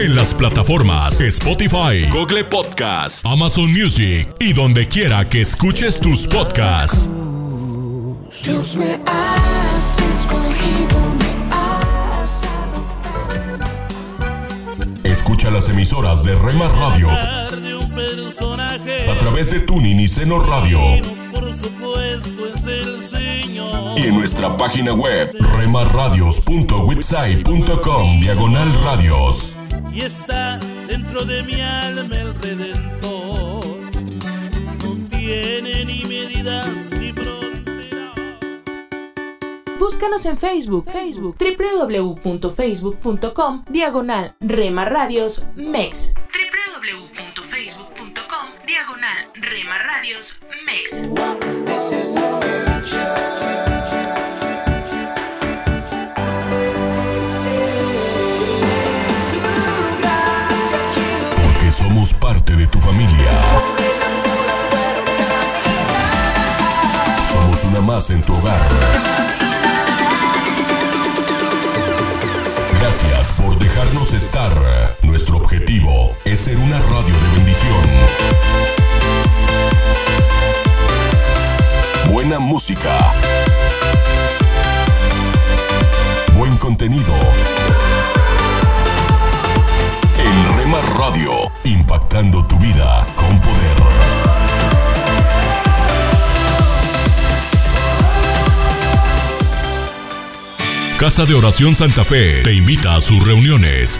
En las plataformas Spotify, Google Podcast, Amazon Music y donde quiera que escuches tus podcasts. Dios me has escogido, me has Escucha las emisoras de Rema Radios a través de Tuning y Seno Radio por supuesto es el Señor y en nuestra página web remarradios.witsai.com diagonal radios. y está dentro de mi alma el Redentor no tiene ni medidas ni fronteras Búscanos en Facebook, Facebook, www.facebook.com, diagonal Rema Radios MEX. www.facebook.com, diagonal Rema Radios MEX. Porque somos parte de tu familia. Somos una más en tu hogar. Gracias por dejarnos estar. Nuestro objetivo es ser una radio de bendición. Música. Buen contenido. En Rema Radio, impactando tu vida con poder. Casa de Oración Santa Fe te invita a sus reuniones.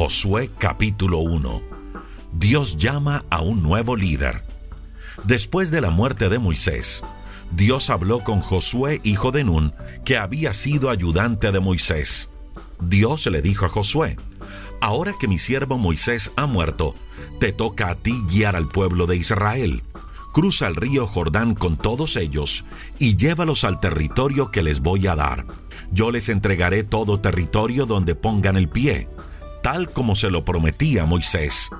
Josué capítulo 1. Dios llama a un nuevo líder. Después de la muerte de Moisés, Dios habló con Josué, hijo de Nun, que había sido ayudante de Moisés. Dios le dijo a Josué, Ahora que mi siervo Moisés ha muerto, te toca a ti guiar al pueblo de Israel. Cruza el río Jordán con todos ellos y llévalos al territorio que les voy a dar. Yo les entregaré todo territorio donde pongan el pie, tal como se lo prometí a Moisés.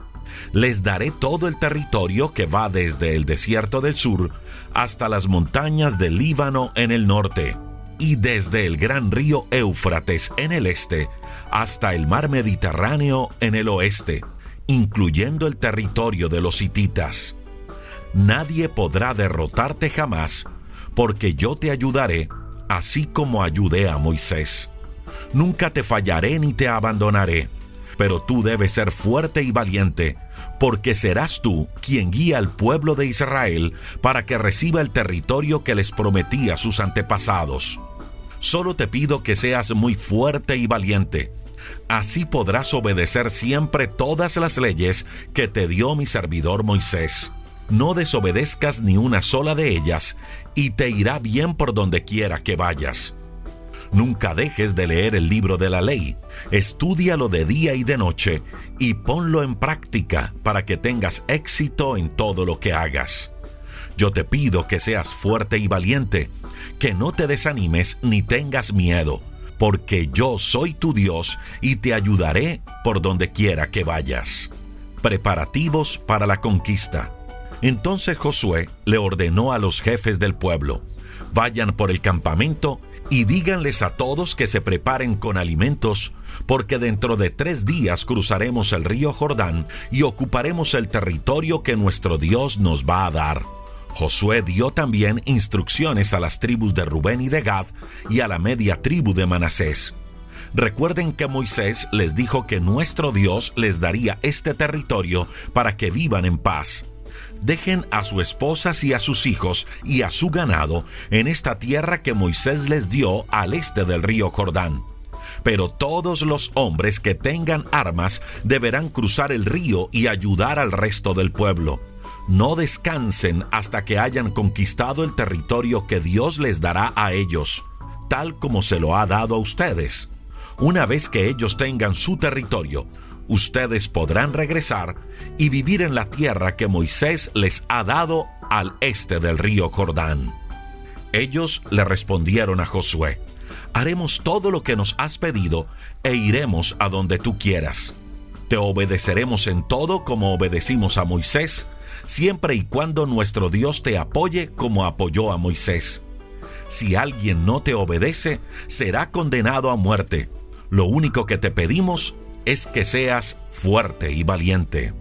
Les daré todo el territorio que va desde el desierto del sur hasta las montañas del Líbano en el norte y desde el gran río Éufrates en el este hasta el mar Mediterráneo en el oeste, incluyendo el territorio de los hititas. Nadie podrá derrotarte jamás, porque yo te ayudaré, así como ayudé a Moisés. Nunca te fallaré ni te abandonaré, pero tú debes ser fuerte y valiente, porque serás tú quien guía al pueblo de Israel para que reciba el territorio que les prometí a sus antepasados. Solo te pido que seas muy fuerte y valiente. Así podrás obedecer siempre todas las leyes que te dio mi servidor Moisés. No desobedezcas ni una sola de ellas, y te irá bien por donde quiera que vayas. Nunca dejes de leer el libro de la ley, estúdialo de día y de noche, y ponlo en práctica para que tengas éxito en todo lo que hagas. Yo te pido que seas fuerte y valiente, que no te desanimes ni tengas miedo, porque yo soy tu Dios y te ayudaré por donde quiera que vayas. Preparativos para la conquista. Entonces Josué le ordenó a los jefes del pueblo, vayan por el campamento y díganles a todos que se preparen con alimentos, porque dentro de tres días cruzaremos el río Jordán y ocuparemos el territorio que nuestro Dios nos va a dar. Josué dio también instrucciones a las tribus de Rubén y de Gad y a la media tribu de Manasés. Recuerden que Moisés les dijo que nuestro Dios les daría este territorio para que vivan en paz. Dejen a sus esposas y a sus hijos y a su ganado en esta tierra que Moisés les dio al este del río Jordán. Pero todos los hombres que tengan armas deberán cruzar el río y ayudar al resto del pueblo. No descansen hasta que hayan conquistado el territorio que Dios les dará a ellos, tal como se lo ha dado a ustedes. Una vez que ellos tengan su territorio, ustedes podrán regresar y vivir en la tierra que Moisés les ha dado al este del río Jordán. Ellos le respondieron a Josué, haremos todo lo que nos has pedido e iremos a donde tú quieras. Te obedeceremos en todo como obedecimos a Moisés, siempre y cuando nuestro Dios te apoye como apoyó a Moisés. Si alguien no te obedece, será condenado a muerte. Lo único que te pedimos es que seas fuerte y valiente.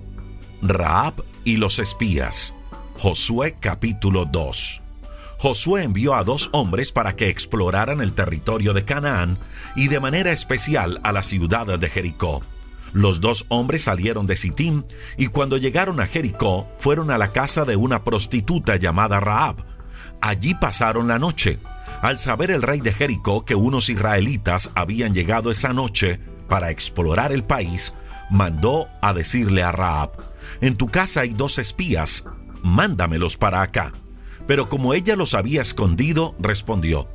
Raab y los espías. Josué capítulo 2. Josué envió a dos hombres para que exploraran el territorio de Canaán y de manera especial a la ciudad de Jericó. Los dos hombres salieron de Sittim y cuando llegaron a Jericó fueron a la casa de una prostituta llamada Raab. Allí pasaron la noche. Al saber el rey de Jericó que unos israelitas habían llegado esa noche para explorar el país, mandó a decirle a Raab, en tu casa hay dos espías, mándamelos para acá. Pero como ella los había escondido, respondió,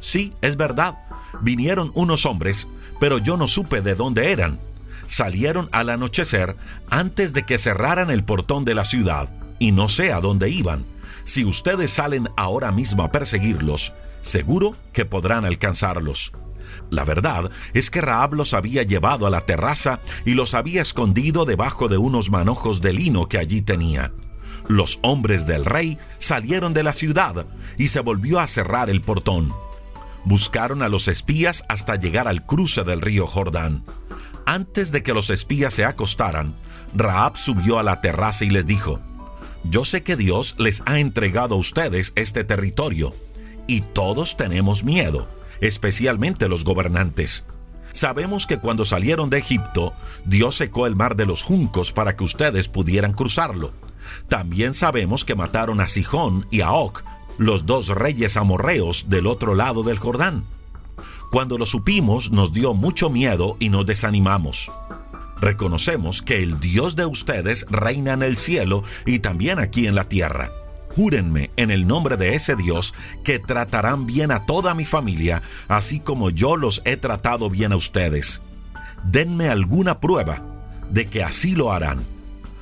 sí, es verdad, vinieron unos hombres, pero yo no supe de dónde eran. Salieron al anochecer antes de que cerraran el portón de la ciudad, y no sé a dónde iban. Si ustedes salen ahora mismo a perseguirlos, seguro que podrán alcanzarlos. La verdad es que Raab los había llevado a la terraza y los había escondido debajo de unos manojos de lino que allí tenía. Los hombres del rey salieron de la ciudad y se volvió a cerrar el portón. Buscaron a los espías hasta llegar al cruce del río Jordán. Antes de que los espías se acostaran, Raab subió a la terraza y les dijo, Yo sé que Dios les ha entregado a ustedes este territorio y todos tenemos miedo, especialmente los gobernantes. Sabemos que cuando salieron de Egipto, Dios secó el mar de los juncos para que ustedes pudieran cruzarlo. También sabemos que mataron a Sijón y a Oc, los dos reyes amorreos del otro lado del Jordán. Cuando lo supimos nos dio mucho miedo y nos desanimamos. Reconocemos que el Dios de ustedes reina en el cielo y también aquí en la tierra Júrenme en el nombre de ese Dios que tratarán bien a toda mi familia, así como yo los he tratado bien a ustedes. Denme alguna prueba de que así lo harán.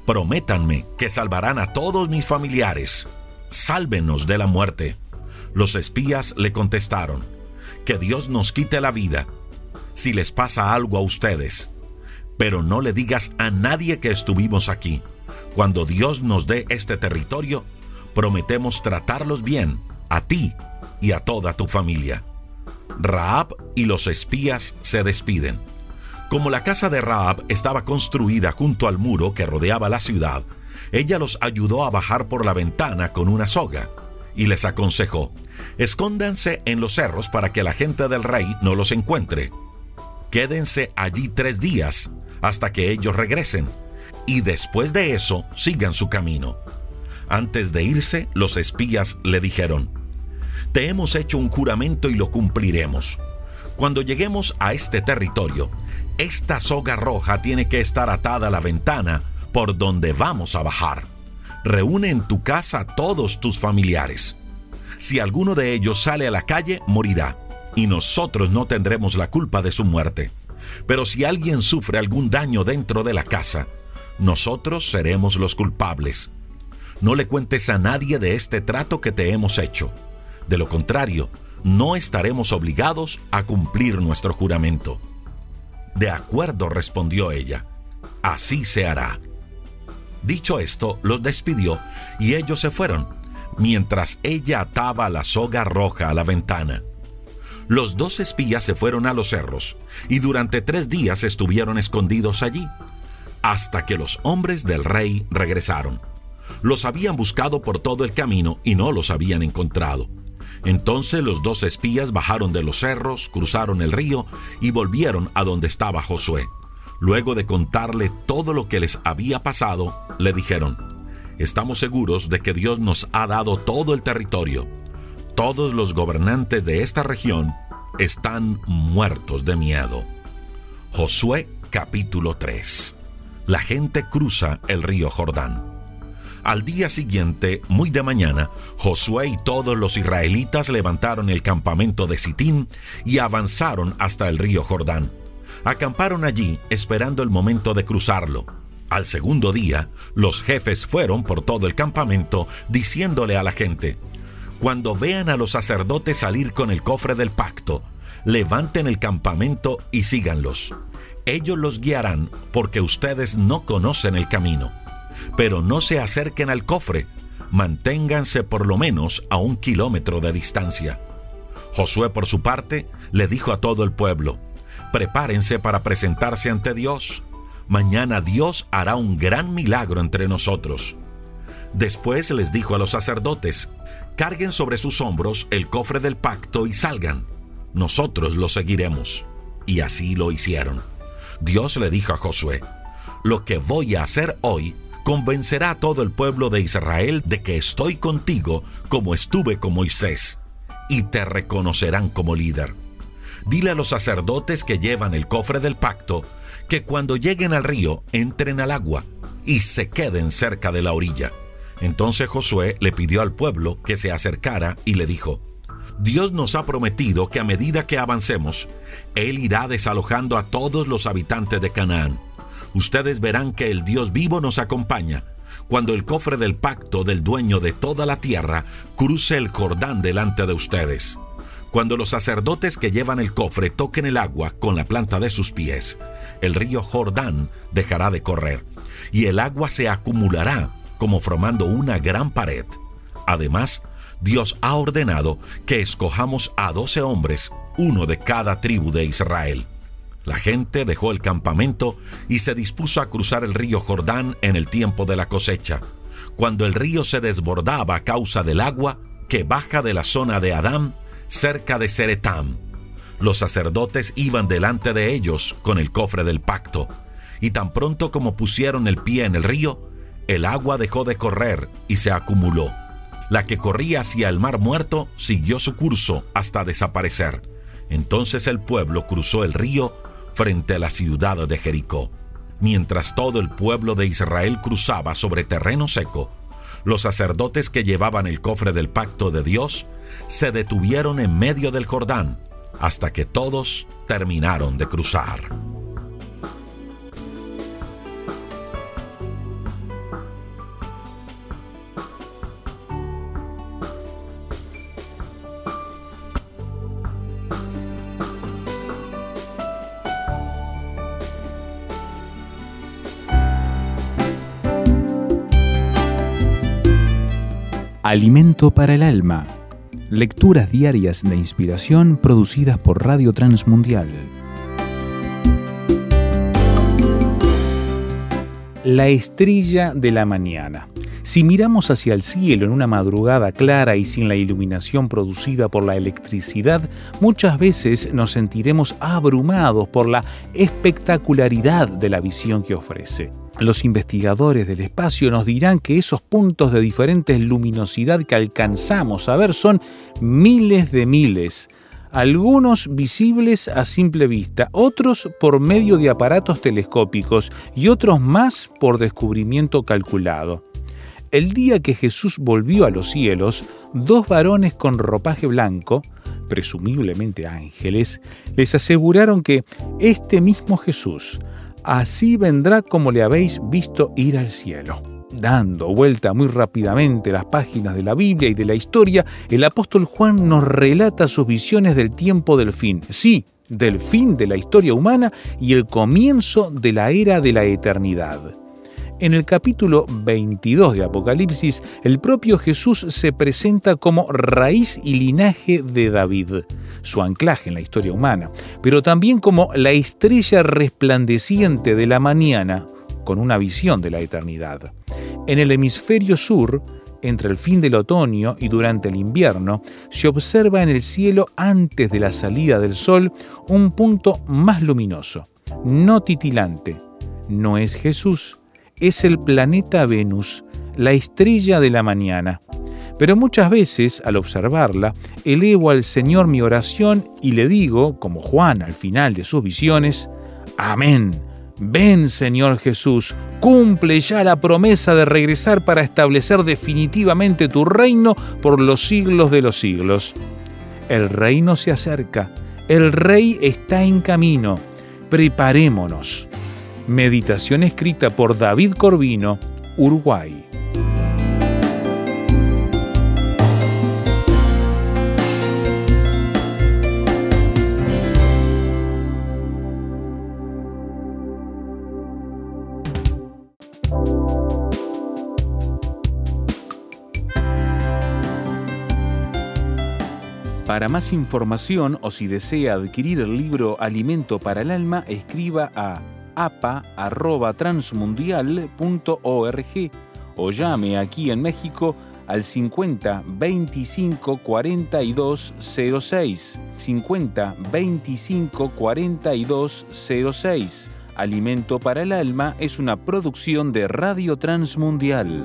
Prométanme que salvarán a todos mis familiares. Sálvenos de la muerte. Los espías le contestaron, que Dios nos quite la vida si les pasa algo a ustedes. Pero no le digas a nadie que estuvimos aquí. Cuando Dios nos dé este territorio, prometemos tratarlos bien, a ti y a toda tu familia. Raab y los espías se despiden. Como la casa de Raab estaba construida junto al muro que rodeaba la ciudad, ella los ayudó a bajar por la ventana con una soga y les aconsejó, escóndanse en los cerros para que la gente del rey no los encuentre. Quédense allí tres días hasta que ellos regresen y después de eso sigan su camino. Antes de irse, los espías le dijeron, Te hemos hecho un juramento y lo cumpliremos. Cuando lleguemos a este territorio, esta soga roja tiene que estar atada a la ventana por donde vamos a bajar. Reúne en tu casa a todos tus familiares. Si alguno de ellos sale a la calle, morirá, y nosotros no tendremos la culpa de su muerte. Pero si alguien sufre algún daño dentro de la casa, nosotros seremos los culpables no le cuentes a nadie de este trato que te hemos hecho. De lo contrario, no estaremos obligados a cumplir nuestro juramento. De acuerdo, respondió ella. Así se hará. Dicho esto, los despidió y ellos se fueron, mientras ella ataba la soga roja a la ventana. Los dos espías se fueron a los cerros y durante tres días estuvieron escondidos allí, hasta que los hombres del rey regresaron. Los habían buscado por todo el camino y no los habían encontrado. Entonces los dos espías bajaron de los cerros, cruzaron el río y volvieron a donde estaba Josué. Luego de contarle todo lo que les había pasado, le dijeron, estamos seguros de que Dios nos ha dado todo el territorio. Todos los gobernantes de esta región están muertos de miedo. Josué capítulo 3. La gente cruza el río Jordán. Al día siguiente, muy de mañana, Josué y todos los israelitas levantaron el campamento de Sitín y avanzaron hasta el río Jordán acamparon allí esperando el momento de cruzarlo. Al segundo día, los jefes fueron por todo el campamento diciéndole a la gente, cuando vean a los sacerdotes salir con el cofre del pacto, levanten el campamento y síganlos. Ellos los guiarán porque ustedes no conocen el camino. Pero no se acerquen al cofre, manténganse por lo menos a un kilómetro de distancia. Josué por su parte le dijo a todo el pueblo, prepárense para presentarse ante Dios. Mañana Dios hará un gran milagro entre nosotros. Después les dijo a los sacerdotes, carguen sobre sus hombros el cofre del pacto y salgan. Nosotros lo seguiremos. Y así lo hicieron. Dios le dijo a Josué, lo que voy a hacer hoy convencerá a todo el pueblo de Israel de que estoy contigo como estuve con Moisés, y te reconocerán como líder. Dile a los sacerdotes que llevan el cofre del pacto que cuando lleguen al río entren al agua y se queden cerca de la orilla. Entonces Josué le pidió al pueblo que se acercara y le dijo, Dios nos ha prometido que a medida que avancemos, Él irá desalojando a todos los habitantes de Canaán. Ustedes verán que el Dios vivo nos acompaña cuando el cofre del pacto del dueño de toda la tierra cruce el Jordán delante de ustedes. Cuando los sacerdotes que llevan el cofre toquen el agua con la planta de sus pies, el río Jordán dejará de correr y el agua se acumulará como formando una gran pared. Además, Dios ha ordenado que escojamos a doce hombres, uno de cada tribu de Israel. La gente dejó el campamento y se dispuso a cruzar el río Jordán en el tiempo de la cosecha, cuando el río se desbordaba a causa del agua que baja de la zona de Adán cerca de Seretam. Los sacerdotes iban delante de ellos con el cofre del pacto, y tan pronto como pusieron el pie en el río, el agua dejó de correr y se acumuló. La que corría hacia el mar muerto siguió su curso hasta desaparecer. Entonces el pueblo cruzó el río frente a la ciudad de Jericó. Mientras todo el pueblo de Israel cruzaba sobre terreno seco, los sacerdotes que llevaban el cofre del pacto de Dios se detuvieron en medio del Jordán hasta que todos terminaron de cruzar. Alimento para el alma Lecturas diarias de inspiración producidas por Radio Transmundial. La estrella de la mañana. Si miramos hacia el cielo en una madrugada clara y sin la iluminación producida por la electricidad, muchas veces nos sentiremos abrumados por la espectacularidad de la visión que ofrece. Los investigadores del espacio nos dirán que esos puntos de diferentes luminosidad que alcanzamos a ver son miles de miles, algunos visibles a simple vista, otros por medio de aparatos telescópicos y otros más por descubrimiento calculado. El día que Jesús volvió a los cielos, dos varones con ropaje blanco, presumiblemente ángeles, les aseguraron que este mismo Jesús así vendrá como le habéis visto ir al cielo. Dando vuelta muy rápidamente las páginas de la Biblia y de la historia, el apóstol Juan nos relata sus visiones del tiempo del fin. Sí, del fin de la historia humana y el comienzo de la era de la eternidad. En el capítulo 22 de Apocalipsis, el propio Jesús se presenta como raíz y linaje de David, su anclaje en la historia humana, pero también como la estrella resplandeciente de la mañana, con una visión de la eternidad. En el hemisferio sur, entre el fin del otoño y durante el invierno, se observa en el cielo antes de la salida del sol un punto más luminoso, no titilante. No es Jesús, es el planeta Venus, la estrella de la mañana. Pero muchas veces, al observarla, elevo al Señor mi oración y le digo, como Juan al final de sus visiones, Amén. Ven, Señor Jesús, cumple ya la promesa de regresar para establecer definitivamente tu reino por los siglos de los siglos. El reino se acerca, el rey está en camino, preparémonos. Meditación escrita por David Corvino, Uruguay. Para más información o si desea adquirir el libro Alimento para el Alma, escriba a apa.transmundial.org o llame aquí en México al 50 25 42 06. 50 25 42 06. Alimento para el Alma es una producción de Radio Transmundial.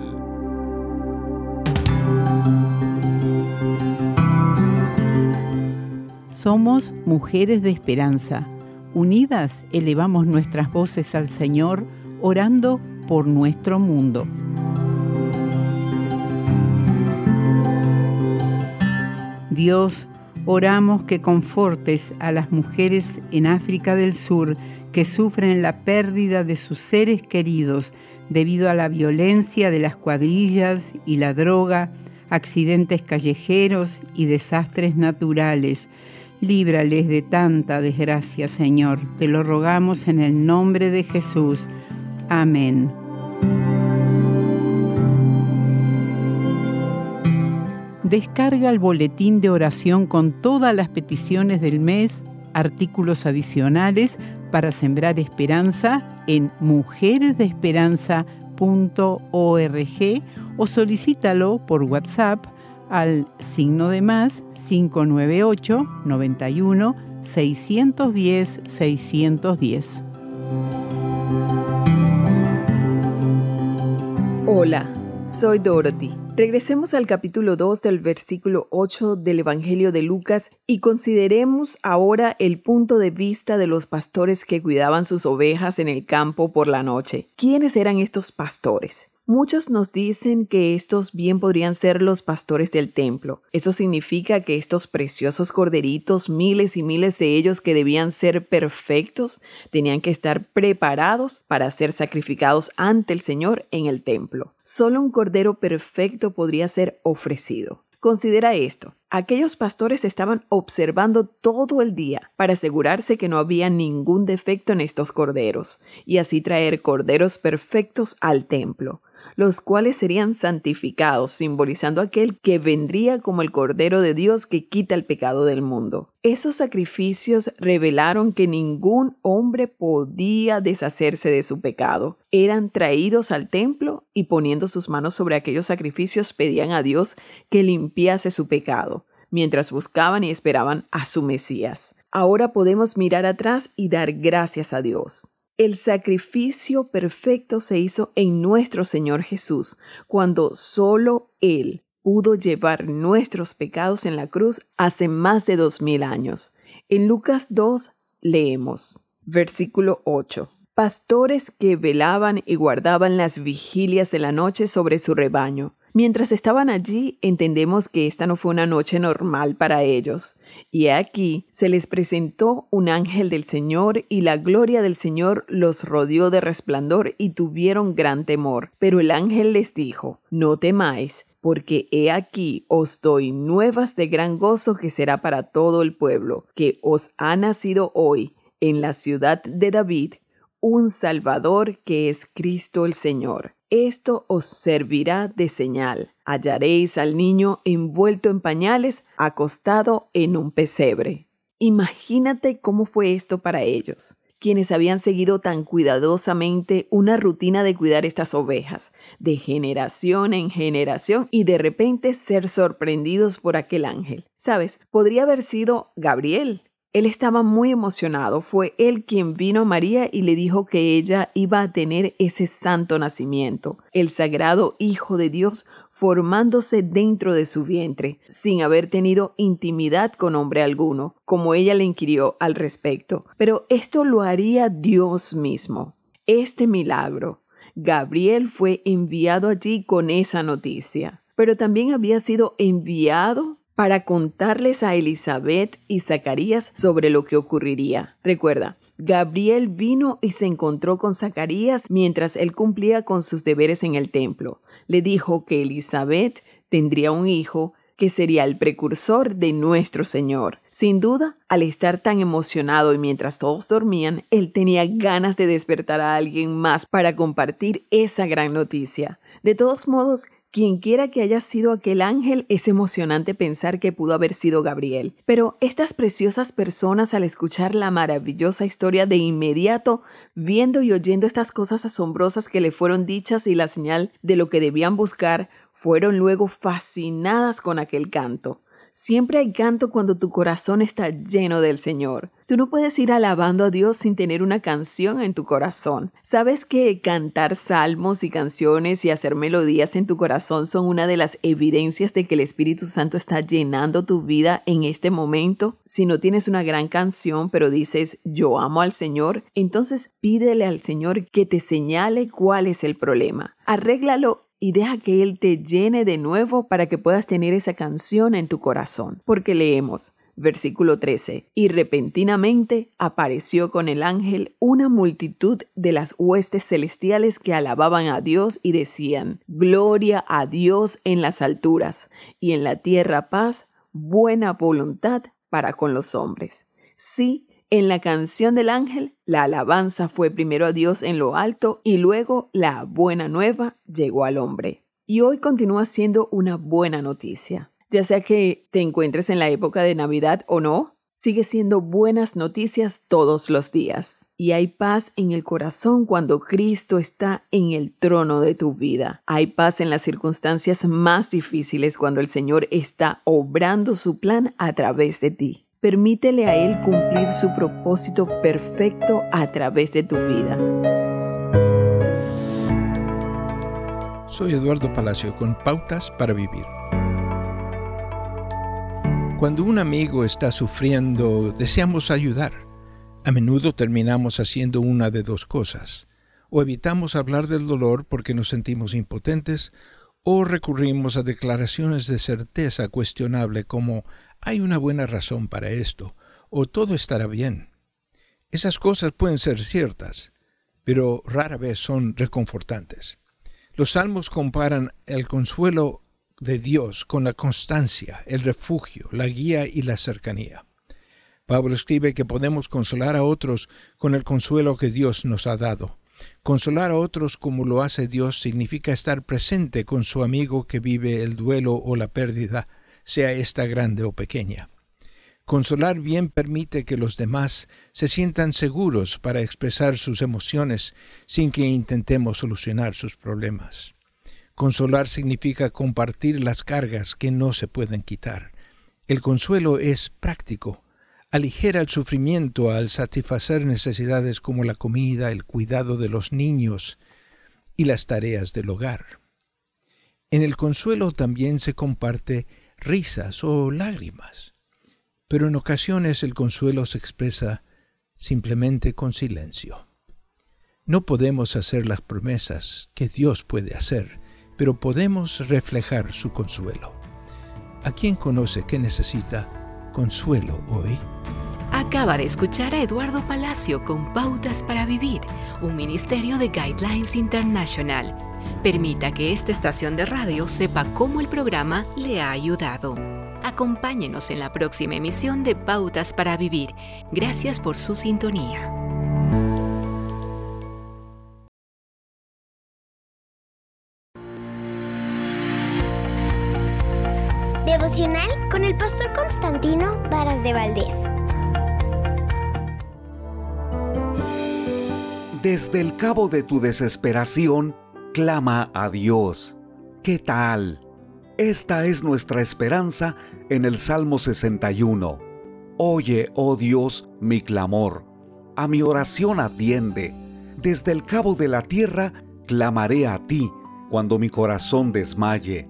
Somos mujeres de esperanza. Unidas elevamos nuestras voces al Señor, orando por nuestro mundo. Dios, oramos que confortes a las mujeres en África del Sur que sufren la pérdida de sus seres queridos debido a la violencia de las cuadrillas y la droga, accidentes callejeros y desastres naturales Líbrales de tanta desgracia, Señor. Te lo rogamos en el nombre de Jesús. Amén. Descarga el boletín de oración con todas las peticiones del mes, artículos adicionales para sembrar esperanza en mujeresdeesperanza.org o solicítalo por WhatsApp al signo de más 598 91 610 610. Hola, soy Dorothy. Regresemos al capítulo 2 del versículo 8 del Evangelio de Lucas y consideremos ahora el punto de vista de los pastores que cuidaban sus ovejas en el campo por la noche. ¿Quiénes eran estos pastores? Muchos nos dicen que estos bien podrían ser los pastores del templo. Eso significa que estos preciosos corderitos, miles y miles de ellos que debían ser perfectos, tenían que estar preparados para ser sacrificados ante el Señor en el templo. Solo un cordero perfecto podría ser ofrecido. Considera esto. Aquellos pastores estaban observando todo el día para asegurarse que no había ningún defecto en estos corderos y así traer corderos perfectos al templo los cuales serían santificados, simbolizando aquel que vendría como el Cordero de Dios que quita el pecado del mundo. Esos sacrificios revelaron que ningún hombre podía deshacerse de su pecado. Eran traídos al templo y poniendo sus manos sobre aquellos sacrificios pedían a Dios que limpiase su pecado mientras buscaban y esperaban a su Mesías. Ahora podemos mirar atrás y dar gracias a Dios. El sacrificio perfecto se hizo en nuestro Señor Jesús, cuando solo Él pudo llevar nuestros pecados en la cruz hace más de dos mil años. En Lucas 2 leemos, versículo 8. Pastores que velaban y guardaban las vigilias de la noche sobre su rebaño Mientras estaban allí, entendemos que esta no fue una noche normal para ellos. Y aquí se les presentó un ángel del Señor y la gloria del Señor los rodeó de resplandor y tuvieron gran temor. Pero el ángel les dijo, no temáis, porque he aquí os doy nuevas de gran gozo que será para todo el pueblo, que os ha nacido hoy en la ciudad de David un Salvador que es Cristo el Señor. Esto os servirá de señal. Hallaréis al niño envuelto en pañales, acostado en un pesebre. Imagínate cómo fue esto para ellos. quienes habían seguido tan cuidadosamente una rutina de cuidar estas ovejas, de generación en generación, y de repente ser sorprendidos por aquel ángel. Sabes, podría haber sido Gabriel, él estaba muy emocionado. Fue él quien vino a María y le dijo que ella iba a tener ese santo nacimiento, el sagrado Hijo de Dios formándose dentro de su vientre, sin haber tenido intimidad con hombre alguno, como ella le inquirió al respecto. Pero esto lo haría Dios mismo. Este milagro. Gabriel fue enviado allí con esa noticia, pero también había sido enviado para contarles a Elizabeth y Zacarías sobre lo que ocurriría. Recuerda, Gabriel vino y se encontró con Zacarías mientras él cumplía con sus deberes en el templo. Le dijo que Elizabeth tendría un hijo que sería el precursor de nuestro Señor. Sin duda, al estar tan emocionado y mientras todos dormían, él tenía ganas de despertar a alguien más para compartir esa gran noticia. De todos modos, quien quiera que haya sido aquel ángel, es emocionante pensar que pudo haber sido Gabriel. Pero estas preciosas personas al escuchar la maravillosa historia de inmediato, viendo y oyendo estas cosas asombrosas que le fueron dichas y la señal de lo que debían buscar, fueron luego fascinadas con aquel canto. Siempre hay canto cuando tu corazón está lleno del Señor. Tú no puedes ir alabando a Dios sin tener una canción en tu corazón. ¿Sabes que cantar salmos y canciones y hacer melodías en tu corazón son una de las evidencias de que el Espíritu Santo está llenando tu vida en este momento? Si no tienes una gran canción pero dices yo amo al Señor, entonces pídele al Señor que te señale cuál es el problema. Arréglalo y deja que Él te llene de nuevo para que puedas tener esa canción en tu corazón. Porque leemos, versículo 13, y repentinamente apareció con el ángel una multitud de las huestes celestiales que alababan a Dios y decían, Gloria a Dios en las alturas, y en la tierra paz, buena voluntad para con los hombres. Sí, en la canción del ángel, la alabanza fue primero a Dios en lo alto y luego la buena nueva llegó al hombre. Y hoy continúa siendo una buena noticia. Ya sea que te encuentres en la época de Navidad o no, sigue siendo buenas noticias todos los días. Y hay paz en el corazón cuando Cristo está en el trono de tu vida. Hay paz en las circunstancias más difíciles cuando el Señor está obrando su plan a través de ti. Permítele a Él cumplir su propósito perfecto a través de tu vida. Soy Eduardo Palacio con Pautas para Vivir. Cuando un amigo está sufriendo, deseamos ayudar. A menudo terminamos haciendo una de dos cosas. O evitamos hablar del dolor porque nos sentimos impotentes, o recurrimos a declaraciones de certeza cuestionable como hay una buena razón para esto, o todo estará bien. Esas cosas pueden ser ciertas, pero rara vez son reconfortantes. Los salmos comparan el consuelo de Dios con la constancia, el refugio, la guía y la cercanía. Pablo escribe que podemos consolar a otros con el consuelo que Dios nos ha dado. Consolar a otros como lo hace Dios significa estar presente con su amigo que vive el duelo o la pérdida sea esta grande o pequeña. Consolar bien permite que los demás se sientan seguros para expresar sus emociones sin que intentemos solucionar sus problemas. Consolar significa compartir las cargas que no se pueden quitar. El consuelo es práctico, aligera el sufrimiento al satisfacer necesidades como la comida, el cuidado de los niños y las tareas del hogar. En el consuelo también se comparte risas o lágrimas, pero en ocasiones el consuelo se expresa simplemente con silencio. No podemos hacer las promesas que Dios puede hacer, pero podemos reflejar su consuelo. ¿A quién conoce que necesita consuelo hoy? Acaba de escuchar a Eduardo Palacio con Pautas para Vivir, un ministerio de Guidelines International. Permita que esta estación de radio sepa cómo el programa le ha ayudado. Acompáñenos en la próxima emisión de Pautas para Vivir. Gracias por su sintonía. Devocional con el pastor Constantino Varas de Valdés. Desde el cabo de tu desesperación, clama a Dios. ¿Qué tal? Esta es nuestra esperanza en el Salmo 61. Oye, oh Dios, mi clamor. A mi oración atiende. Desde el cabo de la tierra clamaré a ti cuando mi corazón desmaye.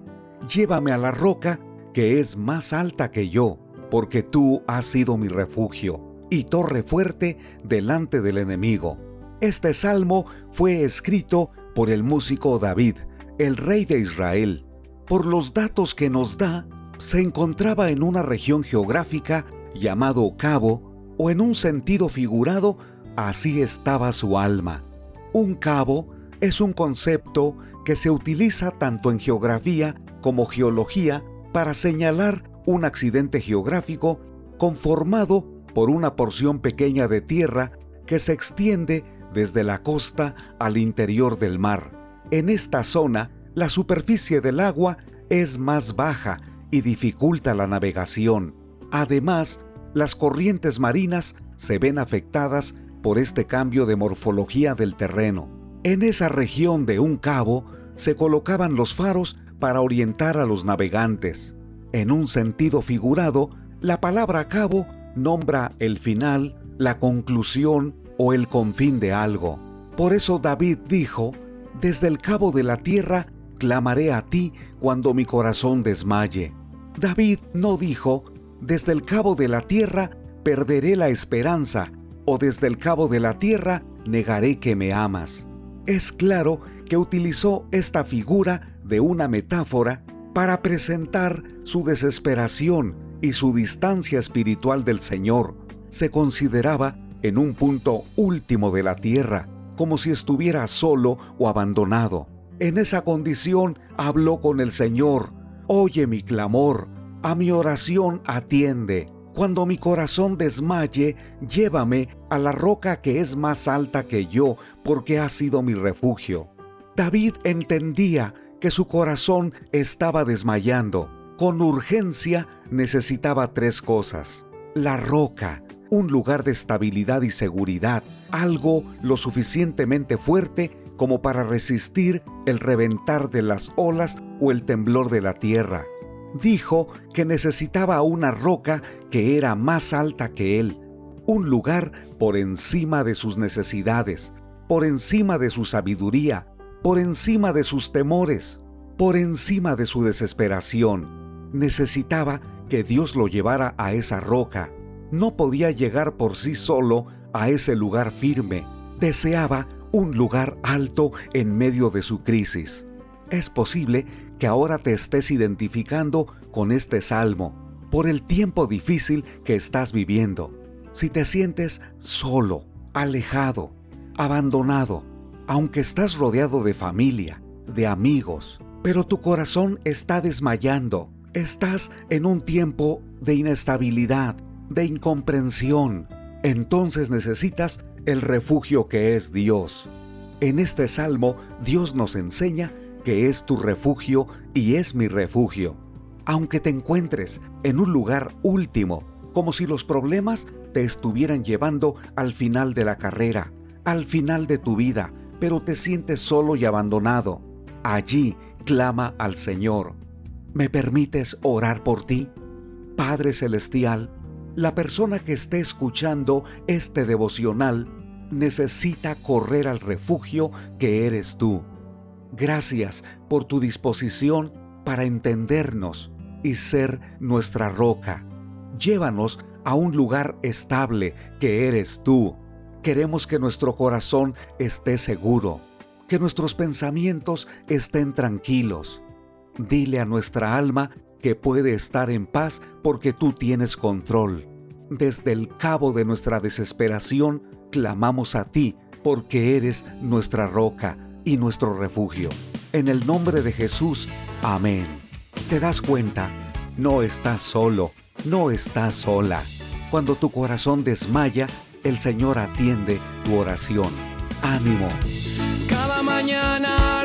Llévame a la roca que es más alta que yo, porque tú has sido mi refugio y torre fuerte delante del enemigo. Este salmo fue escrito por el músico David, el rey de Israel. Por los datos que nos da, se encontraba en una región geográfica llamado Cabo, o en un sentido figurado, así estaba su alma. Un cabo es un concepto que se utiliza tanto en geografía como geología para señalar un accidente geográfico conformado por una porción pequeña de tierra que se extiende desde la costa al interior del mar. En esta zona, la superficie del agua es más baja y dificulta la navegación. Además, las corrientes marinas se ven afectadas por este cambio de morfología del terreno. En esa región de un cabo se colocaban los faros para orientar a los navegantes. En un sentido figurado, la palabra cabo nombra el final, la conclusión o el confín de algo. Por eso David dijo, desde el cabo de la tierra clamaré a ti cuando mi corazón desmaye. David no dijo, desde el cabo de la tierra perderé la esperanza, o desde el cabo de la tierra negaré que me amas. Es claro que utilizó esta figura de una metáfora para presentar su desesperación y su distancia espiritual del Señor. Se consideraba en un punto último de la tierra, como si estuviera solo o abandonado. En esa condición habló con el Señor, oye mi clamor, a mi oración atiende. Cuando mi corazón desmaye, llévame a la roca que es más alta que yo, porque ha sido mi refugio. David entendía que su corazón estaba desmayando. Con urgencia necesitaba tres cosas. La roca, un lugar de estabilidad y seguridad, algo lo suficientemente fuerte como para resistir el reventar de las olas o el temblor de la tierra. Dijo que necesitaba una roca que era más alta que él, un lugar por encima de sus necesidades, por encima de su sabiduría, por encima de sus temores, por encima de su desesperación. Necesitaba que Dios lo llevara a esa roca, no podía llegar por sí solo a ese lugar firme. Deseaba un lugar alto en medio de su crisis. Es posible que ahora te estés identificando con este salmo por el tiempo difícil que estás viviendo. Si te sientes solo, alejado, abandonado, aunque estás rodeado de familia, de amigos, pero tu corazón está desmayando, estás en un tiempo de inestabilidad, de incomprensión, entonces necesitas el refugio que es Dios. En este salmo Dios nos enseña que es tu refugio y es mi refugio. Aunque te encuentres en un lugar último, como si los problemas te estuvieran llevando al final de la carrera, al final de tu vida, pero te sientes solo y abandonado, allí clama al Señor. ¿Me permites orar por ti? Padre Celestial, la persona que esté escuchando este devocional necesita correr al refugio que eres tú. Gracias por tu disposición para entendernos y ser nuestra roca. Llévanos a un lugar estable que eres tú. Queremos que nuestro corazón esté seguro, que nuestros pensamientos estén tranquilos. Dile a nuestra alma que puede estar en paz porque tú tienes control. Desde el cabo de nuestra desesperación, clamamos a ti porque eres nuestra roca y nuestro refugio. En el nombre de Jesús, amén. ¿Te das cuenta? No estás solo, no estás sola. Cuando tu corazón desmaya, el Señor atiende tu oración. Ánimo. Cada mañana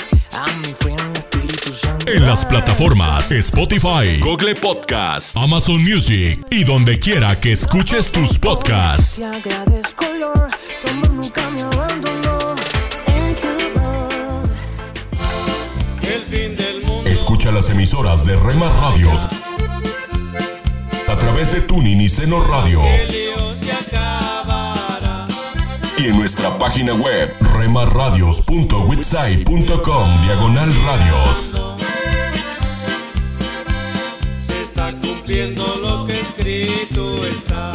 En las plataformas Spotify, Google Podcast, Amazon Music y donde quiera que escuches tus podcasts. Escucha las emisoras de Rema Radios a través de Tuning y Seno Radio. Y en nuestra página web remarradios.witsai.com diagonal radios. Se está cumpliendo lo que escrito está.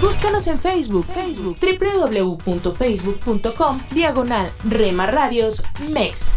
Búscanos en Facebook, Facebook, www.facebook.com, diagonal Rema Radios MEX.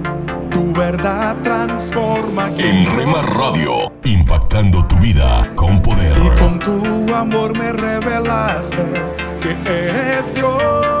Tu verdad transforma. En Rema Radio, impactando tu vida con poder. Y con tu amor me revelaste que eres Dios.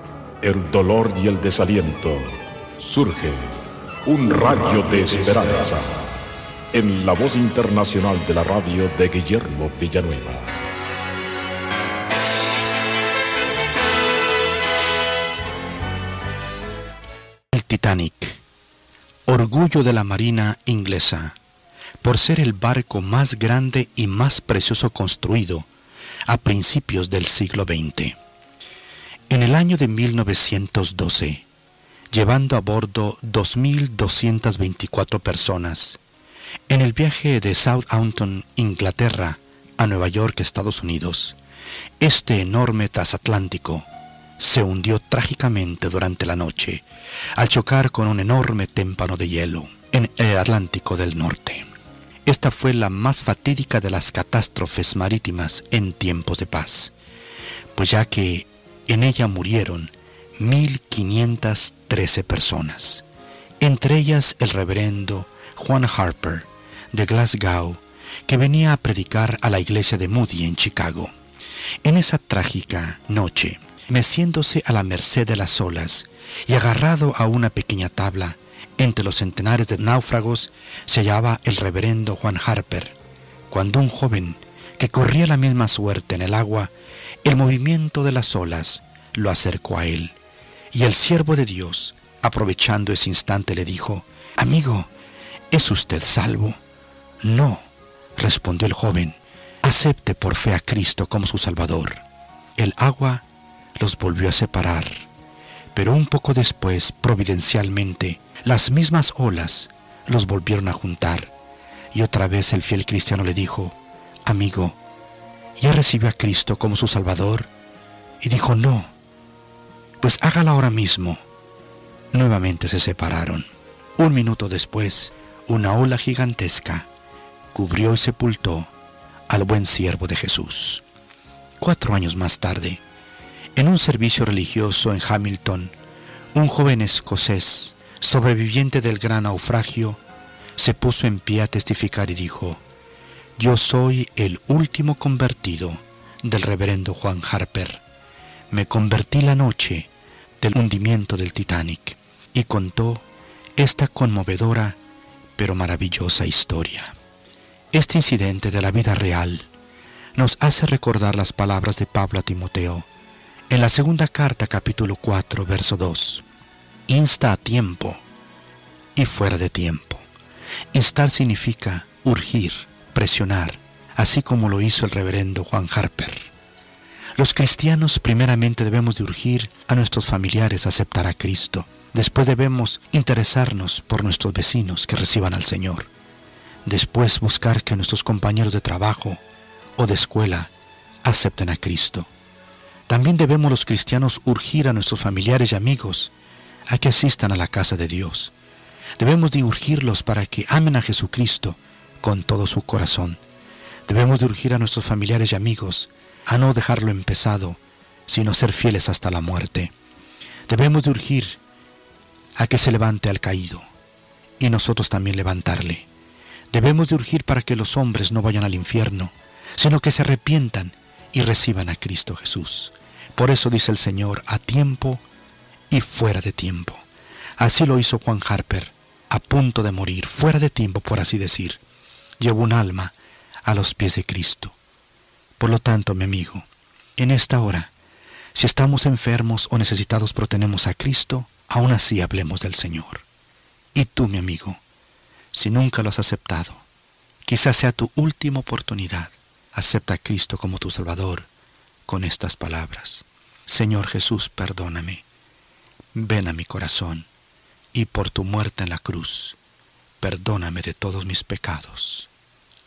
el dolor y el desaliento, surge un rayo de esperanza en la voz internacional de la radio de Guillermo Villanueva. El Titanic, orgullo de la Marina inglesa, por ser el barco más grande y más precioso construido a principios del siglo XX. En el año de 1912, llevando a bordo 2.224 personas, en el viaje de Southampton, Inglaterra, a Nueva York, Estados Unidos, este enorme transatlántico se hundió trágicamente durante la noche al chocar con un enorme témpano de hielo en el Atlántico del Norte. Esta fue la más fatídica de las catástrofes marítimas en tiempos de paz, pues ya que en ella murieron 1.513 personas, entre ellas el reverendo Juan Harper de Glasgow, que venía a predicar a la iglesia de Moody en Chicago. En esa trágica noche, meciéndose a la merced de las olas y agarrado a una pequeña tabla, entre los centenares de náufragos se hallaba el reverendo Juan Harper, cuando un joven que corría la misma suerte en el agua, el movimiento de las olas lo acercó a él, y el siervo de Dios, aprovechando ese instante, le dijo, Amigo, ¿es usted salvo? No, respondió el joven, acepte por fe a Cristo como su Salvador. El agua los volvió a separar, pero un poco después, providencialmente, las mismas olas los volvieron a juntar, y otra vez el fiel cristiano le dijo, Amigo, ¿ya recibió a Cristo como su Salvador? Y dijo, no, pues hágala ahora mismo. Nuevamente se separaron. Un minuto después, una ola gigantesca cubrió y sepultó al buen siervo de Jesús. Cuatro años más tarde, en un servicio religioso en Hamilton, un joven escocés, sobreviviente del gran naufragio, se puso en pie a testificar y dijo, Yo soy el último convertido del reverendo Juan Harper. Me convertí la noche del hundimiento del Titanic y contó esta conmovedora pero maravillosa historia. Este incidente de la vida real nos hace recordar las palabras de Pablo a Timoteo en la segunda carta capítulo 4 verso 2. Insta a tiempo y fuera de tiempo. Instar significa urgir, presionar, así como lo hizo el reverendo Juan Harper. Los cristianos primeramente debemos de urgir a nuestros familiares a aceptar a Cristo. Después debemos interesarnos por nuestros vecinos que reciban al Señor. Después buscar que nuestros compañeros de trabajo o de escuela acepten a Cristo. También debemos los cristianos urgir a nuestros familiares y amigos a que asistan a la casa de Dios. Debemos de urgirlos para que amen a Jesucristo con todo su corazón. Debemos de urgir a nuestros familiares y amigos a no dejarlo empezado, sino ser fieles hasta la muerte. Debemos de urgir a que se levante al caído y nosotros también levantarle. Debemos de urgir para que los hombres no vayan al infierno, sino que se arrepientan y reciban a Cristo Jesús. Por eso dice el Señor, a tiempo y fuera de tiempo. Así lo hizo Juan Harper, a punto de morir, fuera de tiempo, por así decir. Llevó un alma a los pies de Cristo. Por lo tanto, mi amigo, en esta hora, si estamos enfermos o necesitados pero tenemos a Cristo, aún así hablemos del Señor. Y tú, mi amigo, si nunca lo has aceptado, quizás sea tu última oportunidad. Acepta a Cristo como tu Salvador con estas palabras. Señor Jesús, perdóname. Ven a mi corazón y por tu muerte en la cruz, perdóname de todos mis pecados.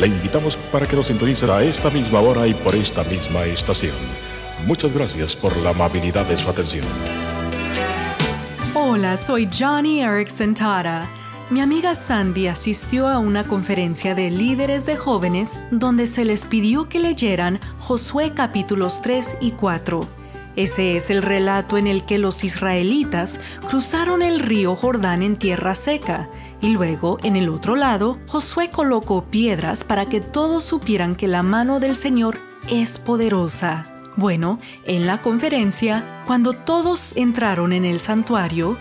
Le invitamos para que nos sintonice a esta misma hora y por esta misma estación. Muchas gracias por la amabilidad de su atención. Hola, soy Johnny Erickson Tara. Mi amiga Sandy asistió a una conferencia de líderes de jóvenes donde se les pidió que leyeran Josué capítulos 3 y 4. Ese es el relato en el que los israelitas cruzaron el río Jordán en tierra seca y luego, en el otro lado, Josué colocó piedras para que todos supieran que la mano del Señor es poderosa. Bueno, en la conferencia, cuando todos entraron en el santuario,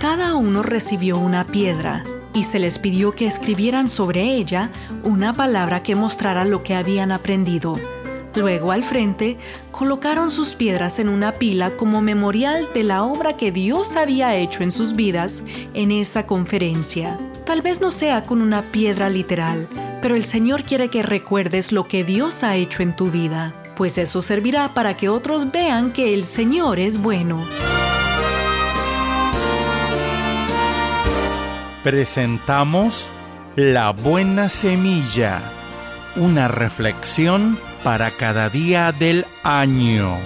cada uno recibió una piedra y se les pidió que escribieran sobre ella una palabra que mostrara lo que habían aprendido. Luego al frente colocaron sus piedras en una pila como memorial de la obra que Dios había hecho en sus vidas en esa conferencia. Tal vez no sea con una piedra literal, pero el Señor quiere que recuerdes lo que Dios ha hecho en tu vida, pues eso servirá para que otros vean que el Señor es bueno. Presentamos La Buena Semilla, una reflexión para cada día del año.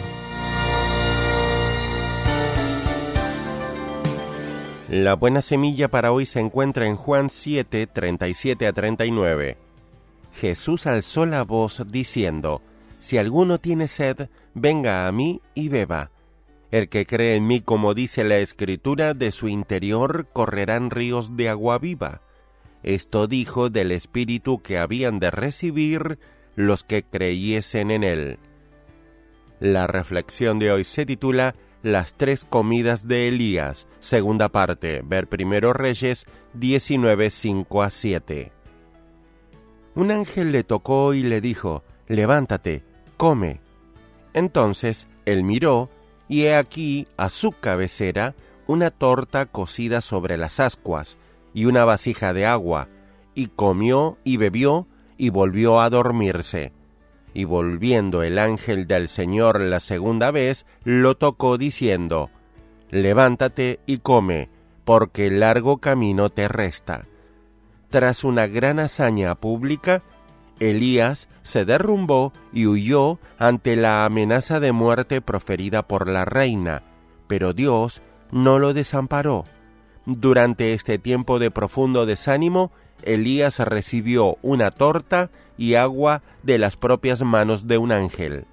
La buena semilla para hoy se encuentra en Juan 7, 37 a 39. Jesús alzó la voz diciendo, Si alguno tiene sed, venga a mí y beba. El que cree en mí, como dice la Escritura, de su interior correrán ríos de agua viva. Esto dijo del Espíritu que habían de recibir los que creyesen en él. La reflexión de hoy se titula Las tres comidas de Elías, segunda parte, ver primero Reyes 19, 5 a 7. Un ángel le tocó y le dijo, Levántate, come. Entonces él miró, y he aquí a su cabecera una torta cocida sobre las ascuas, y una vasija de agua, y comió y bebió, y volvió a dormirse. Y volviendo el ángel del Señor la segunda vez, lo tocó diciendo, Levántate y come, porque largo camino te resta. Tras una gran hazaña pública, Elías se derrumbó y huyó ante la amenaza de muerte proferida por la reina, pero Dios no lo desamparó. Durante este tiempo de profundo desánimo, Elías recibió una torta y agua de las propias manos de un ángel.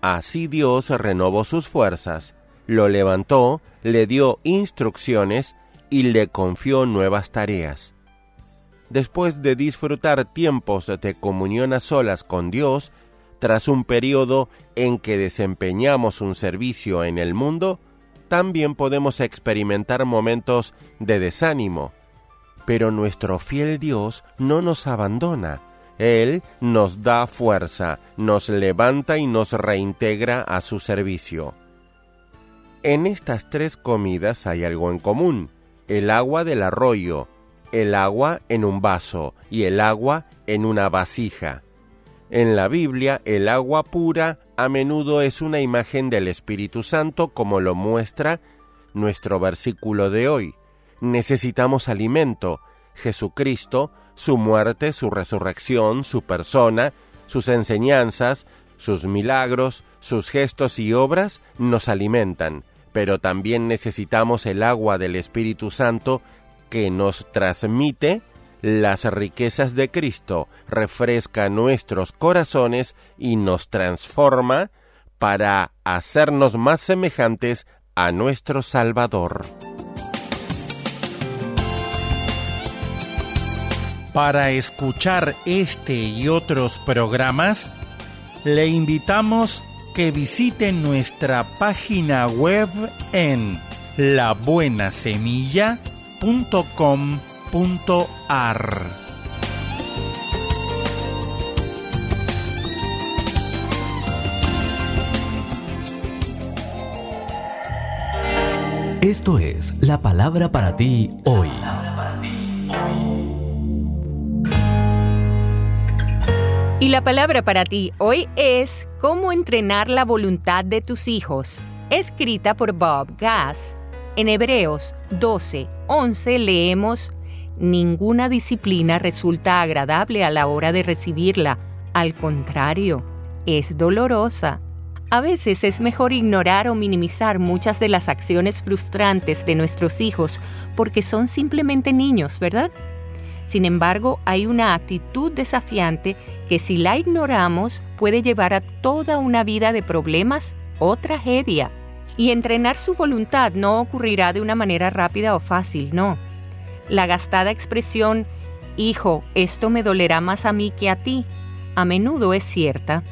Así Dios renovó sus fuerzas, lo levantó, le dio instrucciones y le confió nuevas tareas. Después de disfrutar tiempos de comunión a solas con Dios, tras un periodo en que desempeñamos un servicio en el mundo, también podemos experimentar momentos de desánimo. Pero nuestro fiel Dios no nos abandona. Él nos da fuerza, nos levanta y nos reintegra a su servicio. En estas tres comidas hay algo en común. El agua del arroyo, el agua en un vaso y el agua en una vasija. En la Biblia, el agua pura a menudo es una imagen del Espíritu Santo como lo muestra nuestro versículo de hoy. Necesitamos alimento. Jesucristo, su muerte, su resurrección, su persona, sus enseñanzas, sus milagros, sus gestos y obras nos alimentan, pero también necesitamos el agua del Espíritu Santo que nos transmite las riquezas de Cristo, refresca nuestros corazones y nos transforma para hacernos más semejantes a nuestro Salvador. Para escuchar este y otros programas, le invitamos que visite nuestra página web en labuenasemilla.com.ar. Esto es la palabra para ti hoy. Y la palabra para ti hoy es Cómo entrenar la voluntad de tus hijos, escrita por Bob Gass. En Hebreos 12, 11 leemos, Ninguna disciplina resulta agradable a la hora de recibirla, al contrario, es dolorosa. A veces es mejor ignorar o minimizar muchas de las acciones frustrantes de nuestros hijos porque son simplemente niños, ¿verdad? Sin embargo, hay una actitud desafiante que si la ignoramos puede llevar a toda una vida de problemas o tragedia. Y entrenar su voluntad no ocurrirá de una manera rápida o fácil, no. La gastada expresión, hijo, esto me dolerá más a mí que a ti, a menudo es cierta.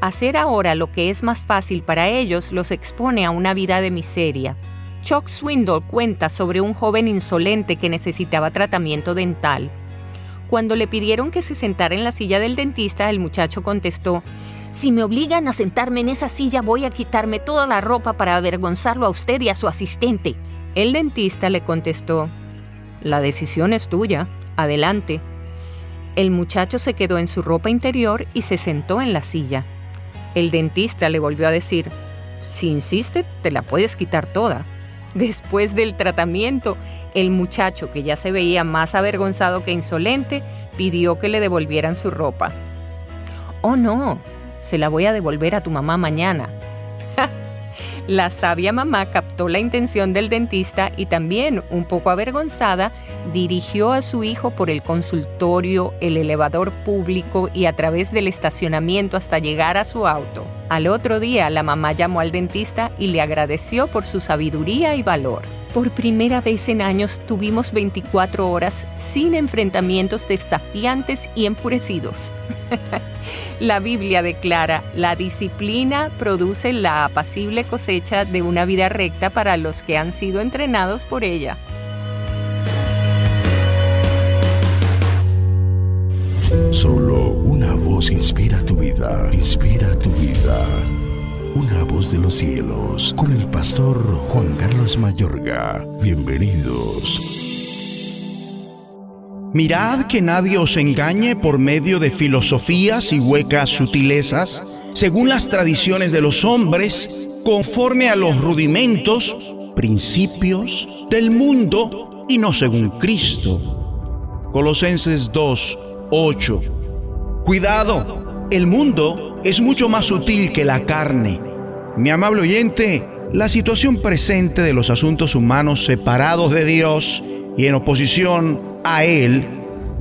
Hacer ahora lo que es más fácil para ellos los expone a una vida de miseria. Chuck Swindoll cuenta sobre un joven insolente que necesitaba tratamiento dental. Cuando le pidieron que se sentara en la silla del dentista, el muchacho contestó, Si me obligan a sentarme en esa silla voy a quitarme toda la ropa para avergonzarlo a usted y a su asistente. El dentista le contestó, La decisión es tuya, adelante. El muchacho se quedó en su ropa interior y se sentó en la silla. El dentista le volvió a decir, Si insiste, te la puedes quitar toda. Después del tratamiento, el muchacho, que ya se veía más avergonzado que insolente, pidió que le devolvieran su ropa. Oh no, se la voy a devolver a tu mamá mañana. La sabia mamá captó la intención del dentista y también, un poco avergonzada, dirigió a su hijo por el consultorio, el elevador público y a través del estacionamiento hasta llegar a su auto. Al otro día, la mamá llamó al dentista y le agradeció por su sabiduría y valor. Por primera vez en años tuvimos 24 horas sin enfrentamientos desafiantes y enfurecidos. la Biblia declara, la disciplina produce la apacible cosecha de una vida recta para los que han sido entrenados por ella. Solo una voz inspira tu vida, inspira tu vida. Una voz de los cielos, con el pastor Juan Carlos Mayorga. Bienvenidos. Mirad que nadie os engañe por medio de filosofías y huecas sutilezas, según las tradiciones de los hombres, conforme a los rudimentos, principios del mundo y no según Cristo. Colosenses 2, 8. Cuidado, el mundo es mucho más sutil que la carne. Mi amable oyente, la situación presente de los asuntos humanos separados de Dios y en oposición a Él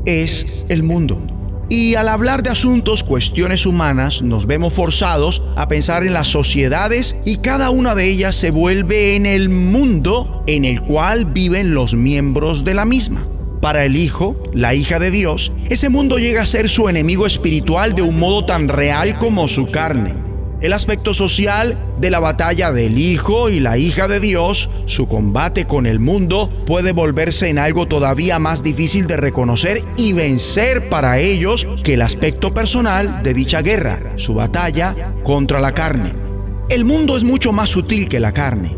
es el mundo. Y al hablar de asuntos, cuestiones humanas, nos vemos forzados a pensar en las sociedades y cada una de ellas se vuelve en el mundo en el cual viven los miembros de la misma. Para el Hijo, la hija de Dios, ese mundo llega a ser su enemigo espiritual de un modo tan real como su carne el aspecto social de la batalla del Hijo y la hija de Dios, su combate con el mundo, puede volverse en algo todavía más difícil de reconocer y vencer para ellos que el aspecto personal de dicha guerra, su batalla contra la carne. El mundo es mucho más sutil que la carne.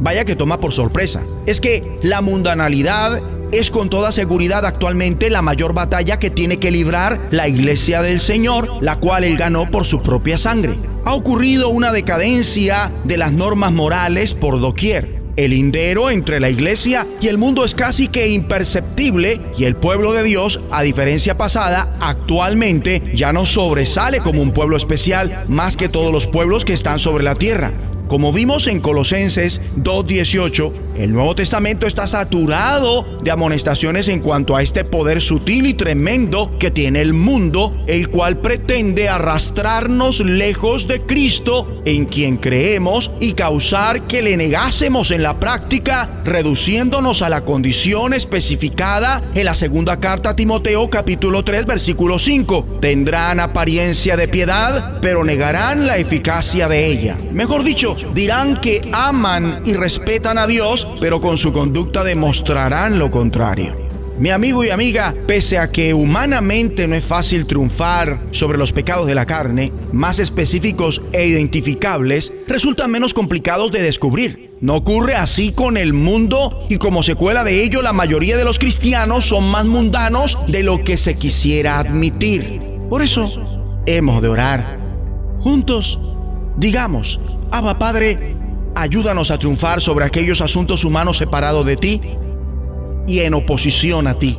Vaya que toma por sorpresa. Es que la mundanalidad es con toda seguridad actualmente la mayor batalla que tiene que librar la iglesia del Señor, la cual él ganó por su propia sangre. Ha ocurrido una decadencia de las normas morales por doquier. El lindero entre la iglesia y el mundo es casi que imperceptible y el pueblo de Dios, a diferencia pasada, actualmente ya no sobresale como un pueblo especial más que todos los pueblos que están sobre la tierra. Como vimos en Colosenses 2.18, el Nuevo Testamento está saturado de amonestaciones en cuanto a este poder sutil y tremendo que tiene el mundo, el cual pretende arrastrarnos lejos de Cristo en quien creemos y causar que le negásemos en la práctica, reduciéndonos a la condición especificada en la segunda carta a Timoteo capítulo 3 versículo 5. Tendrán apariencia de piedad, pero negarán la eficacia de ella. Mejor dicho, dirán que aman y respetan a Dios, pero con su conducta demostrarán lo contrario. Mi amigo y amiga, pese a que humanamente no es fácil triunfar sobre los pecados de la carne, más específicos e identificables, resultan menos complicados de descubrir. No ocurre así con el mundo y como secuela de ello la mayoría de los cristianos son más mundanos de lo que se quisiera admitir. Por eso hemos de orar. Juntos, digamos, Abba Padre, ayúdanos a triunfar sobre aquellos asuntos humanos separados de ti y en oposición a ti.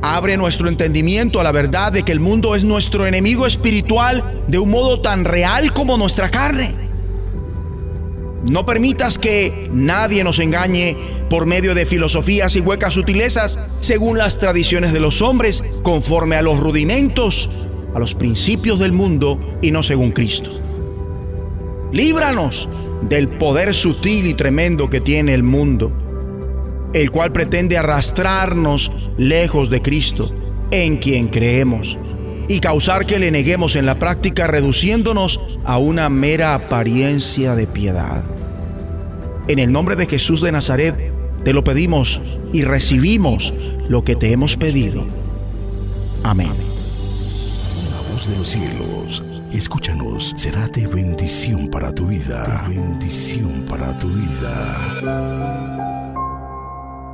Abre nuestro entendimiento a la verdad de que el mundo es nuestro enemigo espiritual de un modo tan real como nuestra carne. No permitas que nadie nos engañe por medio de filosofías y huecas sutilezas según las tradiciones de los hombres, conforme a los rudimentos, a los principios del mundo y no según Cristo. Líbranos del poder sutil y tremendo que tiene el mundo, el cual pretende arrastrarnos lejos de Cristo, en quien creemos, y causar que le neguemos en la práctica reduciéndonos a una mera apariencia de piedad. En el nombre de Jesús de Nazaret, te lo pedimos y recibimos lo que te hemos pedido. Amén. La voz de los cielos Escúchanos, será de bendición para tu vida. bendición para tu vida.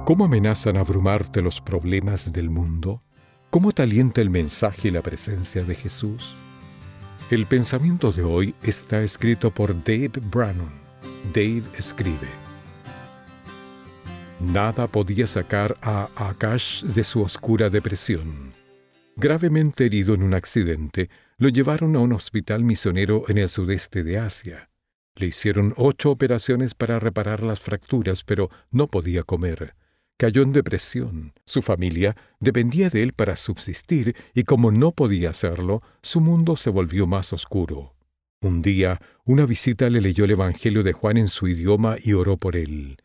¿Cómo amenazan abrumarte los problemas del mundo? ¿Cómo te alienta el mensaje y la presencia de Jesús? El pensamiento de hoy está escrito por Dave Brannon. Dave escribe. Nada podía sacar a Akash de su oscura depresión. Gravemente herido en un accidente, lo llevaron a un hospital misionero en el sudeste de Asia. Le hicieron ocho operaciones para reparar las fracturas, pero no podía comer. Cayó en depresión. Su familia dependía de él para subsistir y como no podía hacerlo, su mundo se volvió más oscuro. Un día, una visita le leyó el Evangelio de Juan en su idioma y oró por él.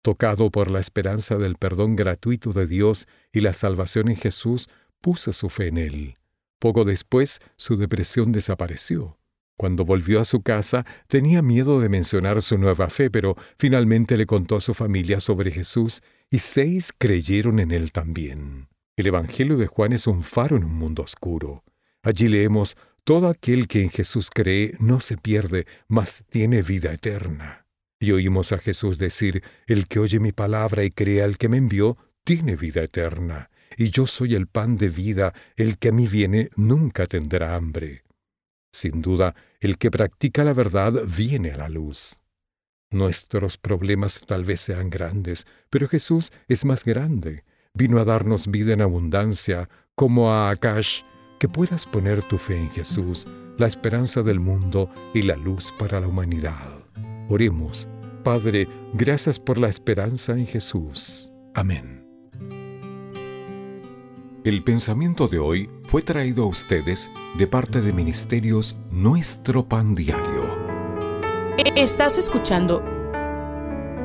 Tocado por la esperanza del perdón gratuito de Dios y la salvación en Jesús, puso su fe en él. Poco después, su depresión desapareció. Cuando volvió a su casa, tenía miedo de mencionar su nueva fe, pero finalmente le contó a su familia sobre Jesús y seis creyeron en él también. El Evangelio de Juan es un faro en un mundo oscuro. Allí leemos, todo aquel que en Jesús cree no se pierde, mas tiene vida eterna. Y oímos a Jesús decir, el que oye mi palabra y cree al que me envió, tiene vida eterna y yo soy el pan de vida, el que a mí viene nunca tendrá hambre. Sin duda, el que practica la verdad viene a la luz. Nuestros problemas tal vez sean grandes, pero Jesús es más grande. Vino a darnos vida en abundancia, como a Akash, que puedas poner tu fe en Jesús, la esperanza del mundo y la luz para la humanidad. Oremos. Padre, gracias por la esperanza en Jesús. Amén. El pensamiento de hoy fue traído a ustedes de parte de Ministerios Nuestro Pan Diario. Estás escuchando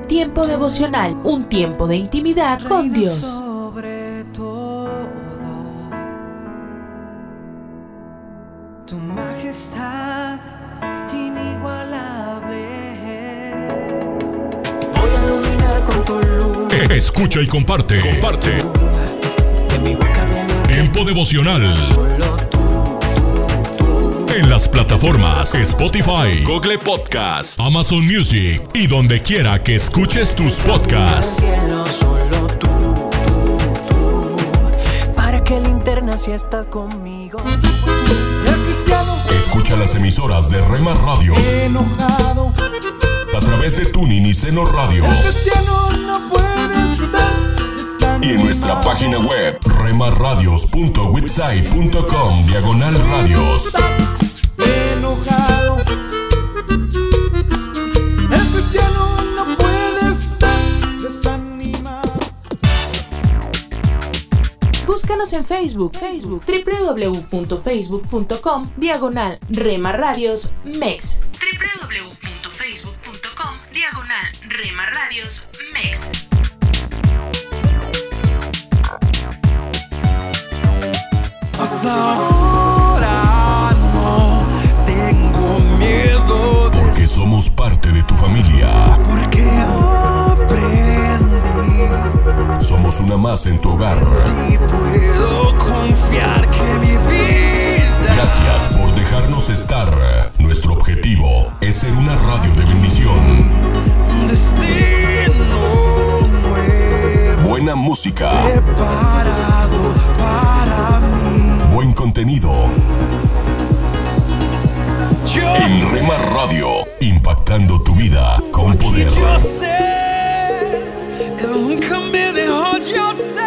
Tiempo devocional, un tiempo de intimidad con Dios. Sobre todo, tu majestad inigualable es. Voy a iluminar con tu luz. Escucha y comparte. Comparte. Tiempo devocional. En las plataformas Spotify, Google Podcast, Amazon Music y donde quiera que escuches tus podcasts. Para que linterna si estás conmigo. Escucha las emisoras de Rema Radios enojado. a través de Tuning y Seno Radio El cristiano no puede estar y en nuestra página web remarradios.witsai.com diagonal radios. enojado. El cristiano no puede estar desanimado. Búscanos en Facebook, Facebook, www.facebook.com, diagonal Rema Radios MEX. www.facebook.com, diagonal Rema Ahora no tengo miedo de Porque somos parte de tu familia. porque aprendí Somos una más en tu hogar. y puedo confiar que mi vida Gracias por dejarnos estar. Nuestro objetivo es ser una radio de bendición. un destino nuevo Buena música, preparado para mí. Buen contenido. Yo En Rema Radio, impactando tu vida con poder. Yo sé, nunca me dejó, yo sé.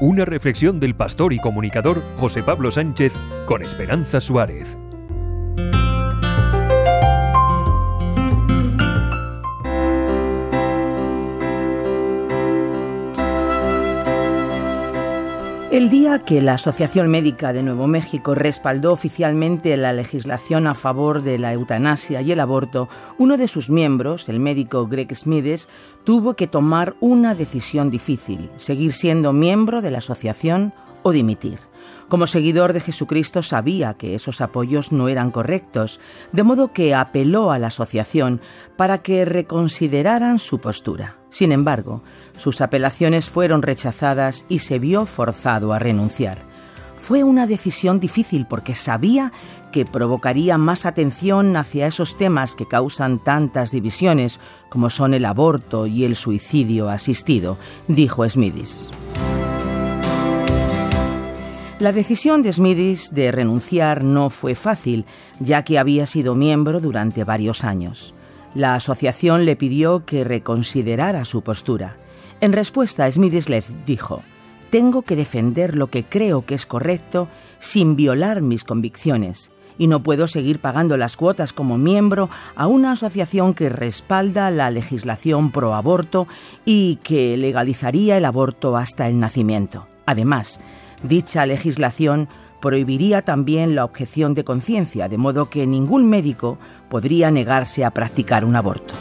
Una reflexión del pastor y comunicador José Pablo Sánchez con Esperanza Suárez. El día que la Asociación Médica de Nuevo México respaldó oficialmente la legislación a favor de la eutanasia y el aborto, uno de sus miembros, el médico Greg Smides, tuvo que tomar una decisión difícil, seguir siendo miembro de la asociación o dimitir. Como seguidor de Jesucristo sabía que esos apoyos no eran correctos, de modo que apeló a la asociación para que reconsideraran su postura. Sin embargo, sus apelaciones fueron rechazadas y se vio forzado a renunciar. Fue una decisión difícil porque sabía que provocaría más atención hacia esos temas que causan tantas divisiones como son el aborto y el suicidio asistido, dijo Smithis. La decisión de Smithis de renunciar no fue fácil, ya que había sido miembro durante varios años. La asociación le pidió que reconsiderara su postura. En respuesta, Smithis le dijo, Tengo que defender lo que creo que es correcto sin violar mis convicciones, y no puedo seguir pagando las cuotas como miembro a una asociación que respalda la legislación pro aborto y que legalizaría el aborto hasta el nacimiento. Además, dicha legislación prohibiría también la objeción de conciencia, de modo que ningún médico podría negarse a practicar un aborto.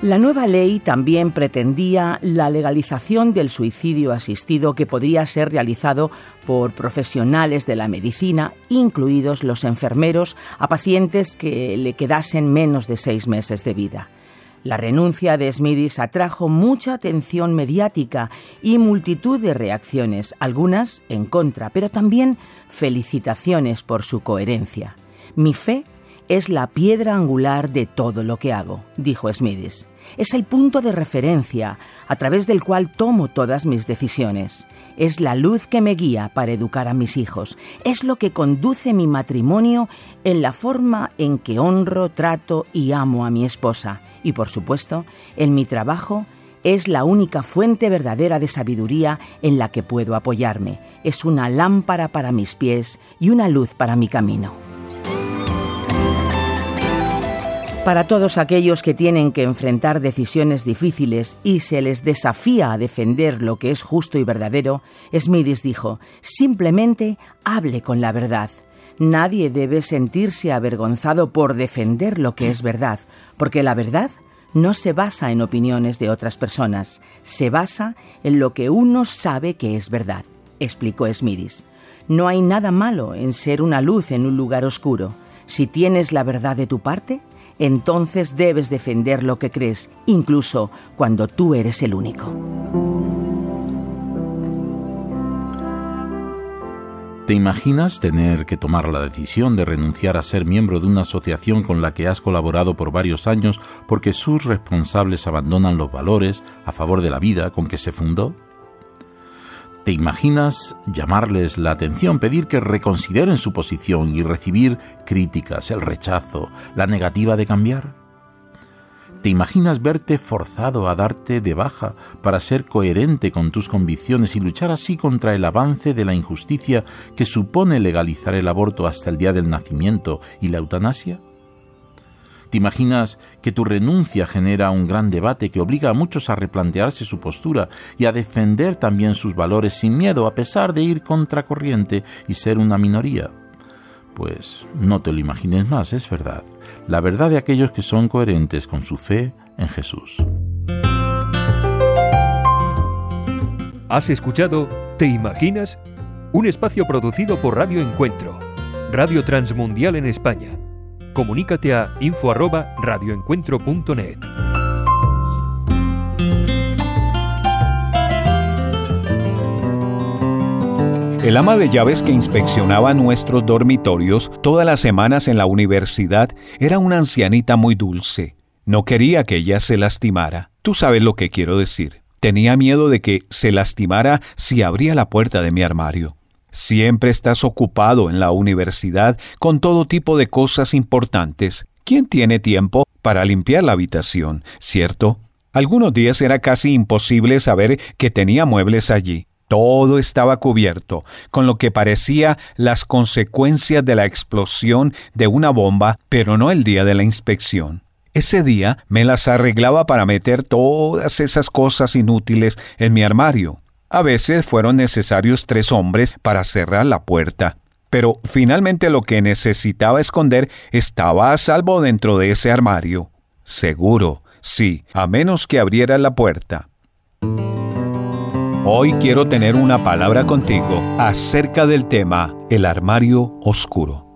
La nueva ley también pretendía la legalización del suicidio asistido que podría ser realizado por profesionales de la medicina, incluidos los enfermeros, a pacientes que le quedasen menos de seis meses de vida. La renuncia de Smithis atrajo mucha atención mediática y multitud de reacciones, algunas en contra, pero también felicitaciones por su coherencia. Mi fe es la piedra angular de todo lo que hago, dijo Smithis. Es el punto de referencia a través del cual tomo todas mis decisiones. Es la luz que me guía para educar a mis hijos. Es lo que conduce mi matrimonio en la forma en que honro, trato y amo a mi esposa. Y por supuesto, en mi trabajo es la única fuente verdadera de sabiduría en la que puedo apoyarme. Es una lámpara para mis pies y una luz para mi camino. Para todos aquellos que tienen que enfrentar decisiones difíciles y se les desafía a defender lo que es justo y verdadero, Smithis dijo, simplemente hable con la verdad. Nadie debe sentirse avergonzado por defender lo que es verdad, porque la verdad no se basa en opiniones de otras personas, se basa en lo que uno sabe que es verdad, explicó Smithis. No hay nada malo en ser una luz en un lugar oscuro. Si tienes la verdad de tu parte, entonces debes defender lo que crees, incluso cuando tú eres el único. ¿Te imaginas tener que tomar la decisión de renunciar a ser miembro de una asociación con la que has colaborado por varios años porque sus responsables abandonan los valores a favor de la vida con que se fundó? ¿Te imaginas llamarles la atención, pedir que reconsideren su posición y recibir críticas, el rechazo, la negativa de cambiar? ¿Te imaginas verte forzado a darte de baja para ser coherente con tus convicciones y luchar así contra el avance de la injusticia que supone legalizar el aborto hasta el día del nacimiento y la eutanasia? ¿Te imaginas que tu renuncia genera un gran debate que obliga a muchos a replantearse su postura y a defender también sus valores sin miedo a pesar de ir contracorriente y ser una minoría? Pues no te lo imagines más, es verdad. La verdad de aquellos que son coherentes con su fe en Jesús. ¿Has escuchado ¿Te imaginas? Un espacio producido por Radio Encuentro, Radio Transmundial en España. Comunícate a info@radioencuentro.net. El ama de llaves que inspeccionaba nuestros dormitorios todas las semanas en la universidad era una ancianita muy dulce. No quería que ella se lastimara. Tú sabes lo que quiero decir. Tenía miedo de que se lastimara si abría la puerta de mi armario. Siempre estás ocupado en la universidad con todo tipo de cosas importantes. ¿Quién tiene tiempo para limpiar la habitación, cierto? Algunos días era casi imposible saber que tenía muebles allí. Todo estaba cubierto, con lo que parecía las consecuencias de la explosión de una bomba, pero no el día de la inspección. Ese día me las arreglaba para meter todas esas cosas inútiles en mi armario. A veces fueron necesarios tres hombres para cerrar la puerta, pero finalmente lo que necesitaba esconder estaba a salvo dentro de ese armario. Seguro, sí, a menos que abriera la puerta. Hoy quiero tener una palabra contigo acerca del tema el armario oscuro.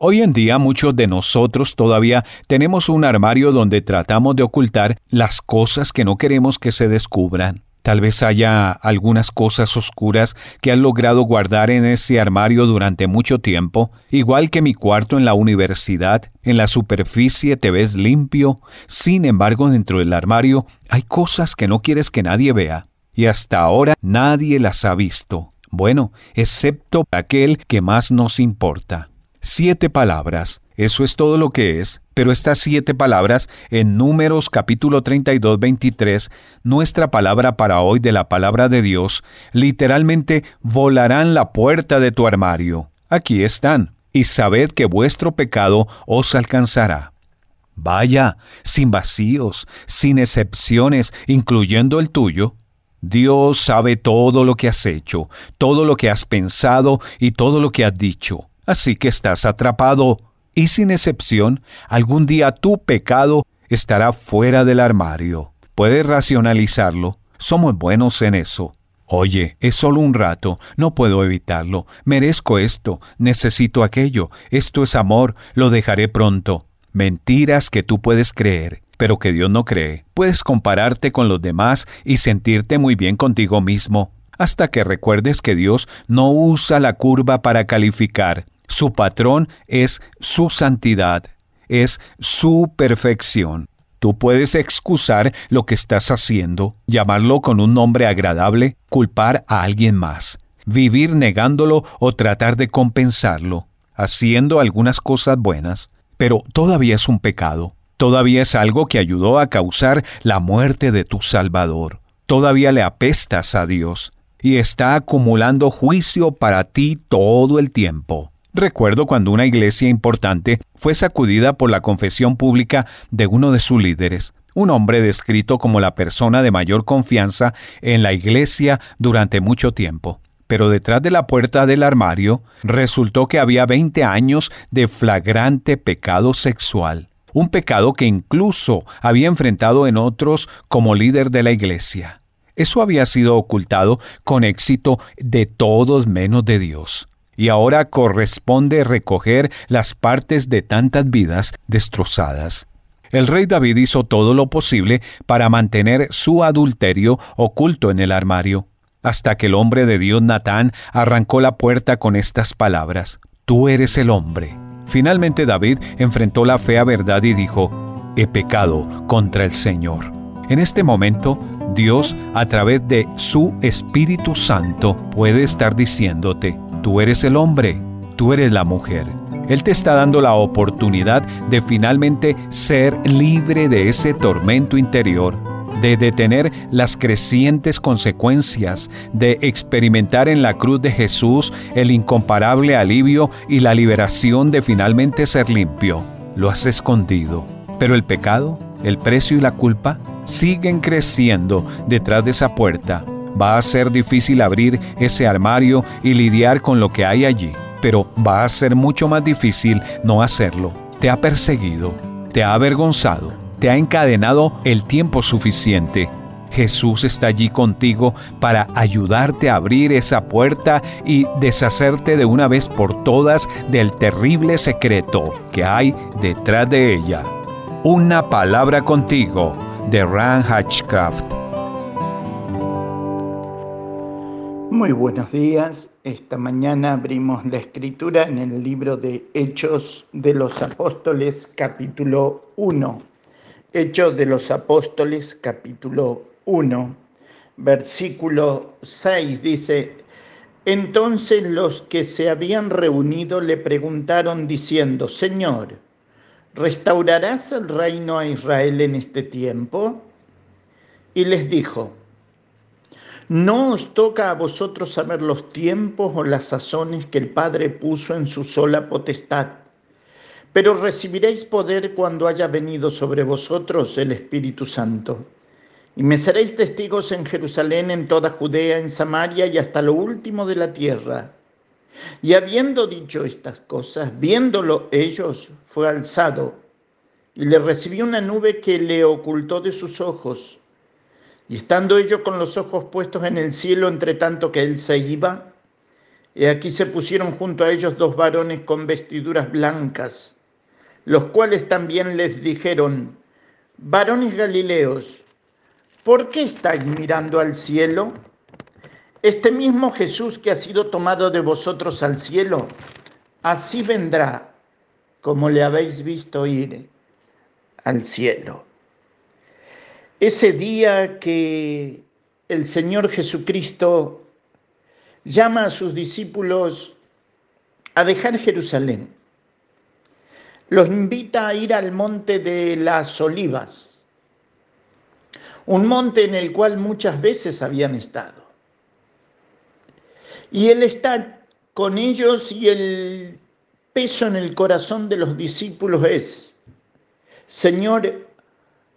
Hoy en día muchos de nosotros todavía tenemos un armario donde tratamos de ocultar las cosas que no queremos que se descubran. Tal vez haya algunas cosas oscuras que han logrado guardar en ese armario durante mucho tiempo, igual que mi cuarto en la universidad. En la superficie te ves limpio, sin embargo dentro del armario hay cosas que no quieres que nadie vea y hasta ahora nadie las ha visto. Bueno, excepto aquel que más nos importa. Siete palabras, eso es todo lo que es, pero estas siete palabras en Números capítulo 32, 23, nuestra palabra para hoy de la palabra de Dios, literalmente volarán la puerta de tu armario. Aquí están, y sabed que vuestro pecado os alcanzará. Vaya, sin vacíos, sin excepciones, incluyendo el tuyo, Dios sabe todo lo que has hecho, todo lo que has pensado y todo lo que has dicho. Así que estás atrapado. Y sin excepción, algún día tu pecado estará fuera del armario. Puedes racionalizarlo. Somos buenos en eso. Oye, es solo un rato, no puedo evitarlo. Merezco esto, necesito aquello. Esto es amor, lo dejaré pronto. Mentiras que tú puedes creer pero que Dios no cree. Puedes compararte con los demás y sentirte muy bien contigo mismo, hasta que recuerdes que Dios no usa la curva para calificar. Su patrón es su santidad, es su perfección. Tú puedes excusar lo que estás haciendo, llamarlo con un nombre agradable, culpar a alguien más, vivir negándolo o tratar de compensarlo, haciendo algunas cosas buenas, pero todavía es un pecado, todavía es algo que ayudó a causar la muerte de tu Salvador, todavía le apestas a Dios y está acumulando juicio para ti todo el tiempo. Recuerdo cuando una iglesia importante fue sacudida por la confesión pública de uno de sus líderes, un hombre descrito como la persona de mayor confianza en la iglesia durante mucho tiempo. Pero detrás de la puerta del armario resultó que había 20 años de flagrante pecado sexual, un pecado que incluso había enfrentado en otros como líder de la iglesia. Eso había sido ocultado con éxito de todos menos de Dios y ahora corresponde recoger las partes de tantas vidas destrozadas. El rey David hizo todo lo posible para mantener su adulterio oculto en el armario, hasta que el hombre de Dios Natán arrancó la puerta con estas palabras, Tú eres el hombre. Finalmente David enfrentó la fea verdad y dijo, He pecado contra el Señor. En este momento, Dios, a través de su Espíritu Santo, puede estar diciéndote, Tú eres el hombre, tú eres la mujer. Él te está dando la oportunidad de finalmente ser libre de ese tormento interior, de detener las crecientes consecuencias, de experimentar en la cruz de Jesús el incomparable alivio y la liberación de finalmente ser limpio. Lo has escondido, pero el pecado, el precio y la culpa siguen creciendo detrás de esa puerta Va a ser difícil abrir ese armario y lidiar con lo que hay allí, pero va a ser mucho más difícil no hacerlo. Te ha perseguido, te ha avergonzado, te ha encadenado el tiempo suficiente. Jesús está allí contigo para ayudarte a abrir esa puerta y deshacerte de una vez por todas del terrible secreto que hay detrás de ella. Una palabra contigo de Ran Hatchcraft. Muy buenos días. Esta mañana abrimos la escritura en el libro de Hechos de los Apóstoles capítulo 1. Hechos de los Apóstoles capítulo 1, versículo 6 dice, entonces los que se habían reunido le preguntaron diciendo, Señor, ¿restaurarás el reino a Israel en este tiempo? Y les dijo, no os toca a vosotros saber los tiempos o las sazones que el Padre puso en su sola potestad, pero recibiréis poder cuando haya venido sobre vosotros el Espíritu Santo. Y me seréis testigos en Jerusalén, en toda Judea, en Samaria y hasta lo último de la tierra. Y habiendo dicho estas cosas, viéndolo ellos, fue alzado, y le recibió una nube que le ocultó de sus ojos. Y estando ellos con los ojos puestos en el cielo, entre tanto que él se iba, y aquí se pusieron junto a ellos dos varones con vestiduras blancas, los cuales también les dijeron, varones galileos, ¿por qué estáis mirando al cielo? Este mismo Jesús que ha sido tomado de vosotros al cielo, así vendrá como le habéis visto ir al cielo ese día que el Señor Jesucristo llama a sus discípulos a dejar Jerusalén. Los invita a ir al monte de las olivas, un monte en el cual muchas veces habían estado. Y Él está con ellos y el peso en el corazón de los discípulos es, Señor,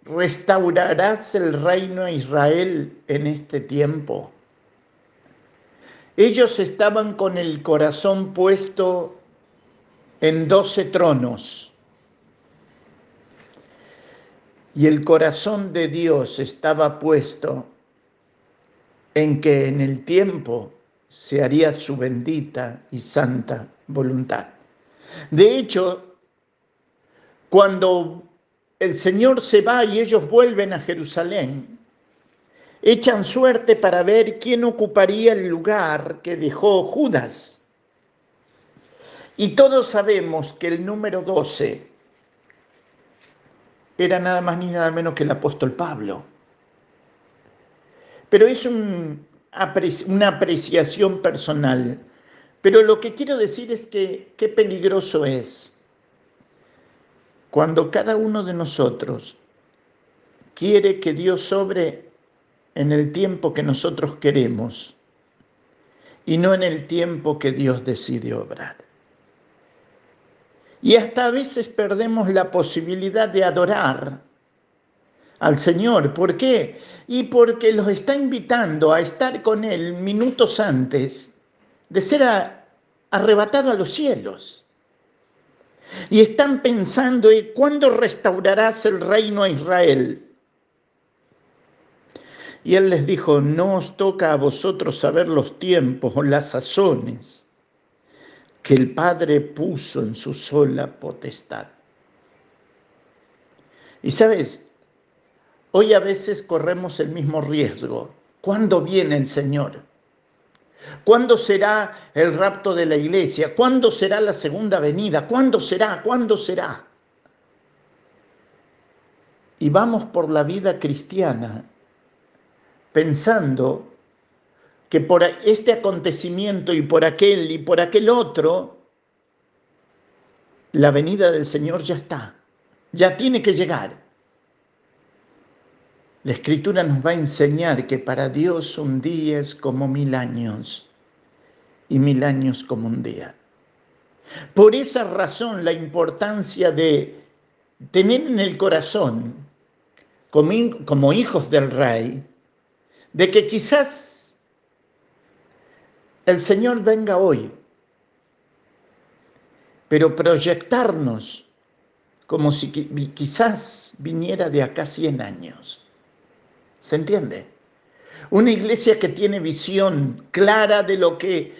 ¿Restaurarás el reino a Israel en este tiempo? Ellos estaban con el corazón puesto en doce tronos y el corazón de Dios estaba puesto en que en el tiempo se haría su bendita y santa voluntad. De hecho, cuando el Señor se va y ellos vuelven a Jerusalén, echan suerte para ver quién ocuparía el lugar que dejó Judas. Y todos sabemos que el número 12 era nada más ni nada menos que el apóstol Pablo. Pero es una apreciación personal. Pero lo que quiero decir es que qué peligroso es cuando cada uno de nosotros quiere que Dios sobre en el tiempo que nosotros queremos y no en el tiempo que Dios decide obrar. Y hasta a veces perdemos la posibilidad de adorar al Señor. ¿Por qué? Y porque los está invitando a estar con Él minutos antes de ser arrebatado a los cielos. Y están pensando, ¿y cuándo restaurarás el reino a Israel? Y él les dijo, no os toca a vosotros saber los tiempos o las sazones que el Padre puso en su sola potestad. Y sabes, hoy a veces corremos el mismo riesgo. ¿Cuándo viene el Señor? ¿Cuándo será el rapto de la iglesia? ¿Cuándo será la segunda venida? ¿Cuándo será? ¿Cuándo será? Y vamos por la vida cristiana pensando que por este acontecimiento y por aquel y por aquel otro, la venida del Señor ya está, ya tiene que llegar. La escritura nos va a enseñar que para Dios un día es como mil años y mil años como un día. Por esa razón la importancia de tener en el corazón, como, hijos del rey, de que quizás el Señor venga hoy, pero proyectarnos como si quizás viniera de acá 100 años. ¿Se entiende? Una iglesia que tiene visión clara de lo que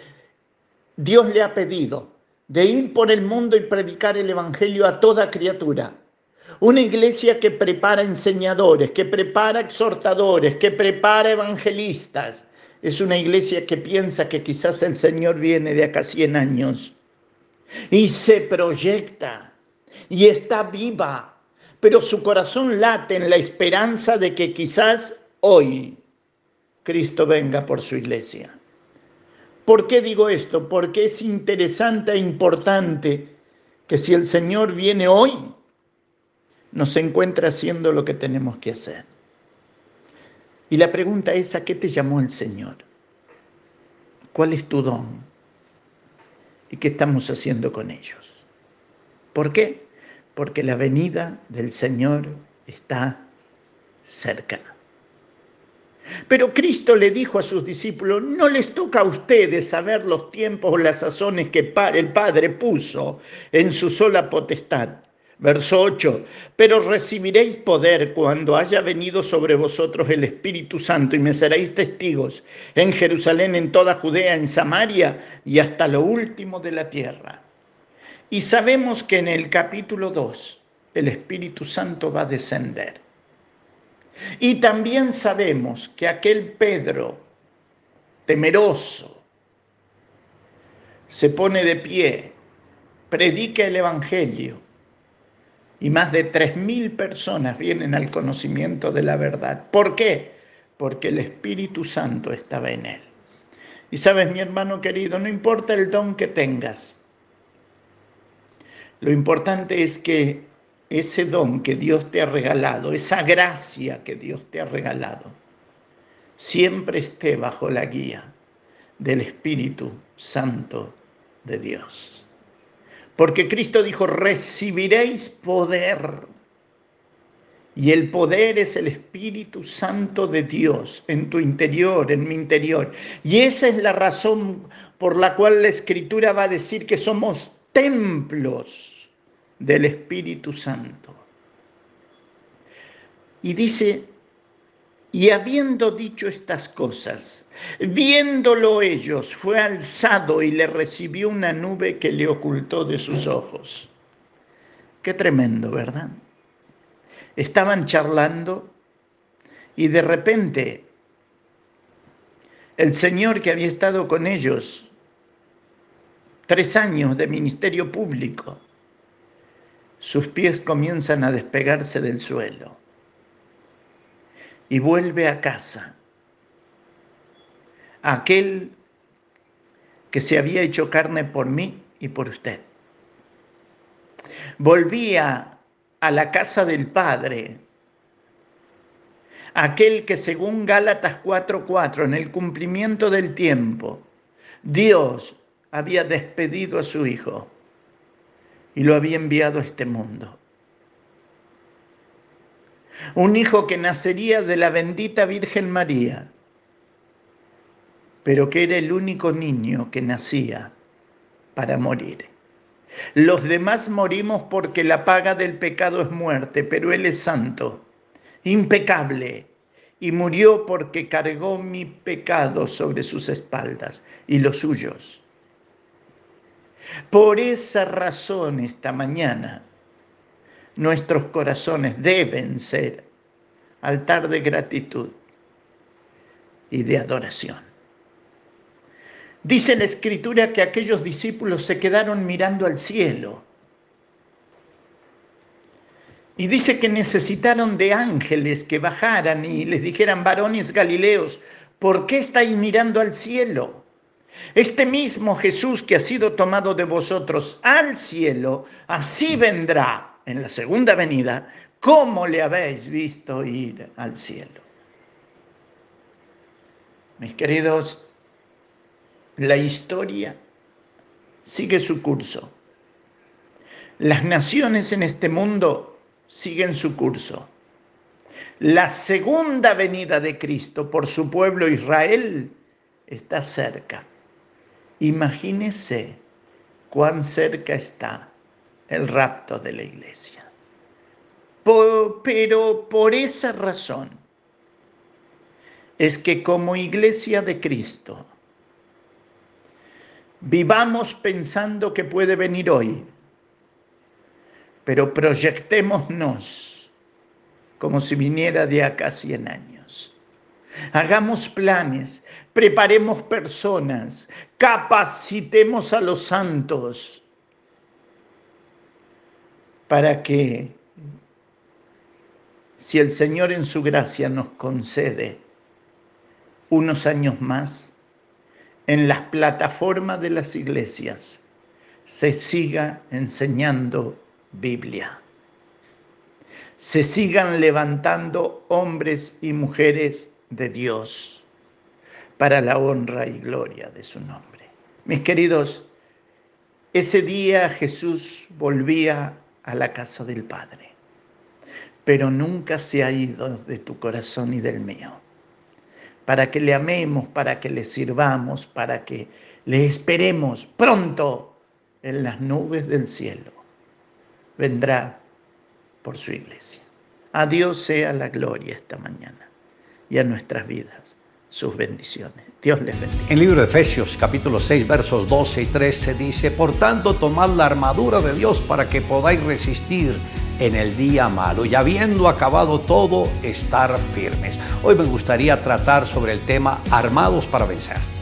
Dios le ha pedido, de ir por el mundo y predicar el Evangelio a toda criatura. Una iglesia que prepara enseñadores, que prepara exhortadores, que prepara evangelistas. Es una iglesia que piensa que quizás el Señor viene de acá 100 años y se proyecta y está viva pero su corazón late en la esperanza de que quizás hoy Cristo venga por su iglesia. ¿Por qué digo esto? Porque es interesante e importante que si el Señor viene hoy, nos encuentra haciendo lo que tenemos que hacer. Y la pregunta es, ¿a qué te llamó el Señor? ¿Cuál es tu don? ¿Y qué estamos haciendo con ellos? ¿Por qué? porque la venida del Señor está cerca. Pero Cristo le dijo a sus discípulos, no les toca a ustedes saber los tiempos o las sazones que el Padre puso en su sola potestad. Verso 8, pero recibiréis poder cuando haya venido sobre vosotros el Espíritu Santo y me seréis testigos en Jerusalén, en toda Judea, en Samaria y hasta lo último de la tierra. Y sabemos que en el capítulo 2 el Espíritu Santo va a descender. Y también sabemos que aquel Pedro temeroso se pone de pie, predica el Evangelio y más de tres mil personas vienen al conocimiento de la verdad. ¿Por qué? Porque el Espíritu Santo estaba en él. Y sabes, mi hermano querido, no importa el don que tengas, lo importante es que ese don que Dios te ha regalado, esa gracia que Dios te ha regalado, siempre esté bajo la guía del Espíritu Santo de Dios. Porque Cristo dijo, recibiréis poder. Y el poder es el Espíritu Santo de Dios en tu interior, en mi interior. Y esa es la razón por la cual la Escritura va a decir que somos templos del Espíritu Santo. Y dice, y habiendo dicho estas cosas, viéndolo ellos, fue alzado y le recibió una nube que le ocultó de sus ojos. Qué tremendo, ¿verdad? estaban charlando y de repente el Señor que había estado con ellos tres años de ministerio público, sus pies comienzan a despegarse del suelo y vuelve a casa. Aquel que se había hecho carne por mí y por usted. Volvía a la casa del Padre, aquel que según Gálatas 4:4, en el cumplimiento del tiempo, Dios había despedido a su Hijo y lo había enviado a este mundo. Un hijo que nacería de la bendita Virgen María, pero que era el único niño que nacía para morir. Los demás morimos porque la paga del pecado es muerte, pero Él es santo, impecable, y murió porque cargó mi pecado sobre sus espaldas y los suyos. Por esa razón esta mañana nuestros corazones deben ser altar de gratitud y de adoración. Dice la escritura que aquellos discípulos se quedaron mirando al cielo. Y dice que necesitaron de ángeles que bajaran y les dijeran, varones galileos, ¿por qué estáis mirando al cielo? Este mismo Jesús que ha sido tomado de vosotros al cielo, así vendrá en la segunda venida, como le habéis visto ir al cielo. Mis queridos, la historia sigue su curso. Las naciones en este mundo siguen su curso. La segunda venida de Cristo por su pueblo Israel está cerca. Imagínese cuán cerca está el rapto de la iglesia. pero por esa razón es que como iglesia de Cristo, vivamos pensando que puede venir hoy, pero proyectémonos como si viniera de acá 100 años. Hagamos planes, preparemos personas, capacitemos a los santos para que si el Señor en su gracia nos concede unos años más, en las plataformas de las iglesias se siga enseñando Biblia. Se sigan levantando hombres y mujeres de Dios para la honra y gloria de su nombre. Mis queridos, ese día Jesús volvía a la casa del Padre, pero nunca se ha ido de tu corazón y del mío. Para que le amemos, para que le sirvamos, para que le esperemos pronto en las nubes del cielo. Vendrá por su iglesia. A Dios sea la gloria esta mañana y a nuestras vidas sus bendiciones. Dios les bendiga. En el libro de Efesios capítulo 6 versos 12 y 13 dice, por tanto tomad la armadura de Dios para que podáis resistir en el día malo y habiendo acabado todo, estar firmes. Hoy me gustaría tratar sobre el tema armados para vencer.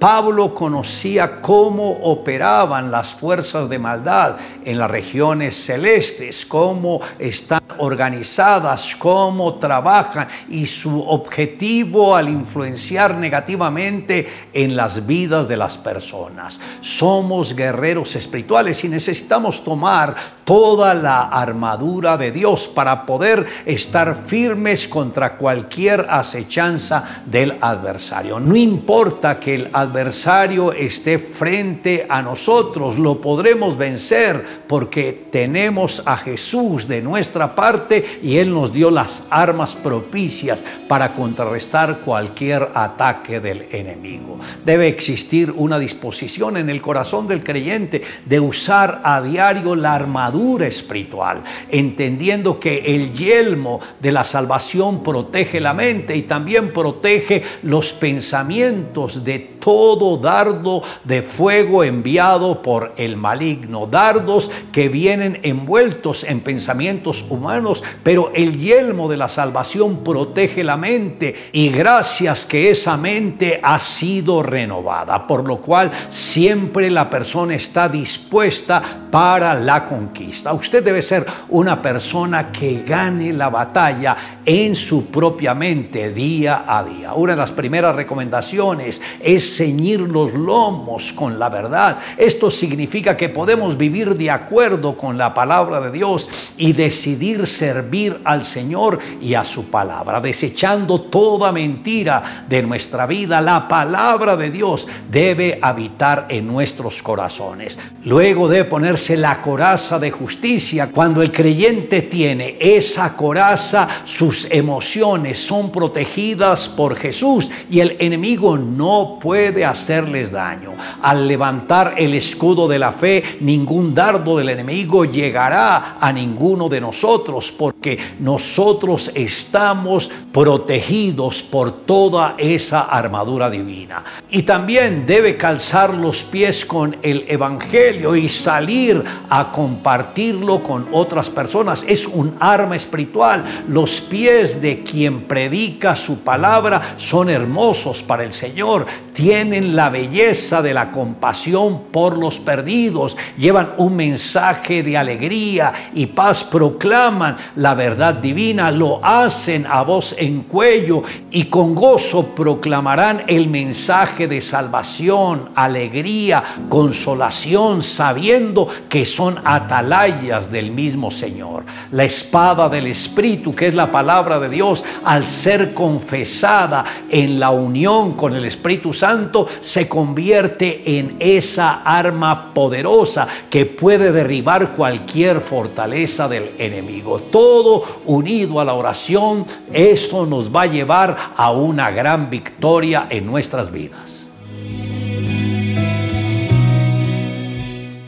Pablo conocía cómo operaban las fuerzas de maldad en las regiones celestes, cómo están organizadas, cómo trabajan y su objetivo al influenciar negativamente en las vidas de las personas. Somos guerreros espirituales y necesitamos tomar toda la armadura de Dios para poder estar firmes contra cualquier acechanza del adversario. No importa que el adversario adversario esté frente a nosotros, lo podremos vencer porque tenemos a Jesús de nuestra parte y Él nos dio las armas propicias para contrarrestar cualquier ataque del enemigo. Debe existir una disposición en el corazón del creyente de usar a diario la armadura espiritual, entendiendo que el yelmo de la salvación protege la mente y también protege los pensamientos de todo dardo de fuego enviado por el maligno, dardos que vienen envueltos en pensamientos humanos, pero el yelmo de la salvación protege la mente y gracias que esa mente ha sido renovada, por lo cual siempre la persona está dispuesta para la conquista. Usted debe ser una persona que gane la batalla en su propia mente día a día. Una de las primeras recomendaciones es los lomos con la verdad. Esto significa que podemos vivir de acuerdo con la palabra de Dios y decidir servir al Señor y a su palabra, desechando toda mentira de nuestra vida. La palabra de Dios debe habitar en nuestros corazones. Luego de ponerse la coraza de justicia. Cuando el creyente tiene esa coraza, sus emociones son protegidas por Jesús y el enemigo no puede hacerles daño. Al levantar el escudo de la fe, ningún dardo del enemigo llegará a ninguno de nosotros porque nosotros estamos protegidos por toda esa armadura divina. Y también debe calzar los pies con el Evangelio y salir a compartirlo con otras personas. Es un arma espiritual. Los pies de quien predica su palabra son hermosos para el Señor. Tienen la belleza de la compasión por los perdidos. Llevan un mensaje de alegría y paz. Proclaman la verdad divina. Lo hacen a voz en cuello y con gozo proclamarán el mensaje de salvación, alegría, consolación, sabiendo que son atalayas del mismo Señor. La espada del Espíritu, que es la palabra de Dios, al ser confesada en la unión con el Espíritu Santo, se convierte en esa arma poderosa que puede derribar cualquier fortaleza del enemigo. Todo unido a la oración, eso nos va a llevar a una gran victoria en nuestras vidas.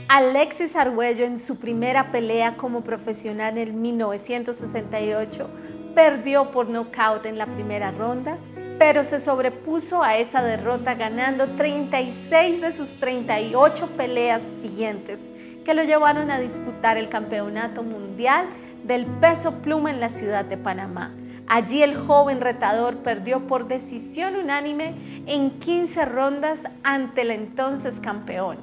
Alexis Argüello en su primera pelea como profesional en 1968 perdió por nocaut en la primera ronda, pero se sobrepuso a esa derrota ganando 36 de sus 38 peleas siguientes que lo llevaron a disputar el campeonato mundial del peso pluma en la ciudad de Panamá. Allí el joven retador perdió por decisión unánime en 15 rondas ante el entonces campeón.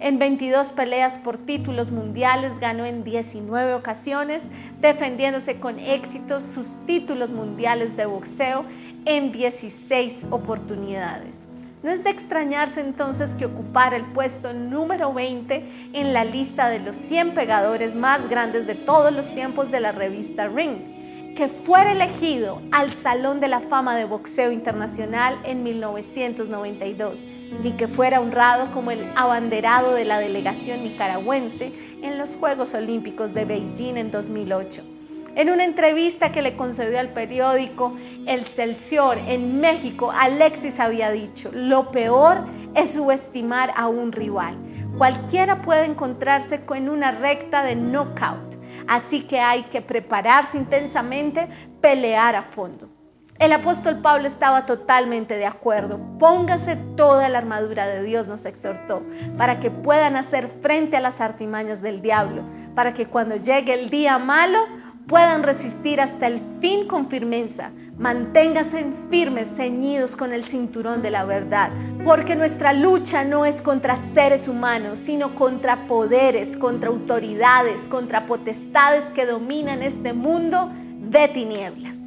En 22 peleas por títulos mundiales ganó en 19 ocasiones, defendiéndose con éxito sus títulos mundiales de boxeo en 16 oportunidades. No es de extrañarse entonces que ocupara el puesto número 20 en la lista de los 100 pegadores más grandes de todos los tiempos de la revista Ring que fuera elegido al Salón de la Fama de Boxeo Internacional en 1992, ni que fuera honrado como el abanderado de la delegación nicaragüense en los Juegos Olímpicos de Beijing en 2008. En una entrevista que le concedió al periódico El Celsior en México, Alexis había dicho, lo peor es subestimar a un rival. Cualquiera puede encontrarse con una recta de knockout Así que hay que prepararse intensamente, pelear a fondo. El apóstol Pablo estaba totalmente de acuerdo. Póngase toda la armadura de Dios, nos exhortó, para que puedan hacer frente a las artimañas del diablo, para que cuando llegue el día malo puedan resistir hasta el fin con firmeza. Manténganse firmes, ceñidos con el cinturón de la verdad, porque nuestra lucha no es contra seres humanos, sino contra poderes, contra autoridades, contra potestades que dominan este mundo de tinieblas.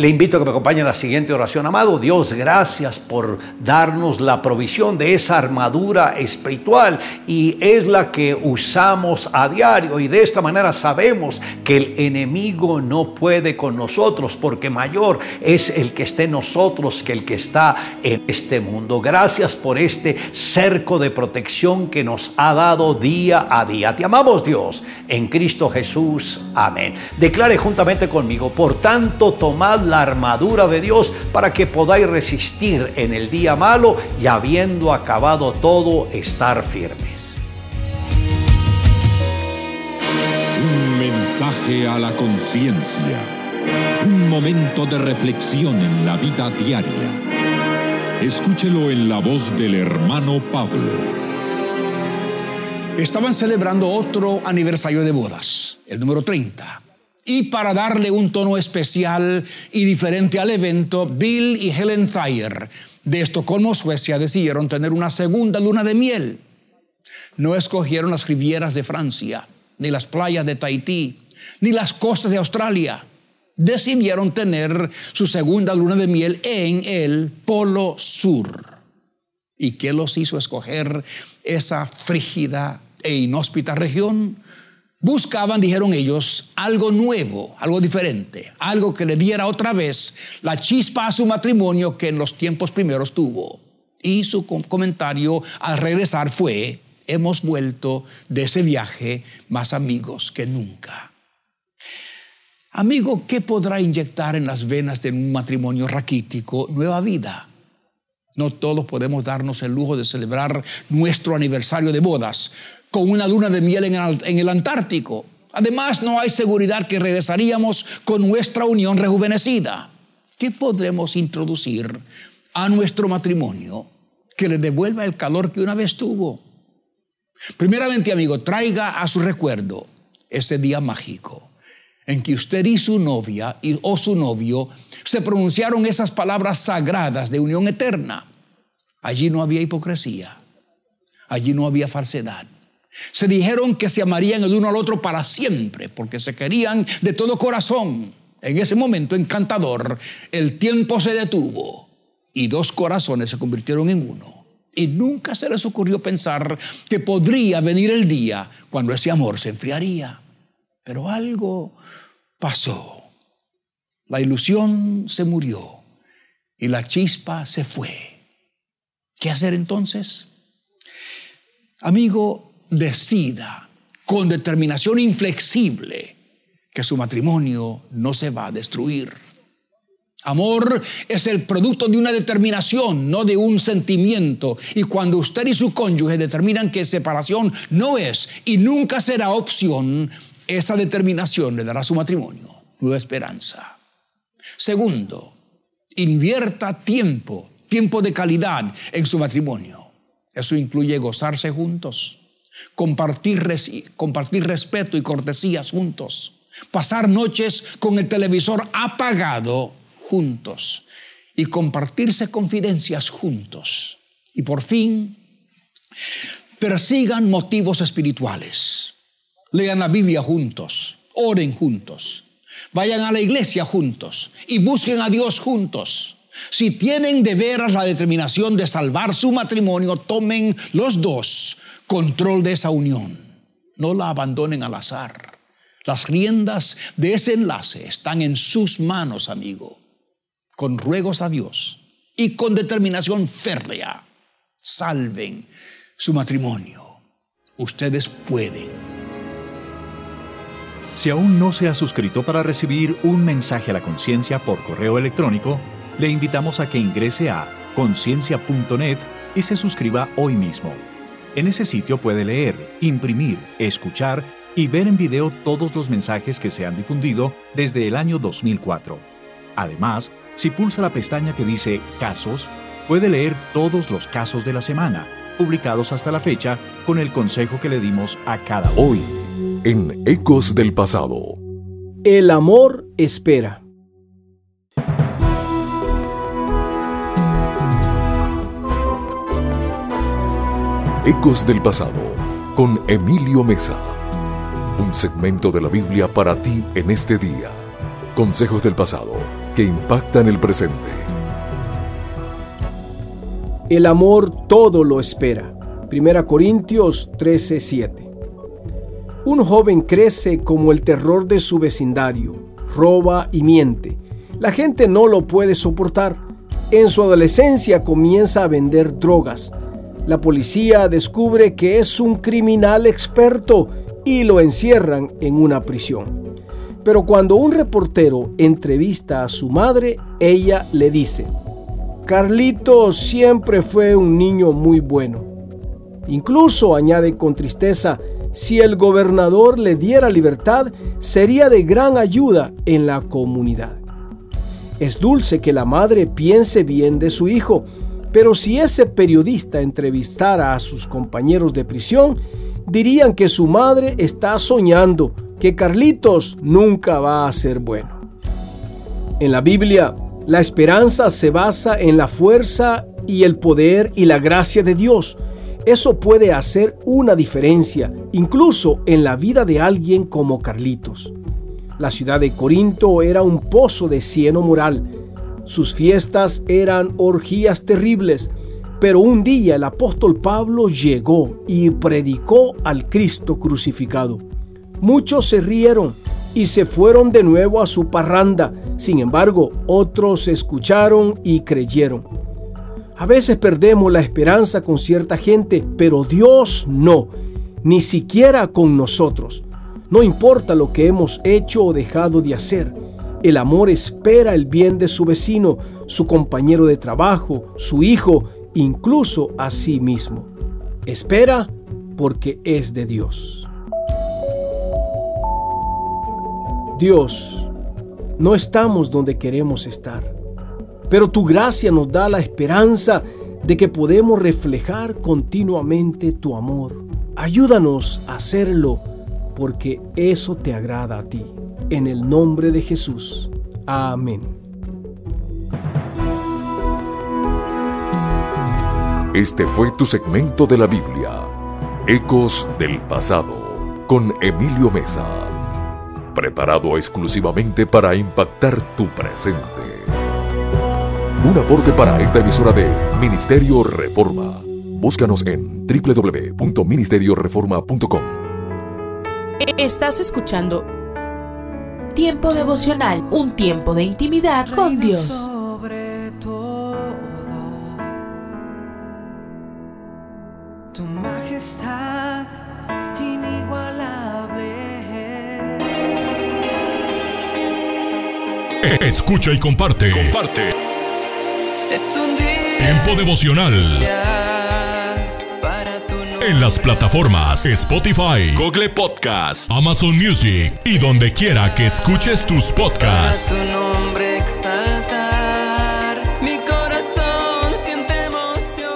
Le invito a que me acompañe a la siguiente oración. Amado Dios, gracias por darnos la provisión de esa armadura espiritual y es la que usamos a diario y de esta manera sabemos que el enemigo no puede con nosotros porque mayor es el que esté en nosotros que el que está en este mundo. Gracias por este cerco de protección que nos ha dado día a día. Te amamos Dios en Cristo Jesús. Amén. Declare juntamente conmigo, por tanto, tomad la armadura de Dios para que podáis resistir en el día malo y habiendo acabado todo, estar firmes. Un mensaje a la conciencia. Un momento de reflexión en la vida diaria. Escúchelo en la voz del hermano Pablo. Estaban celebrando otro aniversario de bodas, el número 30. Y para darle un tono especial y diferente al evento, Bill y Helen Thayer de Estocolmo, Suecia, decidieron tener una segunda luna de miel. No escogieron las rivieras de Francia, ni las playas de Tahití, ni las costas de Australia. Decidieron tener su segunda luna de miel en el Polo Sur. ¿Y qué los hizo escoger esa frígida e inhóspita región? Buscaban, dijeron ellos, algo nuevo, algo diferente, algo que le diera otra vez la chispa a su matrimonio que en los tiempos primeros tuvo. Y su comentario al regresar fue, hemos vuelto de ese viaje más amigos que nunca. Amigo, ¿qué podrá inyectar en las venas de un matrimonio raquítico nueva vida? No todos podemos darnos el lujo de celebrar nuestro aniversario de bodas con una luna de miel en el, Antártico. Además, no hay seguridad que regresaríamos con nuestra unión rejuvenecida. ¿Qué podremos introducir a nuestro matrimonio que le devuelva el calor que una vez tuvo? Primeramente, amigo, traiga a su recuerdo ese día mágico en que usted y su novia y, o su novio se pronunciaron esas palabras sagradas de unión eterna. Allí no había hipocresía, allí no había falsedad. Se dijeron que se amarían el uno al otro para siempre, porque se querían de todo corazón. En ese momento encantador, el tiempo se detuvo y dos corazones se convirtieron en uno. Y nunca se les ocurrió pensar que podría venir el día cuando ese amor se enfriaría. Pero algo pasó. La ilusión se murió y la chispa se fue. ¿Qué hacer entonces? Amigo, decida con determinación inflexible que su matrimonio no se va a destruir. Amor es el producto de una determinación, no de un sentimiento. Y cuando usted y su cónyuge determinan que separación no es y nunca será opción, esa determinación le dará a su matrimonio nueva esperanza. Segundo, invierta tiempo, tiempo de calidad en su matrimonio. Eso incluye gozarse juntos, compartir, compartir respeto y cortesías juntos, pasar noches con el televisor apagado juntos y compartirse confidencias juntos. Y por fin, persigan motivos espirituales. Lean la Biblia juntos, oren juntos, vayan a la iglesia juntos y busquen a Dios juntos. Si tienen de veras la determinación de salvar su matrimonio, tomen los dos control de esa unión. No la abandonen al azar. Las riendas de ese enlace están en sus manos, amigo. Con ruegos a Dios y con determinación férrea, salven su matrimonio. Ustedes pueden. Si aún no se ha suscrito para recibir un mensaje a la conciencia por correo electrónico, le invitamos a que ingrese a conciencia.net y se suscriba hoy mismo. En ese sitio puede leer, imprimir, escuchar y ver en video todos los mensajes que se han difundido desde el año 2004. Además, si pulsa la pestaña que dice Casos, puede leer todos los casos de la semana, publicados hasta la fecha, con el consejo que le dimos a cada uno. Hoy en Ecos del Pasado. El amor espera. Ecos del Pasado con Emilio Mesa. Un segmento de la Biblia para ti en este día. Consejos del pasado que impactan el presente. El amor todo lo espera. Primera Corintios 13:7. Un joven crece como el terror de su vecindario, roba y miente. La gente no lo puede soportar. En su adolescencia comienza a vender drogas. La policía descubre que es un criminal experto y lo encierran en una prisión. Pero cuando un reportero entrevista a su madre, ella le dice, Carlito siempre fue un niño muy bueno. Incluso añade con tristeza, si el gobernador le diera libertad, sería de gran ayuda en la comunidad. Es dulce que la madre piense bien de su hijo, Pero si ese periodista entrevistara a sus compañeros de prisión, dirían que su madre está soñando, que Carlitos nunca va a ser bueno. En la Biblia, la esperanza se basa en la fuerza y el poder y la gracia de Dios. Eso puede hacer una diferencia, incluso en la vida de alguien como Carlitos. La ciudad de Corinto era un pozo de cieno moral. Sus fiestas eran orgías terribles, pero un día el apóstol Pablo llegó y predicó al Cristo crucificado. Muchos se rieron y se fueron de nuevo a su parranda. Sin embargo, otros escucharon y creyeron. A veces perdemos la esperanza con cierta gente, pero Dios no, ni siquiera con nosotros. No importa lo que hemos hecho o dejado de hacer. El amor espera el bien de su vecino, su compañero de trabajo, su hijo, incluso a sí mismo. Espera porque es de Dios. Dios, no estamos donde queremos estar, pero tu gracia nos da la esperanza de que podemos reflejar continuamente tu amor. Ayúdanos a hacerlo porque eso te agrada a ti. En el nombre de Jesús. Amén. Este fue tu segmento de la Biblia, Ecos del Pasado, con Emilio Mesa, preparado exclusivamente para impactar tu presente. Un aporte para esta emisora de Ministerio Reforma. Búscanos en www.ministerioreforma.com. Estás escuchando Tiempo devocional, un tiempo de intimidad con Dios. Tu majestad inigualable. Escucha y comparte. Comparte. Es un día Tiempo devocional. En las plataformas Spotify, Google Podcast, Amazon Music y donde quiera que escuches tus Para podcasts. su nombre exaltar. Mi corazón siente emoción.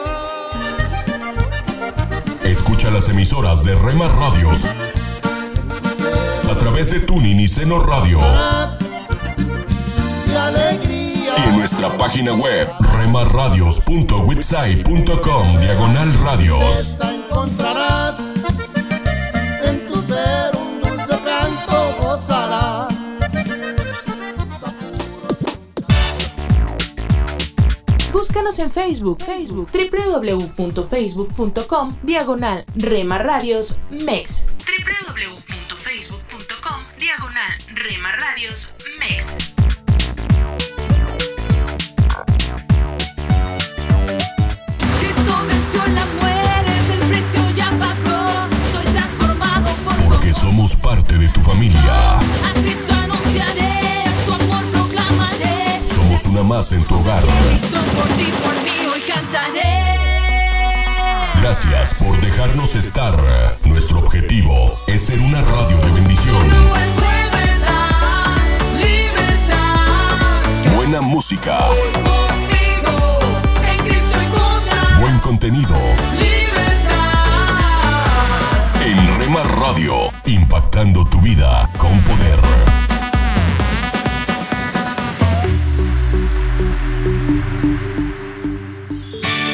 Escucha las emisoras de Rema Radios a través de Tuning y Seno Radio. Y en nuestra página web remarradios.witsai.com diagonal radios. encontrarás en tu ser un dulce canto gozarás. Búscanos en Facebook, Facebook, www.facebook.com, diagonal Rema Radios MEX. www.facebook.com, diagonal Rema Radios MEX. Somos parte de tu familia. A Cristo anunciaré, su amor proclamaré. Somos una más en tu hogar. Cristo por ti, por mí, hoy cantaré. Gracias por dejarnos estar. Nuestro objetivo es ser una radio de bendición. Libertad, Buena música, contenido. libertad. En Rema Radio, impactando tu vida con poder.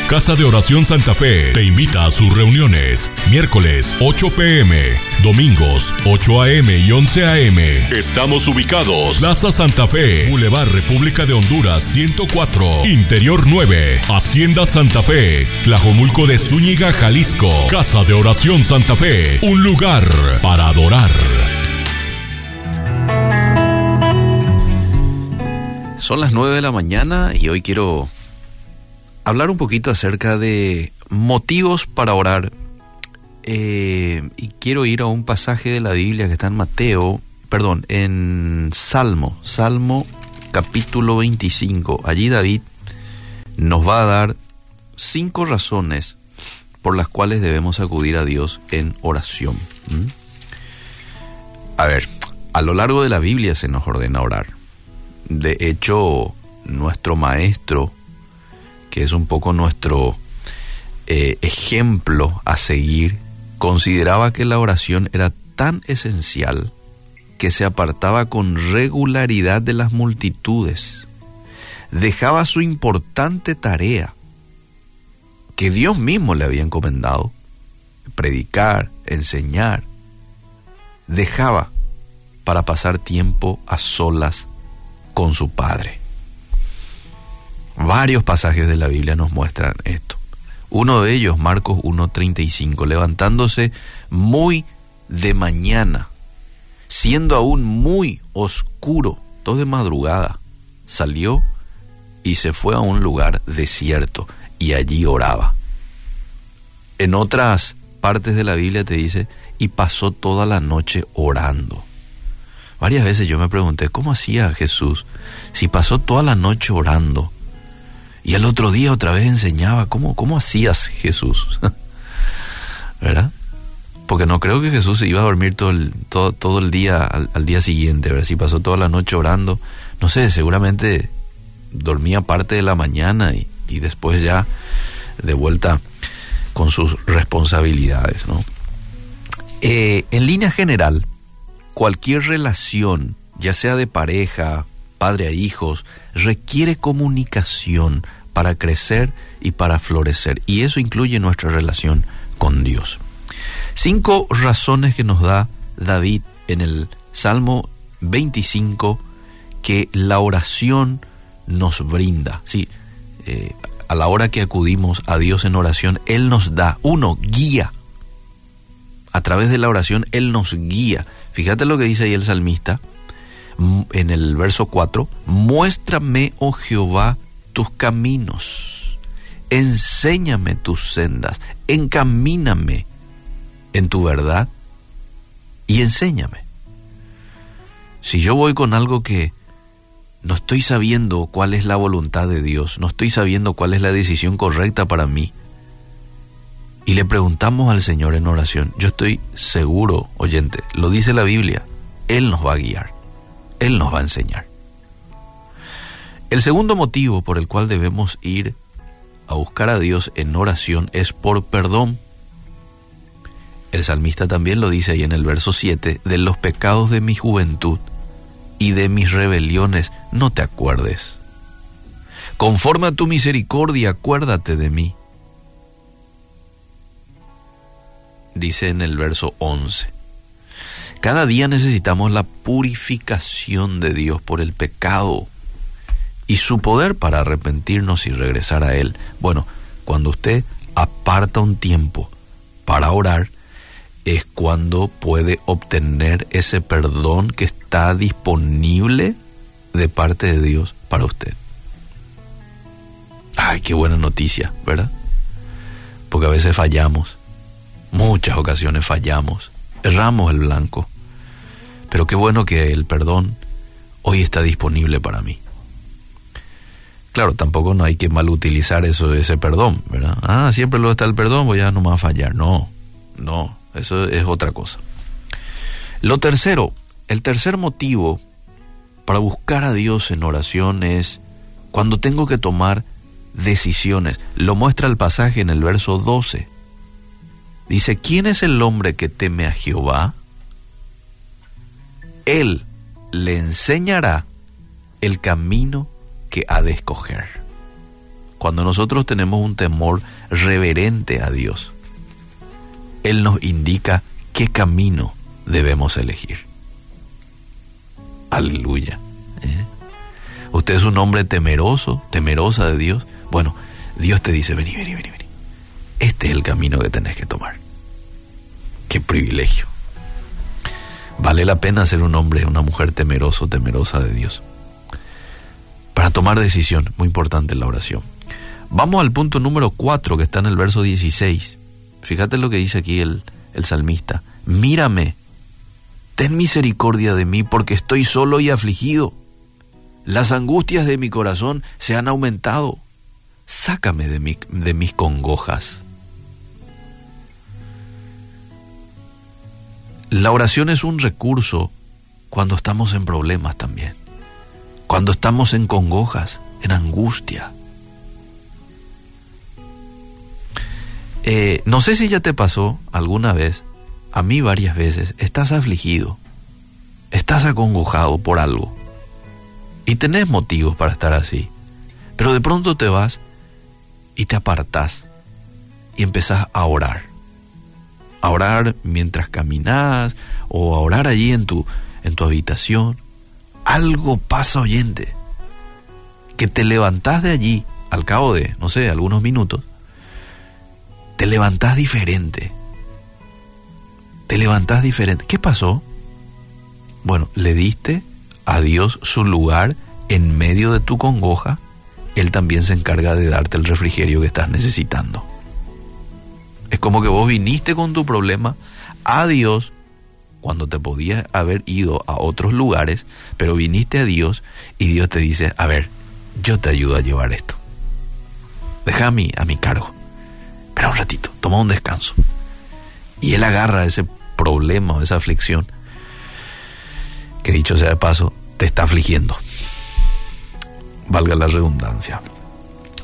Casa de Oración Santa Fe te invita a sus reuniones. Miércoles 8 pm, domingos 8 am y 11 am. Estamos ubicados. Plaza Santa Fe, Boulevard República de Honduras 104, Interior 9, Hacienda Santa Fe, Tlajomulco de Zúñiga, Jalisco. Casa de Oración Santa Fe, un lugar para adorar. Son las 9 de la mañana y hoy quiero hablar un poquito acerca de motivos para orar. Eh, y quiero ir a un pasaje de la Biblia que está en Mateo, perdón, en Salmo, Salmo capítulo 25. Allí David nos va a dar cinco razones por las cuales debemos acudir a Dios en oración. ¿Mm? A ver, a lo largo de la Biblia se nos ordena orar. De hecho, nuestro maestro que es un poco nuestro eh, ejemplo a seguir, consideraba que la oración era tan esencial que se apartaba con regularidad de las multitudes. Dejaba su importante tarea que Dios mismo le había encomendado, predicar, enseñar, dejaba para pasar tiempo a solas con su Padre. Varios pasajes de la Biblia nos muestran esto. Uno de ellos, Marcos 1.35, levantándose muy de mañana, siendo aún muy oscuro, todo de madrugada, salió y se fue a un lugar desierto y allí oraba. En otras partes de la Biblia te dice, y pasó toda la noche orando. Varias veces yo me pregunté, ¿cómo hacía Jesús si pasó toda la noche orando? Y el otro día otra vez enseñaba, ¿cómo, cómo hacías Jesús? ¿Verdad? Porque no creo que Jesús se iba a dormir todo el, todo, todo el día al, día siguiente, ¿verdad? Si pasó toda la noche orando, no sé, seguramente dormía parte de la mañana y, y después ya de vuelta con sus responsabilidades, ¿no? Eh, en línea general, cualquier relación, ya sea de pareja, padre a hijos, requiere comunicación para crecer y para florecer. Y eso incluye nuestra relación con Dios. Cinco razones que nos da David en el Salmo 25 que la oración nos brinda. Sí, eh, a la hora que acudimos a Dios en oración, Él nos da, uno, guía. A través de la oración, Él nos guía. Fíjate lo que dice ahí el salmista en el verso 4, muéstrame, oh Jehová, tus caminos, enséñame tus sendas, encamíname en tu verdad y enséñame. Si yo voy con algo que no estoy sabiendo cuál es la voluntad de Dios, no estoy sabiendo cuál es la decisión correcta para mí, y le preguntamos al Señor en oración, yo estoy seguro, oyente, lo dice la Biblia, Él nos va a guiar, Él nos va a enseñar. El segundo motivo por el cual debemos ir a buscar a Dios en oración es por perdón. El salmista también lo dice ahí en el verso 7, de los pecados de mi juventud y de mis rebeliones no te acuerdes. Conforme a tu misericordia, acuérdate de mí. Dice en el verso 11. Cada día necesitamos la purificación de Dios por el pecado y su poder para arrepentirnos y regresar a Él. Bueno, cuando usted aparta un tiempo para orar, es cuando puede obtener ese perdón que está disponible de parte de Dios para usted. Ay, qué buena noticia, ¿verdad? Porque a veces fallamos, muchas ocasiones fallamos, erramos el blanco, pero qué bueno que el perdón hoy está disponible para mí. Claro, tampoco no hay que mal utilizar eso, ese perdón, ¿verdad? Ah, siempre lo está el perdón, voy a nomás fallar. No, no, eso es otra cosa. Lo tercero, el tercer motivo para buscar a Dios en oración es cuando tengo que tomar decisiones. Lo muestra el pasaje en el verso 12. Dice, ¿quién es el hombre que teme a Jehová? Él le enseñará el camino que ha de escoger. Cuando nosotros tenemos un temor reverente a Dios, él nos indica qué camino debemos elegir. Aleluya. ¿eh? Usted es un hombre temeroso, temerosa de Dios. Bueno, Dios te dice, vení, vení, vení, vení. Este es el camino que tenés que tomar. Qué privilegio. Vale la pena ser un hombre, una mujer temeroso, temerosa de Dios. Para tomar decisión, muy importante la oración. Vamos al punto número 4 que está en el verso 16. Fíjate lo que dice aquí el, el salmista. Mírame, ten misericordia de mí porque estoy solo y afligido. Las angustias de mi corazón se han aumentado. Sácame de, mi, de mis congojas. La oración es un recurso cuando estamos en problemas también, cuando estamos en congojas, en angustia. Eh, no sé si ya te pasó alguna vez, a mí varias veces, estás afligido, estás acongojado por algo y tenés motivos para estar así, pero de pronto te vas y te apartás y empezás a orar. A orar mientras caminas o a orar allí en tu, en tu habitación. Algo pasa oyente, que te levantás de allí al cabo de, no sé, algunos minutos, te levantás diferente. Te levantás diferente. ¿Qué pasó? Bueno, le diste a Dios su lugar en medio de tu congoja. Él también se encarga de darte el refrigerio que estás necesitando. Es como que vos viniste con tu problema a Dios cuando te podías haber ido a otros lugares, pero viniste a Dios y Dios te dice, a ver, yo te ayudo a llevar esto. Deja a mí, a mi cargo. Espera un ratito, toma un descanso. Y Él agarra ese problema o esa aflicción que dicho sea de paso, te está afligiendo. Valga la redundancia.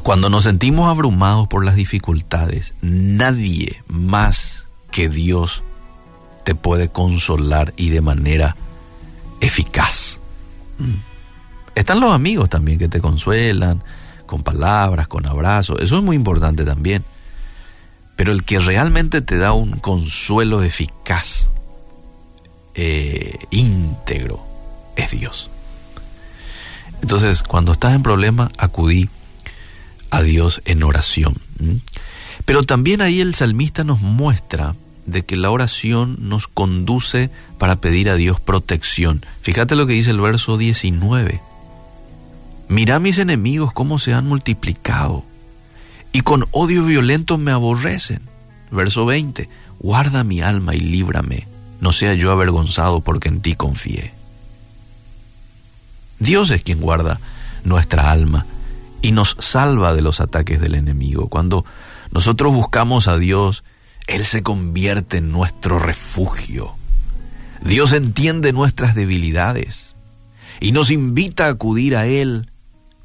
Cuando nos sentimos abrumados por las dificultades, nadie más que Dios te puede consolar y de manera eficaz. Mm. Están los amigos también que te consuelan con palabras, con abrazos, eso es muy importante también. Pero el que realmente te da un consuelo eficaz, eh, íntegro, es Dios. Entonces, cuando estás en problema, acudí a Dios en oración. Pero también ahí el salmista nos muestra de que la oración nos conduce para pedir a Dios protección. Fíjate lo que dice el verso 19. Mira mis enemigos cómo se han multiplicado y con odio violento me aborrecen. Verso 20. Guarda mi alma y líbrame, no sea yo avergonzado porque en ti confié. Dios es quien guarda nuestra alma y nos salva de los ataques del enemigo. Cuando nosotros buscamos a Dios, Él se convierte en nuestro refugio. Dios entiende nuestras debilidades y nos invita a acudir a Él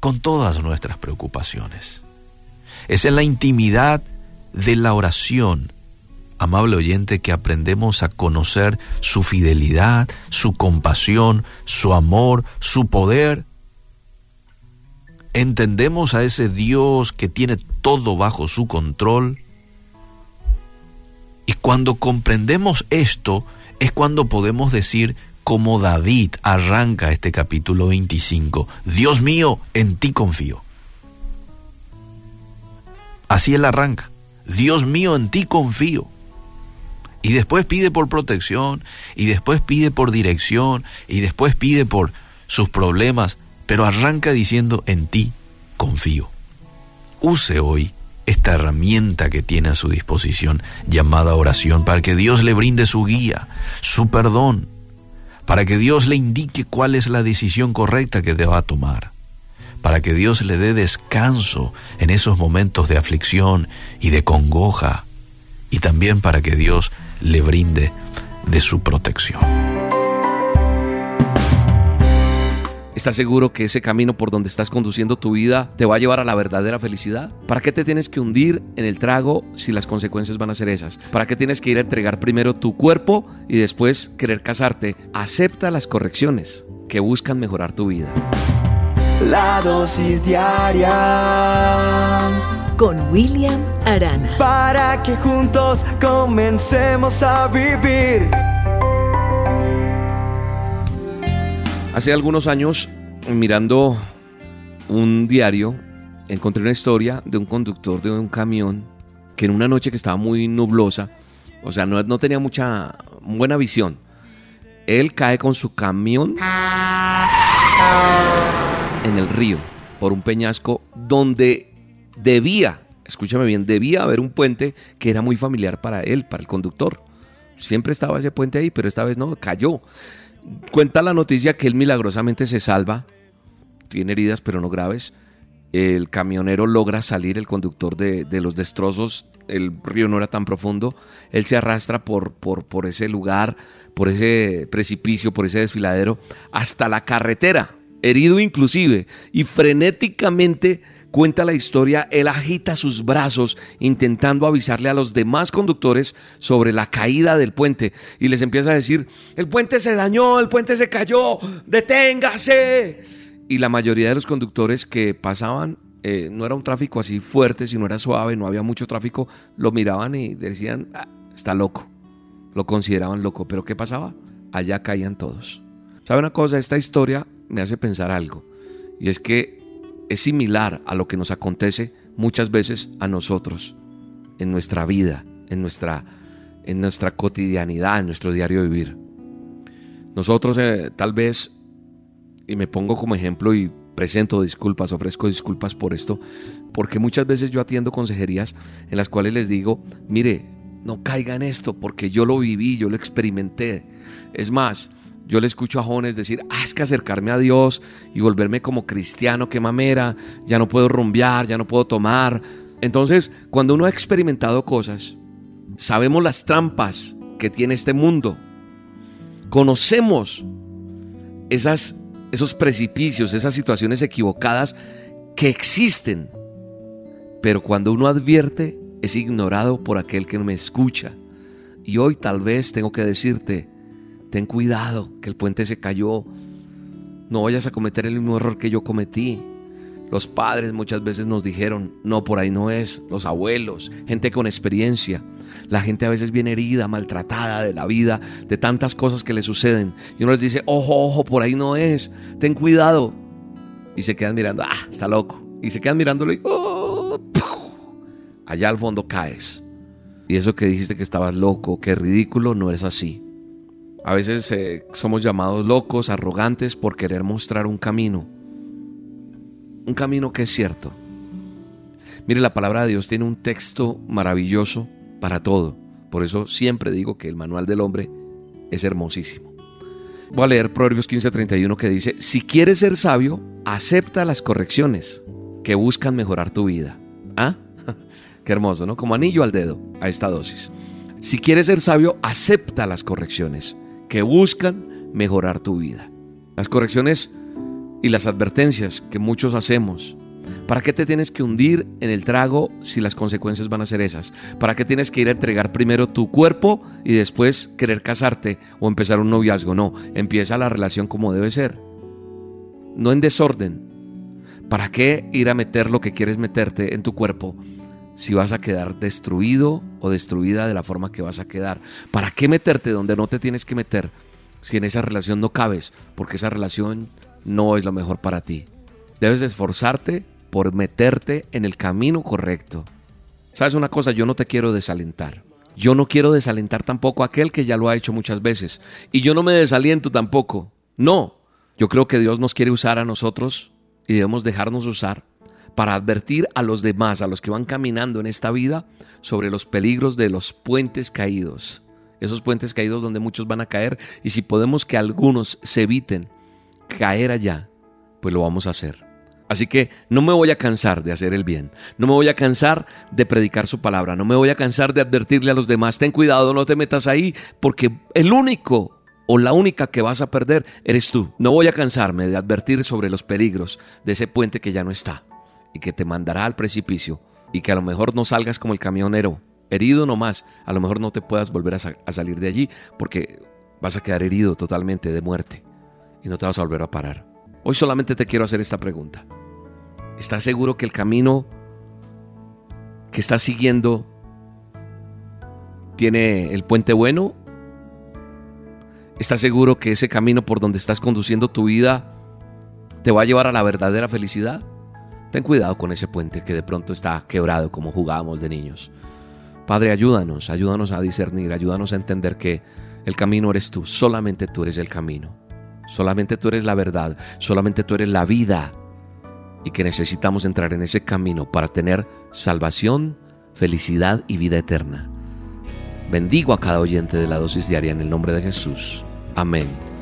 con todas nuestras preocupaciones. Es en la intimidad de la oración, amable oyente, que aprendemos a conocer su fidelidad, su compasión, su amor, su poder entendemos a ese Dios que tiene todo bajo su control. Y cuando comprendemos esto es cuando podemos decir, como David arranca este capítulo 25, Dios mío, en ti confío. Así él arranca, Dios mío, en ti confío. Y después pide por protección, y después pide por dirección, y después pide por sus problemas pero arranca diciendo, en ti confío. Use hoy esta herramienta que tiene a su disposición llamada oración para que Dios le brinde su guía, su perdón, para que Dios le indique cuál es la decisión correcta que deba tomar, para que Dios le dé descanso en esos momentos de aflicción y de congoja, y también para que Dios le brinde de su protección. ¿Estás seguro que ese camino por donde estás conduciendo tu vida te va a llevar a la verdadera felicidad? ¿Para qué te tienes que hundir en el trago si las consecuencias van a ser esas? ¿Para qué tienes que ir a entregar primero tu cuerpo y después querer casarte? Acepta las correcciones que buscan mejorar tu vida. La dosis diaria con William Arana. Para que juntos comencemos a vivir. Hace algunos años, mirando un diario, encontré una historia de un conductor de un camión que en una noche que estaba muy nublosa, o sea, no, no tenía mucha buena visión, él cae con su camión en el río por un peñasco donde debía, escúchame bien, debía haber un puente que era muy familiar para él, para el conductor. Siempre estaba ese puente ahí, pero esta vez no, cayó. Cuenta la noticia que él milagrosamente se salva, tiene heridas pero no graves. El camionero logra salir, el conductor de, los destrozos, el río no era tan profundo, él se arrastra por, por, por ese lugar, por ese precipicio, por ese desfiladero, hasta la carretera, herido inclusive, y frenéticamente cuenta la historia, él agita sus brazos intentando avisarle a los demás conductores sobre la caída del puente y les empieza a decir, el puente se dañó, el puente se cayó, deténgase. Y la mayoría de los conductores que pasaban, eh, no era un tráfico así fuerte, sino era suave, no había mucho tráfico, lo miraban y decían, "Ah, está loco, lo consideraban loco, pero ¿qué pasaba? Allá caían todos. ¿Sabe una cosa? Esta historia me hace pensar algo, y es que es similar a lo que nos acontece muchas veces a nosotros en nuestra vida, en nuestra, en nuestra cotidianidad, en nuestro diario vivir. Nosotros eh, tal vez, y me pongo como ejemplo y presento disculpas, ofrezco disculpas por esto, porque muchas veces yo atiendo consejerías en las cuales les digo, mire, no caiga en esto, porque yo lo viví, yo lo experimenté. Es más, yo le escucho a jóvenes decir, ah, es que acercarme a Dios y volverme como cristiano, qué mamera, ya no puedo rumbear, ya no puedo tomar. Entonces, cuando uno ha experimentado cosas, sabemos las trampas que tiene este mundo, conocemos esas, esos precipicios, esas situaciones equivocadas que existen, pero cuando uno advierte, es ignorado por aquel que me escucha. Y hoy tal vez tengo que decirte, ten cuidado, que el puente se cayó. No vayas a cometer el mismo error que yo cometí. Los padres muchas veces nos dijeron, no, por ahí no es. Los abuelos, gente con experiencia. La gente a veces viene herida, maltratada de la vida, de tantas cosas que le suceden. Y uno les dice, ojo, ojo, por ahí no es. Ten cuidado. Y se quedan mirando, ah, está loco. Y se quedan mirándolo y, oh, allá al fondo caes. Y eso que dijiste que estabas loco, que ridículo, no es así. A veces eh, somos llamados locos, arrogantes por querer mostrar un camino. Un camino que es cierto. Mire, la palabra de Dios tiene un texto maravilloso para todo. Por eso siempre digo que el manual del hombre es hermosísimo. Voy a leer Proverbios 15:31 que dice, si quieres ser sabio, acepta las correcciones que buscan mejorar tu vida. ¿Ah? Qué hermoso, ¿no? Como anillo al dedo a esta dosis. Si quieres ser sabio, acepta las correcciones que buscan mejorar tu vida. Las correcciones y las advertencias que muchos hacemos. ¿Para qué te tienes que hundir en el trago si las consecuencias van a ser esas? ¿Para qué tienes que ir a entregar primero tu cuerpo y después querer casarte o empezar un noviazgo? No, empieza la relación como debe ser. No en desorden. ¿Para qué ir a meter lo que quieres meterte en tu cuerpo si vas a quedar destruido o destruida de la forma que vas a quedar. ¿Para qué meterte donde no te tienes que meter si en esa relación no cabes? Porque esa relación no es lo mejor para ti. Debes esforzarte por meterte en el camino correcto. ¿Sabes una cosa? Yo no te quiero desalentar. Yo no quiero desalentar tampoco a aquel que ya lo ha hecho muchas veces. Y yo no me desaliento tampoco. No. Yo creo que Dios nos quiere usar a nosotros y debemos dejarnos usar para advertir a los demás, a los que van caminando en esta vida, sobre los peligros de los puentes caídos. Esos puentes caídos donde muchos van a caer y si podemos que algunos se eviten caer allá, pues lo vamos a hacer. Así que no me voy a cansar de hacer el bien, no me voy a cansar de predicar su palabra, no me voy a cansar de advertirle a los demás, ten cuidado, no te metas ahí, porque el único o la única que vas a perder eres tú. No voy a cansarme de advertir sobre los peligros de ese puente que ya no está y que te mandará al precipicio y que a lo mejor no salgas como el camionero, herido nomás, a lo mejor no te puedas volver a, a salir de allí porque vas a quedar herido totalmente de muerte y no te vas a volver a parar. Hoy solamente te quiero hacer esta pregunta. ¿Estás seguro que el camino que estás siguiendo tiene el puente bueno? ¿Estás seguro que ese camino por donde estás conduciendo tu vida te va a llevar a la verdadera felicidad? Ten cuidado con ese puente que de pronto está quebrado como jugábamos de niños. Padre, ayúdanos, ayúdanos a discernir, ayúdanos a entender que el camino eres tú, solamente tú eres el camino, solamente tú eres la verdad, solamente tú eres la vida y que necesitamos entrar en ese camino para tener salvación, felicidad y vida eterna. Bendigo a cada oyente de la dosis diaria en el nombre de Jesús. Amén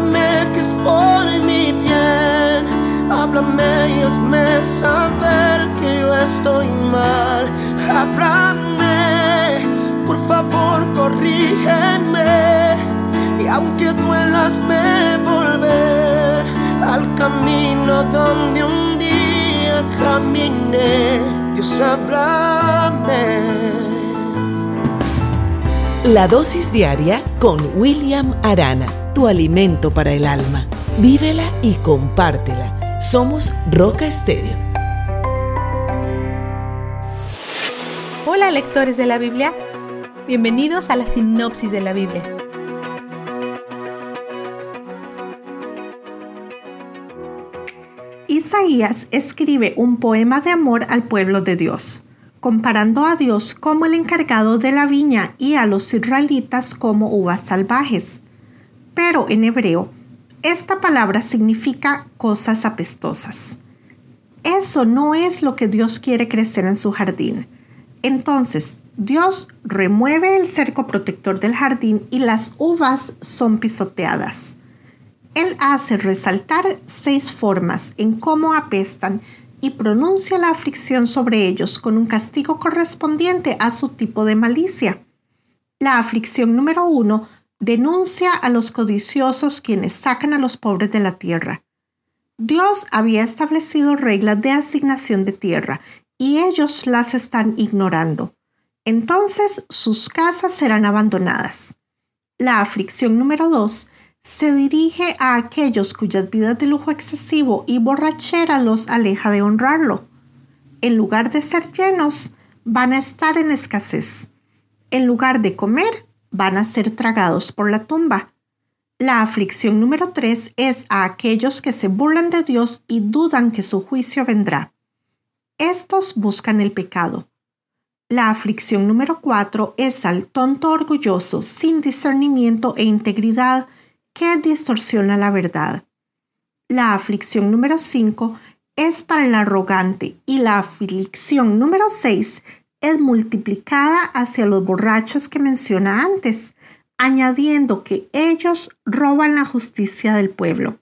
Háblame que es por mi bien. Háblame y hazme saber que yo estoy mal. Háblame, por favor, corrígeme. Y aunque duelas, me volver al camino donde un día caminé. Dios, háblame. La dosis diaria con William Arana, tu alimento para el alma. Vívela y compártela. Somos Roca Estéreo. Hola lectores de la Biblia, bienvenidos a la sinopsis de la Biblia. Isaías escribe un poema de amor al pueblo de Dios, comparando a Dios como el encargado de la viña y a los israelitas como uvas salvajes. Pero en hebreo, esta palabra significa cosas apestosas. Eso no es lo que Dios quiere crecer en su jardín. Entonces, Dios remueve el cerco protector del jardín y las uvas son pisoteadas. Él hace resaltar seis formas en cómo apestan y pronuncia la aflicción sobre ellos con un castigo correspondiente a su tipo de malicia. La aflicción número uno denuncia a los codiciosos quienes sacan a los pobres de la tierra. Dios había establecido reglas de asignación de tierra y ellos las están ignorando. Entonces sus casas serán abandonadas. La aflicción número dos se dirige a aquellos cuyas vidas de lujo excesivo y borrachera los aleja de honrarlo. En lugar de ser llenos, van a estar en escasez. En lugar de comer, van a ser tragados por la tumba. La aflicción número tres es a aquellos que se burlan de Dios y dudan que su juicio vendrá. Estos buscan el pecado. La aflicción número cuatro es al tonto orgulloso, sin discernimiento e integridad, que distorsiona la verdad. La aflicción número 5 es para el arrogante y la aflicción número 6 es multiplicada hacia los borrachos que menciona antes, añadiendo que ellos roban la justicia del pueblo.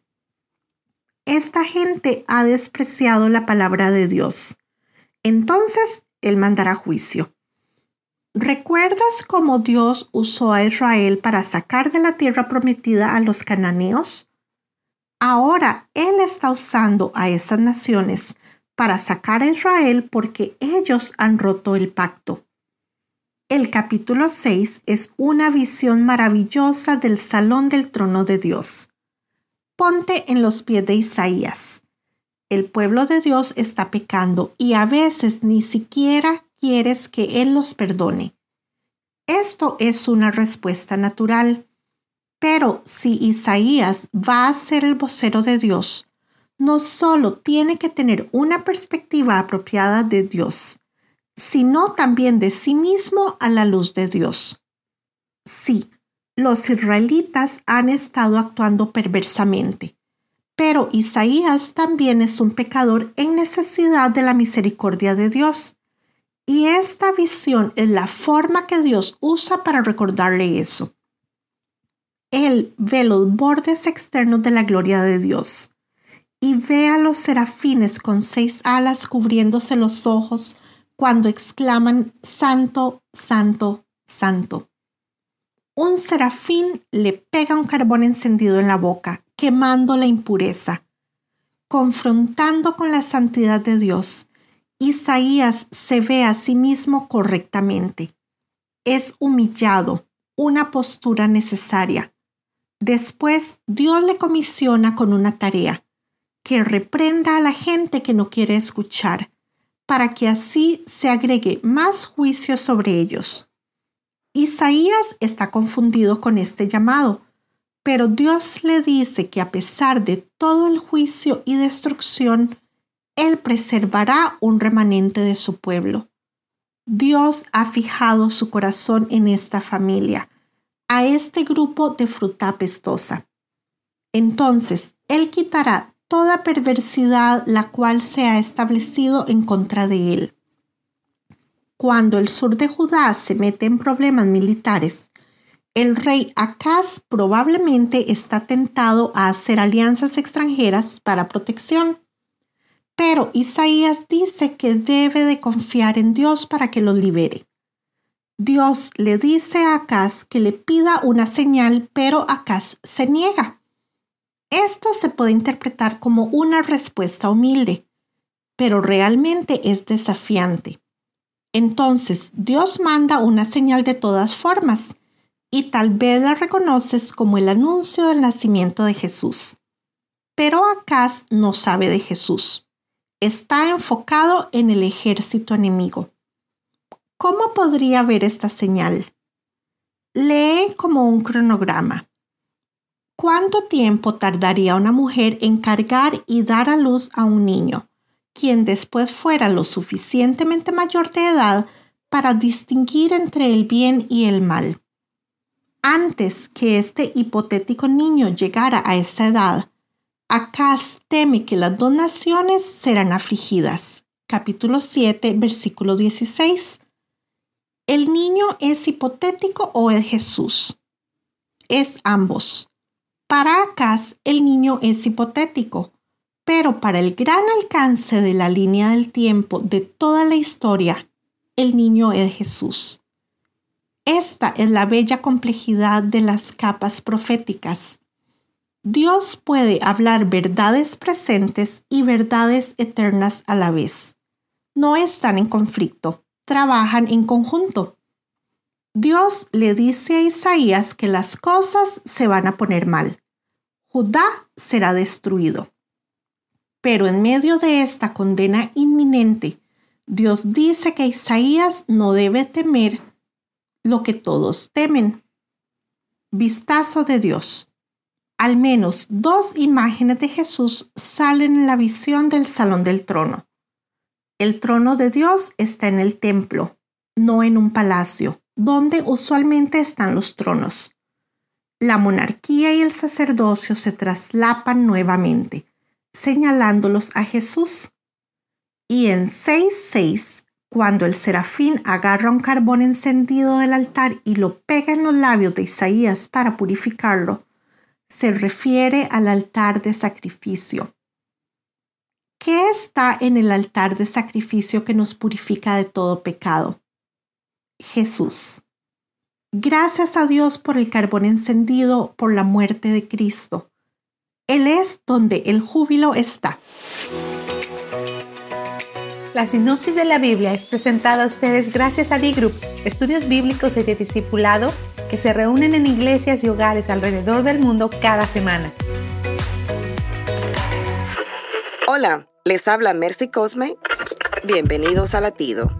Esta gente ha despreciado la palabra de Dios. Entonces, Él mandará juicio. ¿Recuerdas cómo Dios usó a Israel para sacar de la tierra prometida a los cananeos? Ahora Él está usando a esas naciones para sacar a Israel porque ellos han roto el pacto. El capítulo 6 es una visión maravillosa del salón del trono de Dios. Ponte en los pies de Isaías. El pueblo de Dios está pecando y a veces ni siquiera quieres que Él los perdone. Esto es una respuesta natural. Pero si Isaías va a ser el vocero de Dios, no solo tiene que tener una perspectiva apropiada de Dios, sino también de sí mismo a la luz de Dios. Sí, los israelitas han estado actuando perversamente, pero Isaías también es un pecador en necesidad de la misericordia de Dios. Y esta visión es la forma que Dios usa para recordarle eso. Él ve los bordes externos de la gloria de Dios y ve a los serafines con seis alas cubriéndose los ojos cuando exclaman Santo, Santo, Santo. Un serafín le pega un carbón encendido en la boca, quemando la impureza, confrontando con la santidad de Dios Isaías se ve a sí mismo correctamente. Es humillado, una postura necesaria. Después, Dios le comisiona con una tarea, que reprenda a la gente que no quiere escuchar, para que así se agregue más juicio sobre ellos. Isaías está confundido con este llamado, pero Dios le dice que a pesar de todo el juicio y destrucción, Él preservará un remanente de su pueblo. Dios ha fijado su corazón en esta familia, a este grupo de fruta apestosa. Entonces, Él quitará toda perversidad la cual se ha establecido en contra de Él. Cuando el sur de Judá se mete en problemas militares, el rey Acaz probablemente está tentado a hacer alianzas extranjeras para protección. Pero Isaías dice que debe de confiar en Dios para que lo libere. Dios le dice a Acaz que le pida una señal, pero Acaz se niega. Esto se puede interpretar como una respuesta humilde, pero realmente es desafiante. Entonces Dios manda una señal de todas formas, y tal vez la reconoces como el anuncio del nacimiento de Jesús. Pero Acaz no sabe de Jesús. Está enfocado en el ejército enemigo. ¿Cómo podría ver esta señal? Lee como un cronograma. ¿Cuánto tiempo tardaría una mujer en cargar y dar a luz a un niño, quien después fuera lo suficientemente mayor de edad para distinguir entre el bien y el mal? Antes que este hipotético niño llegara a esa edad, Acaz teme que las dos naciones serán afligidas. Capítulo 7, versículo 16. ¿El niño es hipotético o es Jesús? Es ambos. Para Acaz el niño es hipotético, pero para el gran alcance de la línea del tiempo de toda la historia, el niño es Jesús. Esta es la bella complejidad de las capas proféticas. Dios puede hablar verdades presentes y verdades eternas a la vez. No están en conflicto trabajan en conjunto. Dios le dice a Isaías que las cosas se van a poner mal. Judá será destruido. Pero en medio de esta condena inminente, Dios dice que Isaías no debe temer lo que todos temen. Vistazo de Dios. Al menos dos imágenes de Jesús salen en la visión del salón del trono. El trono de Dios está en el templo, no en un palacio, donde usualmente están los tronos. La monarquía y el sacerdocio se traslapan nuevamente, señalándolos a Jesús. Y en 6.6, cuando el serafín agarra un carbón encendido del altar y lo pega en los labios de Isaías para purificarlo, se refiere al altar de sacrificio. ¿Qué está en el altar de sacrificio que nos purifica de todo pecado? Jesús. Gracias a Dios por el carbón encendido por la muerte de Cristo. Él es donde el júbilo está. La sinopsis de la Biblia es presentada a ustedes gracias a D-Group, estudios bíblicos y de discipulado que se reúnen en iglesias y hogares alrededor del mundo cada semana. Hola, les habla Mercy Cosme. Bienvenidos a Latido.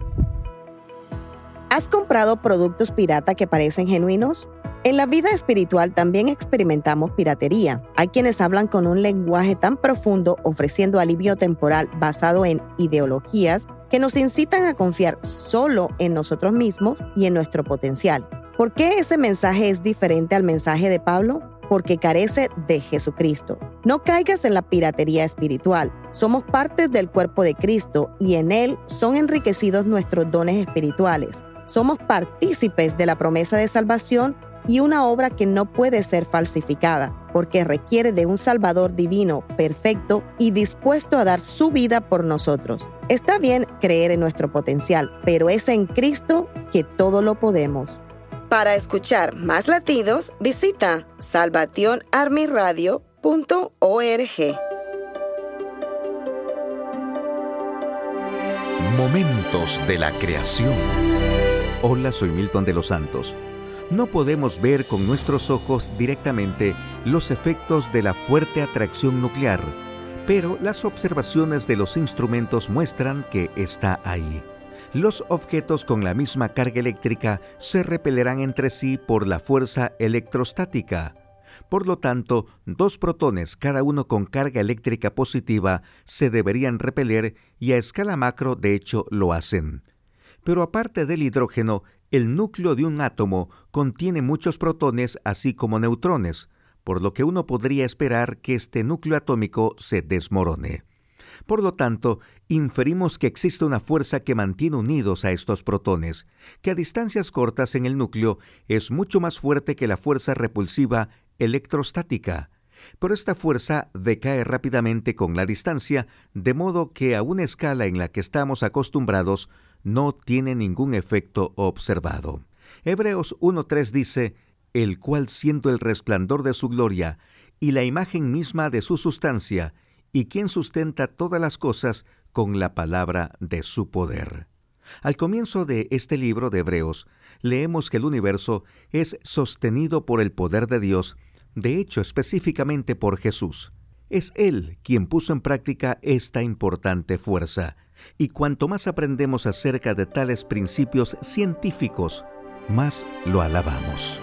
¿Has comprado productos pirata que parecen genuinos? En la vida espiritual también experimentamos piratería. Hay quienes hablan con un lenguaje tan profundo ofreciendo alivio temporal basado en ideologías que nos incitan a confiar solo en nosotros mismos y en nuestro potencial. ¿Por qué ese mensaje es diferente al mensaje de Pablo? porque carece de Jesucristo. No caigas en la piratería espiritual. Somos parte del cuerpo de Cristo y en Él son enriquecidos nuestros dones espirituales. Somos partícipes de la promesa de salvación y una obra que no puede ser falsificada, porque requiere de un Salvador divino, perfecto y dispuesto a dar su vida por nosotros. Está bien creer en nuestro potencial, pero es en Cristo que todo lo podemos. Para escuchar más latidos, visita salvationarmyradio.org. Momentos de la creación. Hola, soy Milton de los Santos. No podemos ver con nuestros ojos directamente los efectos de la fuerte atracción nuclear pero las observaciones de los instrumentos muestran que está ahí. Los objetos con la misma carga eléctrica se repelerán entre sí por la fuerza electrostática. Por lo tanto, dos protones, cada uno con carga eléctrica positiva, se deberían repeler y a escala macro de hecho lo hacen. Pero aparte del hidrógeno, el núcleo de un átomo contiene muchos protones así como neutrones, por lo que uno podría esperar que este núcleo atómico se desmorone. Por lo tanto, inferimos que existe una fuerza que mantiene unidos a estos protones, que a distancias cortas en el núcleo es mucho más fuerte que la fuerza repulsiva electrostática. Pero esta fuerza decae rápidamente con la distancia, de modo que a una escala en la que estamos acostumbrados no tiene ningún efecto observado. Hebreos 1.3 dice, el cual siendo el resplandor de su gloria y la imagen misma de su sustancia, y quien sustenta todas las cosas con la palabra de su poder. Al comienzo de este libro de Hebreos, leemos que el universo es sostenido por el poder de Dios, de hecho específicamente por Jesús. Es Él quien puso en práctica esta importante fuerza, y cuanto más aprendemos acerca de tales principios científicos, más lo alabamos.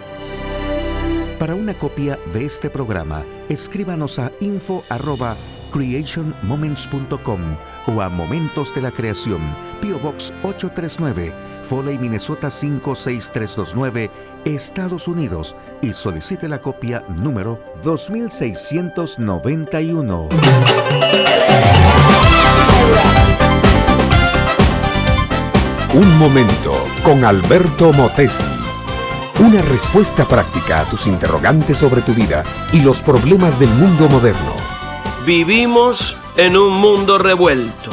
Para una copia de este programa, escríbanos a info@creationmoments.com o a Momentos de la Creación, PO Box 839, Foley, Minnesota 56329, Estados Unidos y solicite la copia número 2691. Un momento con Alberto Motesi. Una respuesta práctica a tus interrogantes sobre tu vida y los problemas del mundo moderno. Vivimos en un mundo revuelto.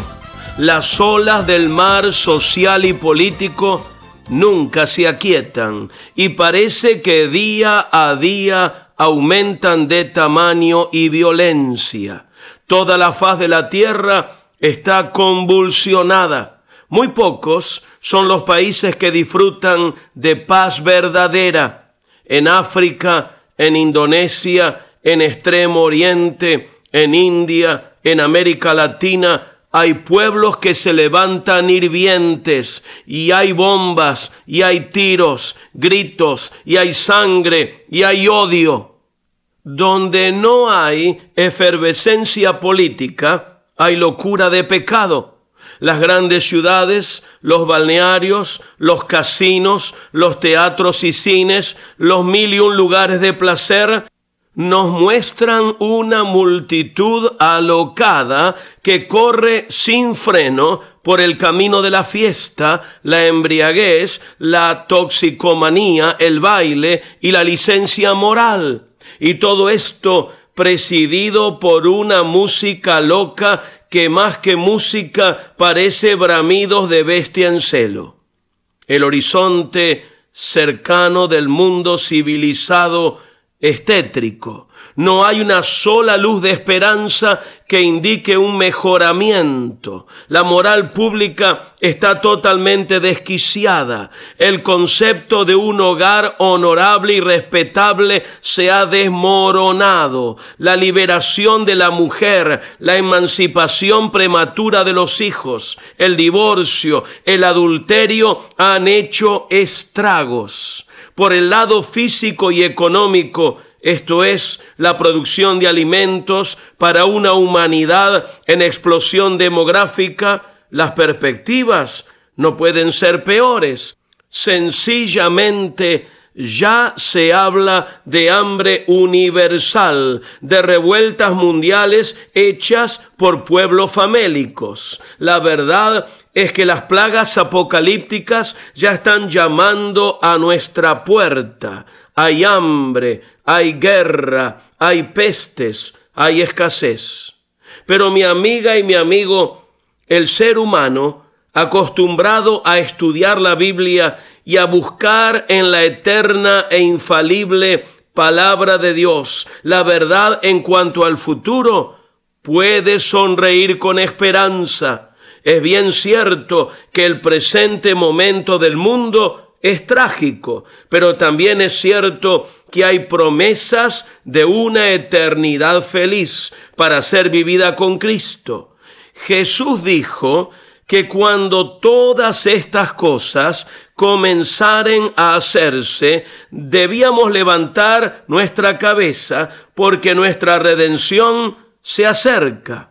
Las olas del mar social y político nunca se aquietan y parece que día a día aumentan de tamaño y violencia. Toda la faz de la tierra está convulsionada. Muy pocos son los países que disfrutan de paz verdadera. En África, en Indonesia, en Extremo Oriente, en India, en América Latina, hay pueblos que se levantan hirvientes y hay bombas y hay tiros, gritos y hay sangre y hay odio. Donde no hay efervescencia política, hay locura de pecado las grandes ciudades, los balnearios, los casinos, los teatros y cines, los mil y un lugares de placer, nos muestran una multitud alocada que corre sin freno por el camino de la fiesta, la embriaguez, la toxicomanía, el baile y la licencia moral. Y todo esto presidido por una música loca que más que música parece bramidos de bestia en celo. El horizonte cercano del mundo civilizado es tétrico. No hay una sola luz de esperanza que indique un mejoramiento. La moral pública está totalmente desquiciada. El concepto de un hogar honorable y respetable se ha desmoronado. La liberación de la mujer, la emancipación prematura de los hijos, el divorcio, el adulterio han hecho estragos. Por el lado físico y económico, esto es la producción de alimentos para una humanidad en explosión demográfica, las perspectivas no pueden ser peores. Sencillamente ya se habla de hambre universal, de revueltas mundiales hechas por pueblos famélicos. La verdad es que las plagas apocalípticas ya están llamando a nuestra puerta. Hay hambre, hay guerra, hay pestes, hay escasez. Pero mi amiga y mi amigo, el ser humano, acostumbrado a estudiar la Biblia y a buscar en la eterna e infalible palabra de Dios la verdad en cuanto al futuro, puede sonreír con esperanza. Es bien cierto que el presente momento del mundo es trágico, pero también es cierto que hay promesas de una eternidad feliz para ser vivida con Cristo. Jesús dijo que cuando todas estas cosas comenzaren a hacerse, debíamos levantar nuestra cabeza porque nuestra redención se acerca.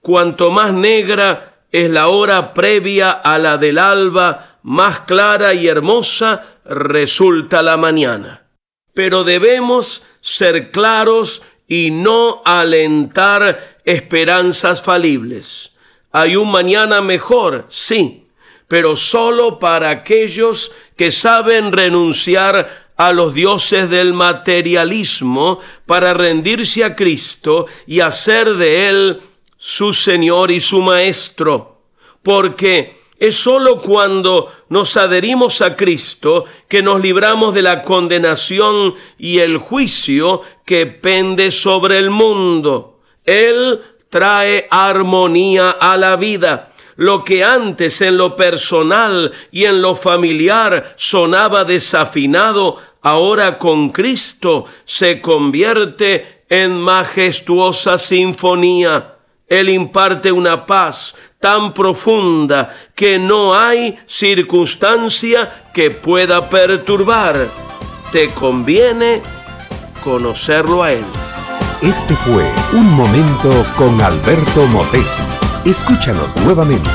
Cuanto más negra es la hora previa a la del alba, más clara y hermosa resulta la mañana. Pero debemos ser claros y no alentar esperanzas falibles. Hay un mañana mejor, sí, pero solo para aquellos que saben renunciar a los dioses del materialismo para rendirse a Cristo y hacer de Él su Señor y su Maestro. Porque es sólo cuando nos adherimos a Cristo que nos libramos de la condenación y el juicio que pende sobre el mundo. Él trae armonía a la vida. Lo que antes en lo personal y en lo familiar sonaba desafinado, ahora con Cristo se convierte en majestuosa sinfonía. Él imparte una paz tan profunda que no hay circunstancia que pueda perturbar. Te conviene conocerlo a Él. Este fue Un Momento con Alberto Motesi. Escúchanos nuevamente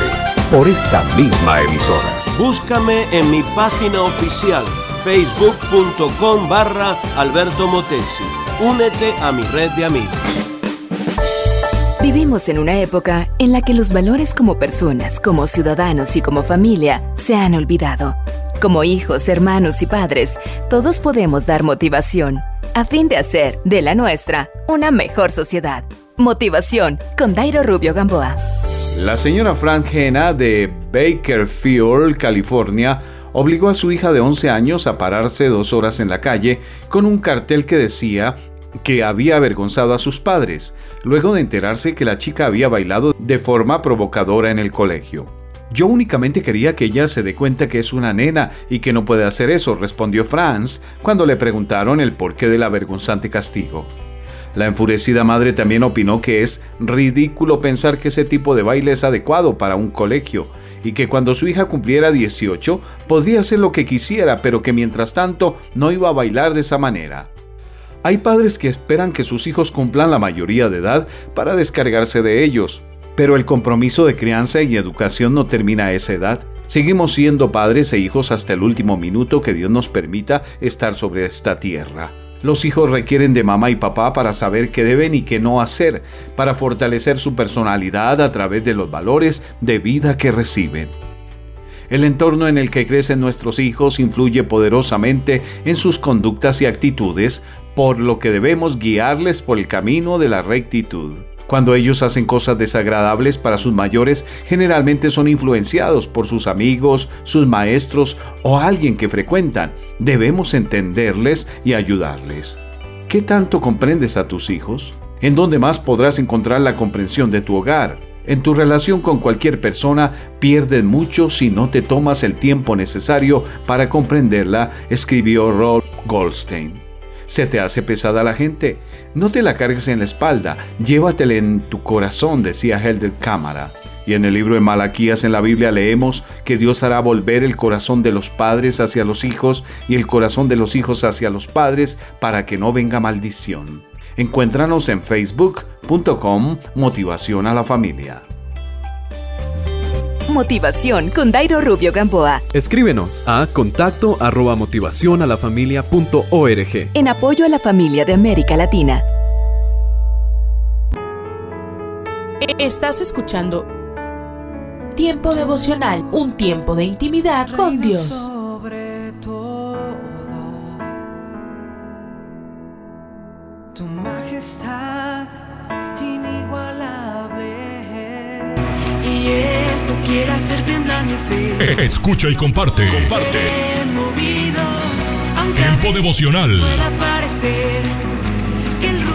por esta misma emisora. Búscame en mi página oficial facebook.com barra Alberto Motesi. Únete a mi red de amigos. Vivimos en una época en la que los valores como personas, como ciudadanos y como familia se han olvidado. Como hijos, hermanos y padres, todos podemos dar motivación a fin de hacer de la nuestra una mejor sociedad. Motivación con Dairo Rubio Gamboa. La señora Frank Hanna de Bakerfield, California, obligó a su hija de 11 años a pararse dos horas en la calle con un cartel que decía que había avergonzado a sus padres, luego de enterarse que la chica había bailado de forma provocadora en el colegio. Yo únicamente quería que ella se dé cuenta que es una nena y que no puede hacer eso, respondió Franz cuando le preguntaron el porqué del avergonzante castigo. La enfurecida madre también opinó que es ridículo pensar que ese tipo de baile es adecuado para un colegio y que cuando su hija cumpliera 18 podría hacer lo que quisiera, pero que mientras tanto no iba a bailar de esa manera. Hay padres que esperan que sus hijos cumplan la mayoría de edad para descargarse de ellos, pero el compromiso de crianza y educación no termina a esa edad. Seguimos siendo padres e hijos hasta el último minuto que Dios nos permita estar sobre esta tierra. Los hijos requieren de mamá y papá para saber qué deben y qué no hacer, para fortalecer su personalidad a través de los valores de vida que reciben. El entorno en el que crecen nuestros hijos influye poderosamente en sus conductas y actitudes, por lo que debemos guiarles por el camino de la rectitud. Cuando ellos hacen cosas desagradables para sus mayores, generalmente son influenciados por sus amigos, sus maestros o alguien que frecuentan. Debemos entenderles y ayudarles. ¿Qué tanto comprendes a tus hijos? ¿En dónde más podrás encontrar la comprensión de tu hogar? En tu relación con cualquier persona pierdes mucho si no te tomas el tiempo necesario para comprenderla, escribió Rolf Goldstein. ¿Se te hace pesada la gente? No te la cargues en la espalda, llévatela en tu corazón, decía Helder Cámara. Y en el libro de Malaquías en la Biblia leemos que Dios hará volver el corazón de los padres hacia los hijos y el corazón de los hijos hacia los padres para que no venga maldición. Encuéntranos en facebook.com Motivación a la Familia. Motivación con Dairo Rubio Gamboa. Escríbenos a contacto arroba motivación a la familia punto org. En apoyo a la familia de América Latina. Estás escuchando Tiempo devocional, un tiempo de intimidad con Dios. Esto quiere hacer temblar mi fe. Escucha y comparte. Comparte. Movido, Tiempo devocional. parecer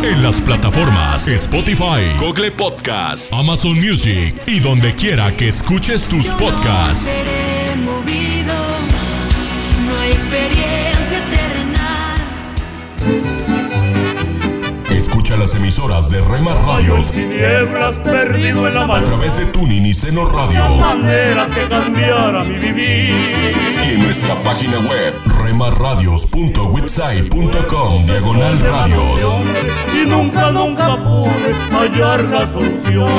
En las plataformas Spotify, Google Podcast, Amazon Music y donde quiera que escuches tus podcasts. seré movido. No Escucha las emisoras de Rema Radios Tinieblas perdido en la a mano. través de Tuning y Seno Radio Maneras que cambiara mi vivir. y en nuestra página web remarradios.witsai.com diagonal radios. Y nunca, nunca pude hallar la solución.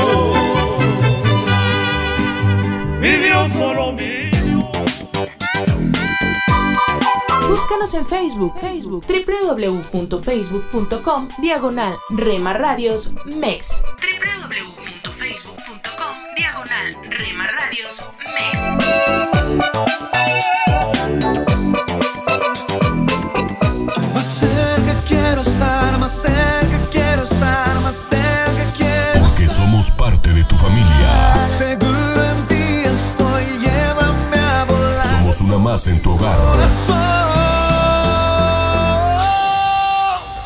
Mi Dios solo mío. Búscanos en Facebook, Facebook, www.facebook.com, diagonal Rema Radios MEX. www.facebook.com, diagonal Rema Radios Más cerca quiero estar, más cerca quiero estar, más cerca quiero Porque somos parte de tu familia. Seguro en ti estoy, llévame a volar. Somos una más en tu hogar.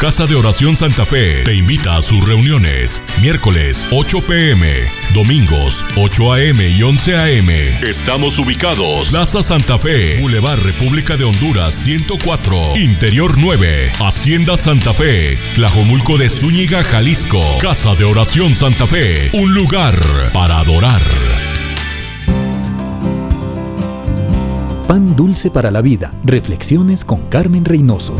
Casa de Oración Santa Fe te invita a sus reuniones. Miércoles 8 pm, domingos 8 am y 11 am. Estamos ubicados. Plaza Santa Fe, Boulevard República de Honduras 104, Interior 9, Hacienda Santa Fe, Tlajomulco de Zúñiga, Jalisco. Casa de Oración Santa Fe, un lugar para adorar. Pan dulce para la vida. Reflexiones con Carmen Reynoso.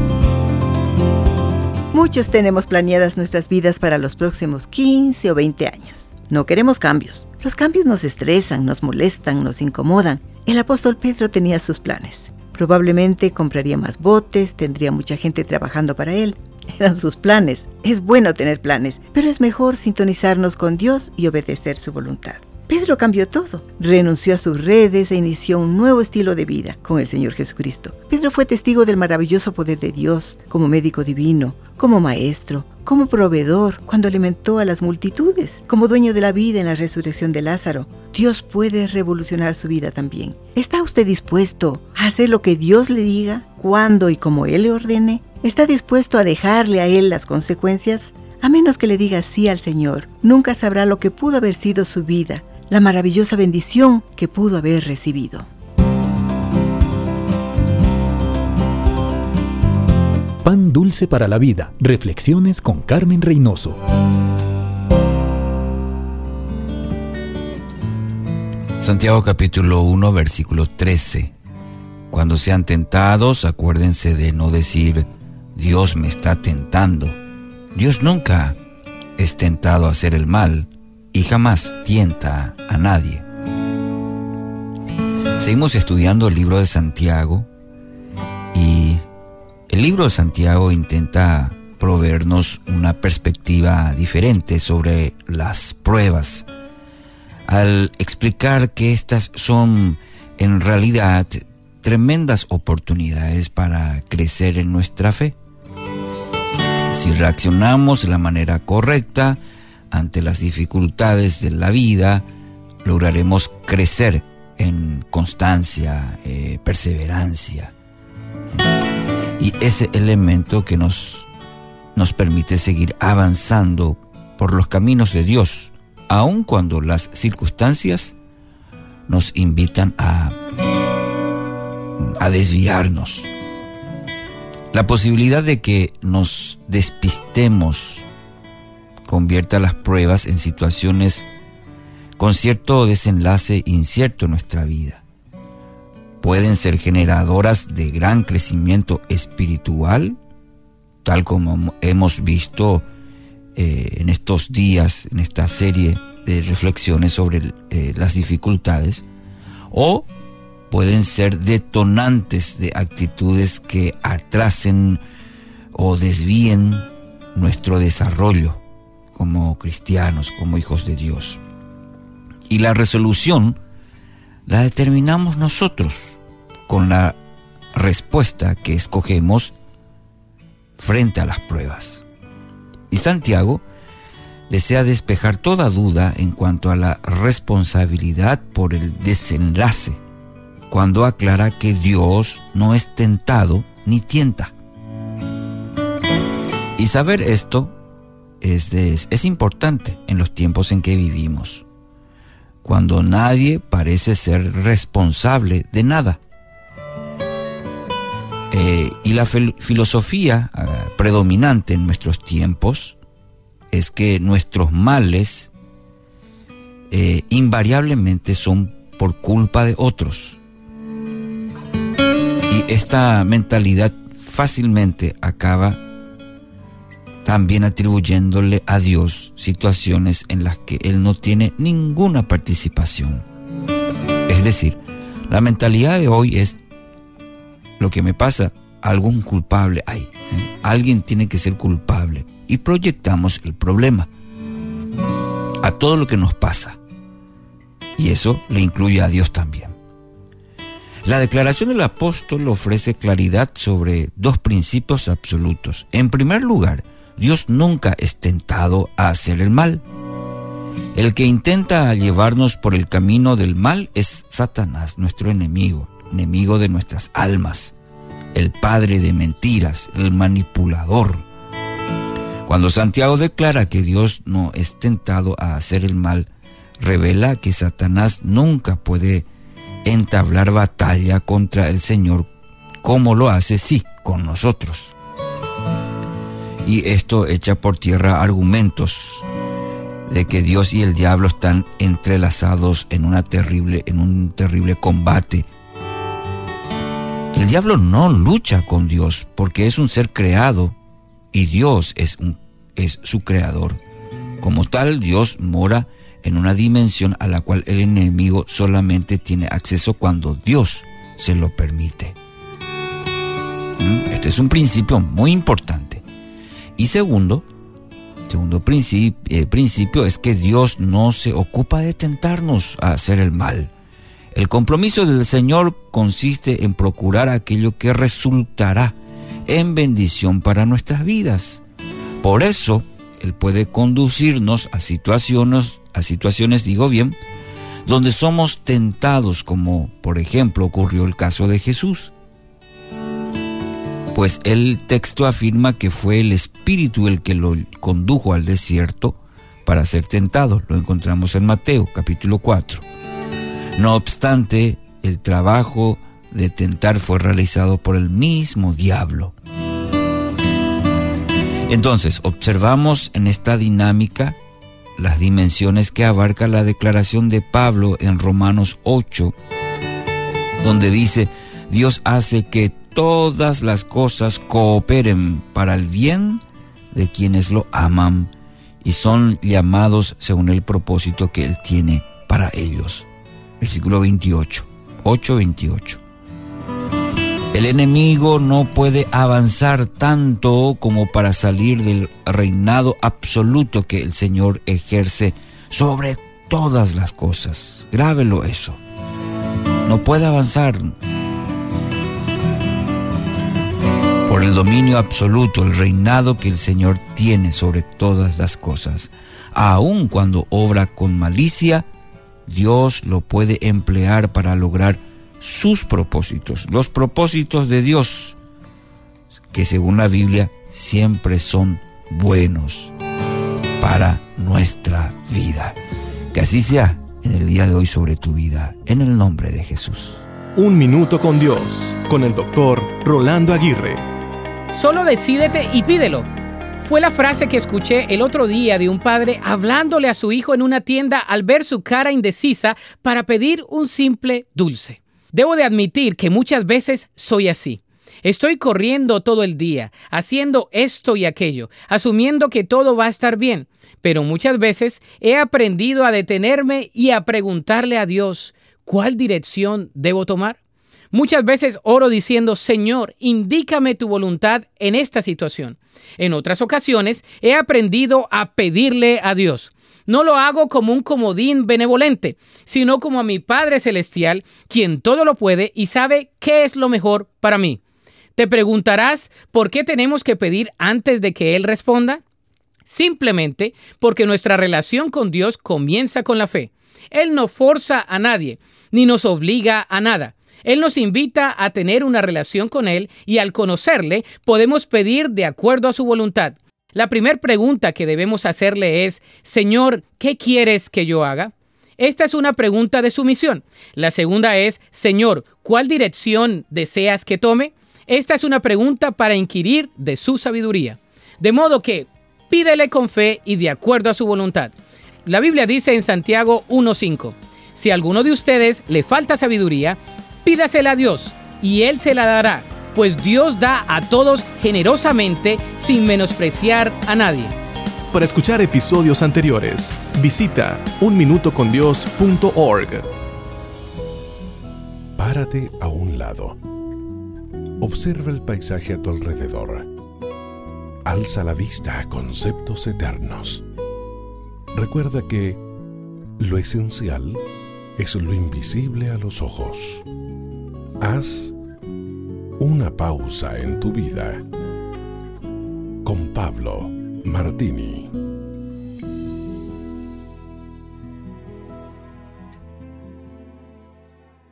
Muchos tenemos planeadas nuestras vidas para los próximos 15 o 20 años. No queremos cambios. Los cambios nos estresan, nos molestan, nos incomodan. El apóstol Pedro tenía sus planes. Probablemente compraría más botes, tendría mucha gente trabajando para él. Eran sus planes. Es bueno tener planes, pero es mejor sintonizarnos con Dios y obedecer su voluntad. Pedro cambió todo, renunció a sus redes e inició un nuevo estilo de vida con el Señor Jesucristo. Pedro fue testigo del maravilloso poder de Dios como médico divino, como maestro, como proveedor cuando alimentó a las multitudes, como dueño de la vida en la resurrección de Lázaro. Dios puede revolucionar su vida también. ¿Está usted dispuesto a hacer lo que Dios le diga, cuando y como Él le ordene? ¿Está dispuesto a dejarle a Él las consecuencias? A menos que le diga sí al Señor, nunca sabrá lo que pudo haber sido su vida, la maravillosa bendición que pudo haber recibido. Pan dulce para la vida. Reflexiones con Carmen Reynoso. Santiago capítulo 1 versículo 13. Cuando sean tentados, acuérdense de no decir, Dios me está tentando. Dios nunca es tentado a hacer el mal y jamás tienta a nadie. Seguimos estudiando el libro de Santiago y el libro de Santiago intenta proveernos una perspectiva diferente sobre las pruebas al explicar que estas son en realidad tremendas oportunidades para crecer en nuestra fe. Si reaccionamos de la manera correcta ante las dificultades de la vida, lograremos crecer en constancia, eh, perseverancia. Y ese elemento que nos, nos permite seguir avanzando por los caminos de Dios, aun cuando las circunstancias nos invitan a, a desviarnos. La posibilidad de que nos despistemos convierta las pruebas en situaciones con cierto desenlace incierto en nuestra vida. Pueden ser generadoras de gran crecimiento espiritual, tal como hemos visto eh, en estos días, en esta serie de reflexiones sobre eh, las dificultades, o pueden ser detonantes de actitudes que atrasen o desvíen nuestro desarrollo como cristianos, como hijos de Dios. Y la resolución la determinamos nosotros con la respuesta que escogemos frente a las pruebas. Y Santiago desea despejar toda duda en cuanto a la responsabilidad por el desenlace, cuando aclara que Dios no es tentado ni tienta. Y saber esto es, es, importante en los tiempos en que vivimos, cuando nadie parece ser responsable de nada. Eh, y la filosofía ah, predominante en nuestros tiempos es que nuestros males eh, invariablemente son por culpa de otros. Y esta mentalidad fácilmente acaba también atribuyéndole a Dios situaciones en las que Él no tiene ninguna participación. Es decir, la mentalidad de hoy es lo que me pasa, algún culpable hay. ¿eh? Alguien tiene que ser culpable. Y proyectamos el problema a todo lo que nos pasa. Y eso le incluye a Dios también. La declaración del apóstol ofrece claridad sobre dos principios absolutos. En primer lugar, Dios nunca es tentado a hacer el mal. El que intenta llevarnos por el camino del mal es Satanás, nuestro enemigo, enemigo de nuestras almas, el padre de mentiras, el manipulador. Cuando Santiago declara que Dios no es tentado a hacer el mal, revela que Satanás nunca puede entablar batalla contra el Señor como lo hace sí con nosotros y esto echa por tierra argumentos de que Dios y el diablo están entrelazados en, una terrible, en un terrible combate. El diablo no lucha con Dios porque es un ser creado y Dios es, un, es su creador. Como tal, Dios mora en una dimensión a la cual el enemigo solamente tiene acceso cuando Dios se lo permite. ¿Mm? Este es un principio muy importante. Y segundo, segundo principio, eh, principio es que Dios no se ocupa de tentarnos a hacer el mal. El compromiso del Señor consiste en procurar aquello que resultará en bendición para nuestras vidas. Por eso, Él puede conducirnos a situaciones, a situaciones, digo bien, donde somos tentados, como por ejemplo ocurrió el caso de Jesús pues el texto afirma que fue el Espíritu el que lo condujo al desierto para ser tentado. Lo encontramos en Mateo capítulo 4. No obstante, el trabajo de tentar fue realizado por el mismo diablo. Entonces, observamos en esta dinámica las dimensiones que abarca la declaración de Pablo en Romanos 8, donde dice, Dios hace que todas las cosas cooperen para el bien de quienes lo aman y son llamados según el propósito que Él tiene para ellos. Versículo 28, 8-28. El enemigo no puede avanzar tanto como para salir del reinado absoluto que el Señor ejerce sobre todas las cosas. Grábelo eso. No puede avanzar por el dominio absoluto, el reinado que el Señor tiene sobre todas las cosas. Aun cuando obra con malicia, Dios lo puede emplear para lograr sus propósitos, los propósitos de Dios, que según la Biblia siempre son buenos para nuestra vida. Que así sea en el día de hoy sobre tu vida, en el nombre de Jesús. Un minuto con Dios, con el doctor Rolando Aguirre. Solo decídete y pídelo. Fue la frase que escuché el otro día de un padre hablándole a su hijo en una tienda al ver su cara indecisa para pedir un simple dulce. Debo de admitir que muchas veces soy así. Estoy corriendo todo el día, haciendo esto y aquello, asumiendo que todo va a estar bien, pero muchas veces he aprendido a detenerme y a preguntarle a Dios, ¿cuál dirección debo tomar? Muchas veces oro diciendo, Señor, indícame tu voluntad en esta situación. En otras ocasiones he aprendido a pedirle a Dios. No lo hago como un comodín benevolente, sino como a mi Padre Celestial, quien todo lo puede y sabe qué es lo mejor para mí. Te preguntarás por qué tenemos que pedir antes de que Él responda. Simplemente porque nuestra relación con Dios comienza con la fe. Él no forza a nadie, ni nos obliga a nada. Él nos invita a tener una relación con Él y al conocerle podemos pedir de acuerdo a su voluntad. La primera pregunta que debemos hacerle es, Señor, ¿qué quieres que yo haga? Esta es una pregunta de sumisión. La segunda es, Señor, ¿cuál dirección deseas que tome? Esta es una pregunta para inquirir de su sabiduría. De modo que pídele con fe y de acuerdo a su voluntad. La Biblia dice en Santiago 1.5, si a alguno de ustedes le falta sabiduría, pídasela a Dios y Él se la dará, pues Dios da a todos generosamente sin menospreciar a nadie. Para escuchar episodios anteriores, visita unminutocondios.org. Párate a un lado. Observa el paisaje a tu alrededor. Alza la vista a conceptos eternos. Recuerda que lo esencial es lo invisible a los ojos. Haz una pausa en tu vida. Con Pablo Martini.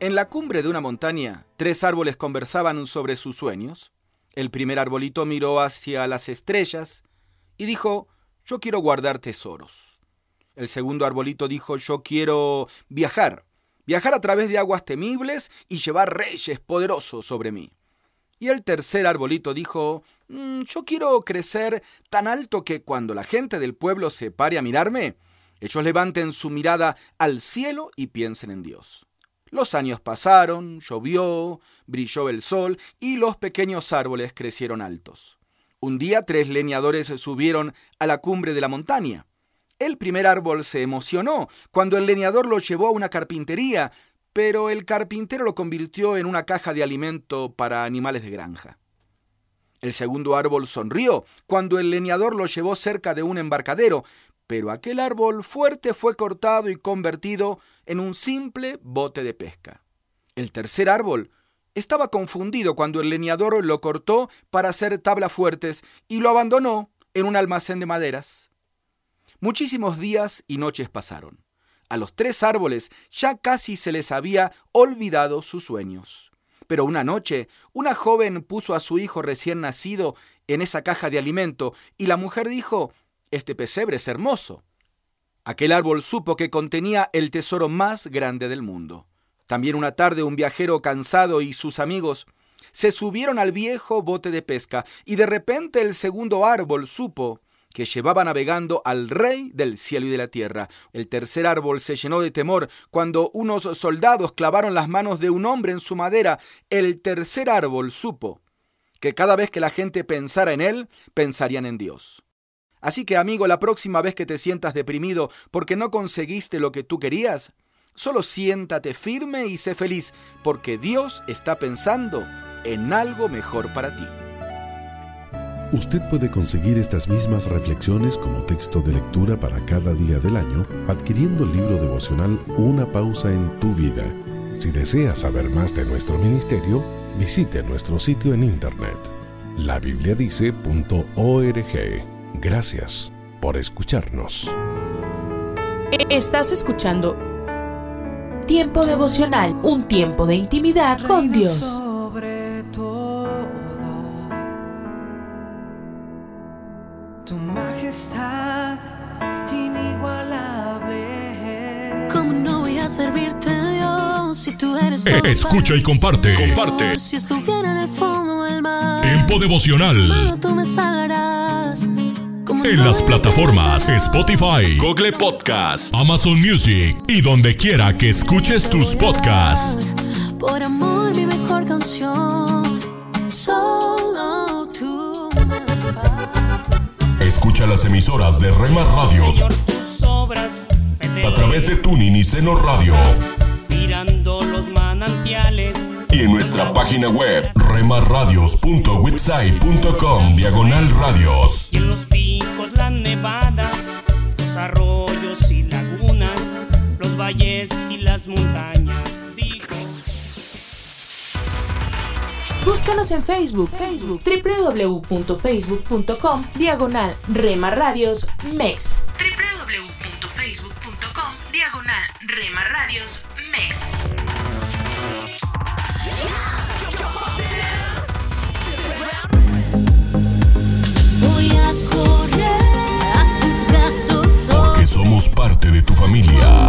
En la cumbre de una montaña, tres árboles conversaban sobre sus sueños. El primer arbolito miró hacia las estrellas y dijo, yo quiero guardar tesoros. El segundo arbolito dijo, yo quiero viajar, viajar a través de aguas temibles y llevar reyes poderosos sobre mí. Y el tercer arbolito dijo, "Mm, yo quiero crecer tan alto que cuando la gente del pueblo se pare a mirarme, ellos levanten su mirada al cielo y piensen en Dios. Los años pasaron, llovió, brilló el sol y los pequeños árboles crecieron altos. Un día tres leñadores subieron a la cumbre de la montaña. El primer árbol se emocionó cuando el leñador lo llevó a una carpintería, pero el carpintero lo convirtió en una caja de alimento para animales de granja. El segundo árbol sonrió cuando el leñador lo llevó cerca de un embarcadero, pero aquel árbol fuerte fue cortado y convertido en un simple bote de pesca. El tercer árbol estaba confundido cuando el leñador lo cortó para hacer tablas fuertes y lo abandonó en un almacén de maderas. Muchísimos días y noches pasaron. A los tres árboles ya casi se les había olvidado sus sueños. Pero una noche, una joven puso a su hijo recién nacido en esa caja de alimento y la mujer dijo, este pesebre es hermoso. Aquel árbol supo que contenía el tesoro más grande del mundo. También una tarde un viajero cansado y sus amigos se subieron al viejo bote de pesca y de repente el segundo árbol supo que llevaba navegando al rey del cielo y de la tierra. El tercer árbol se llenó de temor cuando unos soldados clavaron las manos de un hombre en su madera. El tercer árbol supo que cada vez que la gente pensara en él, pensarían en Dios. Así que amigo, la próxima vez que te sientas deprimido porque no conseguiste lo que tú querías, solo siéntate firme y sé feliz, porque Dios está pensando en algo mejor para ti. Usted puede conseguir estas mismas reflexiones como texto de lectura para cada día del año adquiriendo el libro devocional Una pausa en tu vida. Si desea saber más de nuestro ministerio, visite nuestro sitio en internet labibliadice.org. Gracias por escucharnos. Estás escuchando Tiempo devocional, un tiempo de intimidad con Dios. Servirte, Dios, si tú eres Eh, todo escucha y comparte. Comparte. Si estuviera en el fondo del mar, Tiempo devocional. tú me salvarás. ¿Cómo En las plataformas Spotify, Google Podcast, Amazon Music y donde quiera que escuches tus podcasts. Por amor, mi mejor canción. Solo tú. Escucha las emisoras de Rema Radios a través de Tuning y Seno Radio mirando los manantiales. y en nuestra página web remarradios.witsai.com diagonal radios. Y en los picos la nevada, los arroyos y lagunas, los valles y las montañas. Búscanos en Facebook, Facebook, www.facebook.com, diagonal Rema Radios MEX. www.facebook.com, diagonal Rema Radios MEX. Voy a correr a tus brazos. Porque somos parte de tu familia.